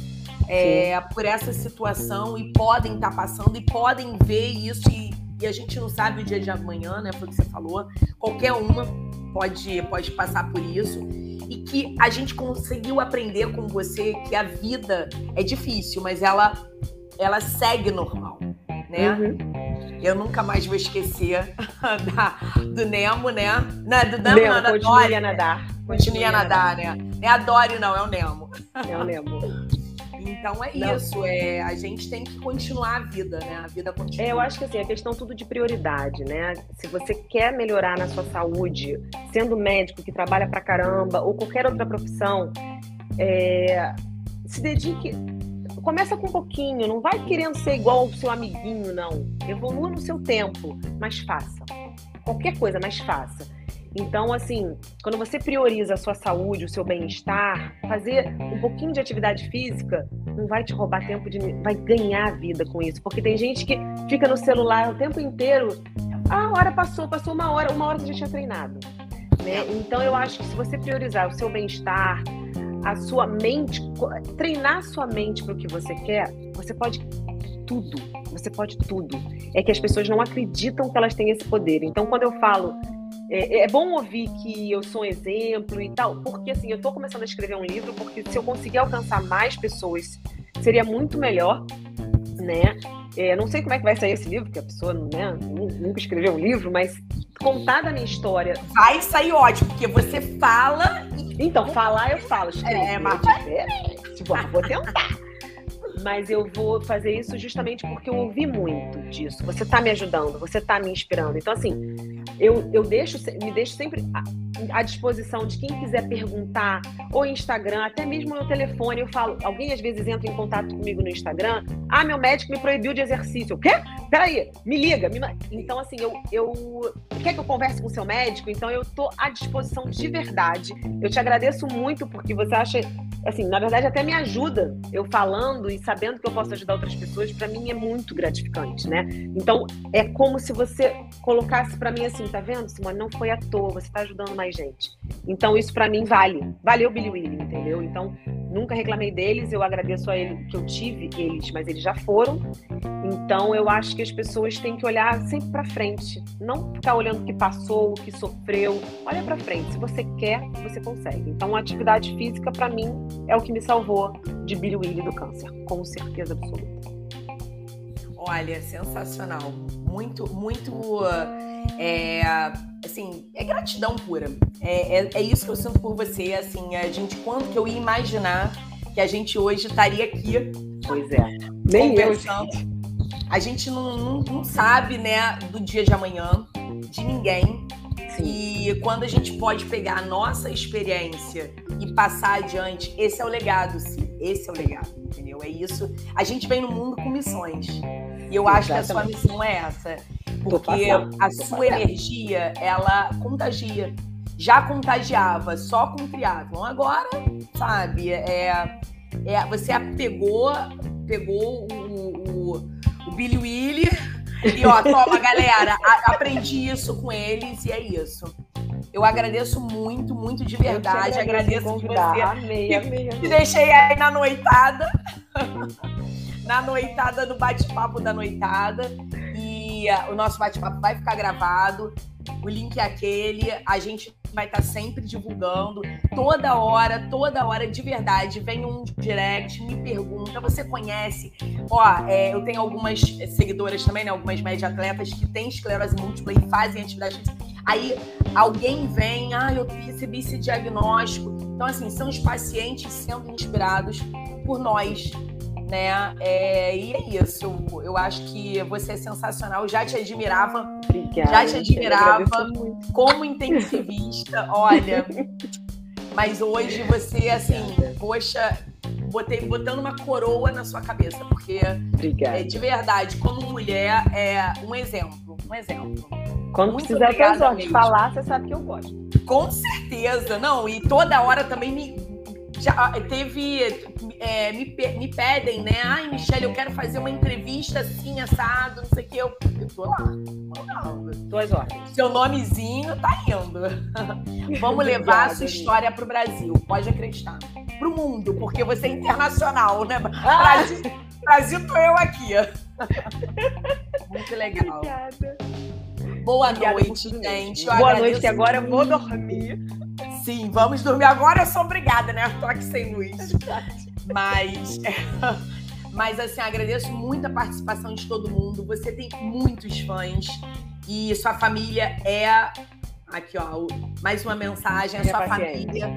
é, por essa situação e podem estar tá passando e podem ver isso e e a gente não sabe o dia de amanhã, né? Foi o que você falou. Qualquer uma pode, pode passar por isso. E que a gente conseguiu aprender com você que a vida é difícil, mas ela, ela segue normal, né? Uhum. Eu nunca mais vou esquecer [LAUGHS] da, do Nemo, né? Não, do Nemo, Nemo não, da Dory. a nadar. Continue a nadar, né? É a Dory, não, é o Nemo. É o Nemo. Então é Não. isso, é, a gente tem que continuar a vida, né? A vida continua. É, eu acho que assim, a questão tudo de prioridade, né? Se você quer melhorar na sua saúde, sendo médico que trabalha pra caramba, ou qualquer outra profissão, é, se dedique. Começa com um pouquinho, não vai querendo ser igual ao seu amiguinho, não. Evolua no seu tempo, mas faça. Qualquer coisa, mas faça. Então, assim, quando você prioriza a sua saúde, o seu bem-estar, fazer um pouquinho de atividade física não vai te roubar tempo de. vai ganhar vida com isso. Porque tem gente que fica no celular o tempo inteiro. Ah, a hora passou, passou uma hora, uma hora você já tinha treinado. Né? Então, eu acho que se você priorizar o seu bem-estar, a sua mente, treinar a sua mente para o que você quer, você pode tudo. Você pode tudo. É que as pessoas não acreditam que elas têm esse poder. Então, quando eu falo é, é, bom ouvir que eu sou um exemplo e tal, porque assim, eu estou começando a escrever um livro, porque se eu conseguir alcançar mais pessoas, seria muito melhor, né? É, não sei como é que vai sair esse livro, porque a pessoa né, nunca escreveu um livro, mas contar da minha história. Vai sair ótimo, porque você fala. Então, falar eu falo, escrever é, mas... é diferente. Tipo, vou tentar mas eu vou fazer isso justamente porque eu ouvi muito disso. Você está me ajudando, você está me inspirando. Então, assim, eu, eu deixo, me deixo sempre à disposição de quem quiser perguntar, ou Instagram, até mesmo no telefone. Eu falo, alguém às vezes entra em contato comigo no Instagram. Ah, meu médico me proibiu de exercício. O quê? Peraí, me liga. Me... Então, assim, eu, eu. Quer que eu converse com o seu médico? Então, eu tô à disposição de verdade. Eu te agradeço muito porque você acha assim, na verdade até me ajuda eu falando e sabendo que eu posso ajudar outras pessoas, para mim é muito gratificante, né? Então, é como se você colocasse para mim assim, tá vendo, Simone, não foi à toa, você tá ajudando mais gente. Então, isso para mim vale. Valeu Billy William, entendeu? Então, nunca reclamei deles, eu agradeço a ele que eu tive eles, mas eles já foram. Então, eu acho que as pessoas têm que olhar sempre para frente, não ficar olhando o que passou, o que sofreu. Olha para frente, se você quer, você consegue. Então, a atividade física para mim é o que me salvou de Billy Willy do câncer, com certeza absoluta. Olha, sensacional. Muito, muito. É, assim, é gratidão pura. É, é, é, isso que eu sinto por você. Assim, a gente, quando que eu ia imaginar que a gente hoje estaria aqui? Pois é. Nem eu. A gente não, não, não sabe, né, do dia de amanhã, de ninguém. E quando a gente pode pegar a nossa experiência e passar adiante, esse é o legado, sim. Esse é o legado, entendeu? É isso. A gente vem no mundo com missões. E eu acho Exatamente. que a sua missão é essa. Porque a sua energia, ela contagia. Já contagiava só com o triatlon. Agora, sabe, é, é, você pegou, pegou o, o, o Billy Willy e ó, [LAUGHS] toma, galera, a, aprendi isso com eles e é isso. Eu agradeço muito, muito de verdade. Agradeço de você. Amei, amei, Te deixei aí na noitada. [LAUGHS] na noitada do bate-papo da noitada. O nosso bate-papo vai ficar gravado. O link é aquele. A gente vai estar tá sempre divulgando. Toda hora, toda hora, de verdade. Vem um direct, me pergunta. Você conhece? Ó, é, eu tenho algumas seguidoras também, né? Algumas média atletas que têm esclerose múltipla e fazem atividade Aí alguém vem, ah, eu recebi esse diagnóstico. Então, assim, são os pacientes sendo inspirados por nós, né? É, e é isso. Eu acho que você é sensacional. Eu já te admirava. Obrigada, já te admirava como intensivista. Olha. Mas hoje você, assim, poxa, botei, botando uma coroa na sua cabeça, porque Obrigada. É, de verdade, como mulher, é um exemplo. Um exemplo. Quando Muito precisar de falar, você sabe que eu gosto. Com certeza, não. E toda hora também me, já teve. É, me, me pedem, né? Ai, Michelle, eu quero fazer uma entrevista assim, assado, não sei o que. Eu, eu tô lá. Duas horas. Seu nomezinho tá indo. [LAUGHS] Vamos levar a sua história pro Brasil, pode acreditar. Pro mundo, porque você é internacional, né? Ah! Brasil, Brasil tô eu aqui. Muito legal. Obrigada. Boa Obrigada noite, gente. Boa noite, agora eu vou dormir. Sim, vamos dormir. Agora eu sou obrigada, né? Eu tô aqui sem luz. Mas, [LAUGHS] mas assim, agradeço muito a participação de todo mundo. Você tem muitos fãs e sua família é. Aqui, ó, mais uma mensagem. A sua paciente. família.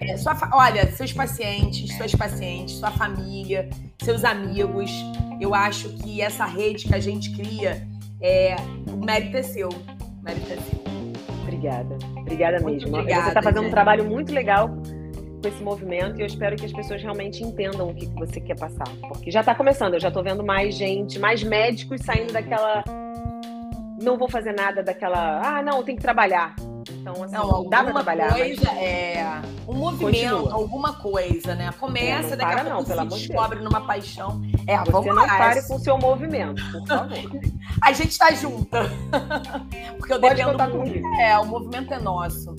É, sua fa... Olha, seus pacientes, suas pacientes, sua família, seus amigos. Eu acho que essa rede que a gente cria, é, o mérito é seu. O mérito é seu. Obrigada. Obrigada muito mesmo. Obrigada, Você está fazendo gente. um trabalho muito legal com esse movimento e eu espero que as pessoas realmente entendam o que você quer passar. Porque já está começando, eu já estou vendo mais gente, mais médicos saindo daquela. Não vou fazer nada daquela. Ah, não, tem que trabalhar. Então, assim, não, dá pra trabalhar. Coisa, mas... é, um movimento, Continua. alguma coisa, né? Começa, é, daqui a pouco não, se descobre Deus. numa paixão. É, Você vamos não pare com o seu movimento, por favor. [LAUGHS] a gente tá junta. [LAUGHS] Porque eu Pode dependo contar muito. Comigo. É, o movimento é nosso.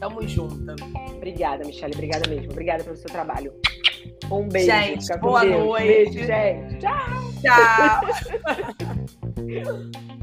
Tamo junto. Obrigada, Michelle. Obrigada mesmo. Obrigada pelo seu trabalho. Um beijo. Gente, boa Deus. noite. Beijo, gente. Tchau. Tchau. [LAUGHS]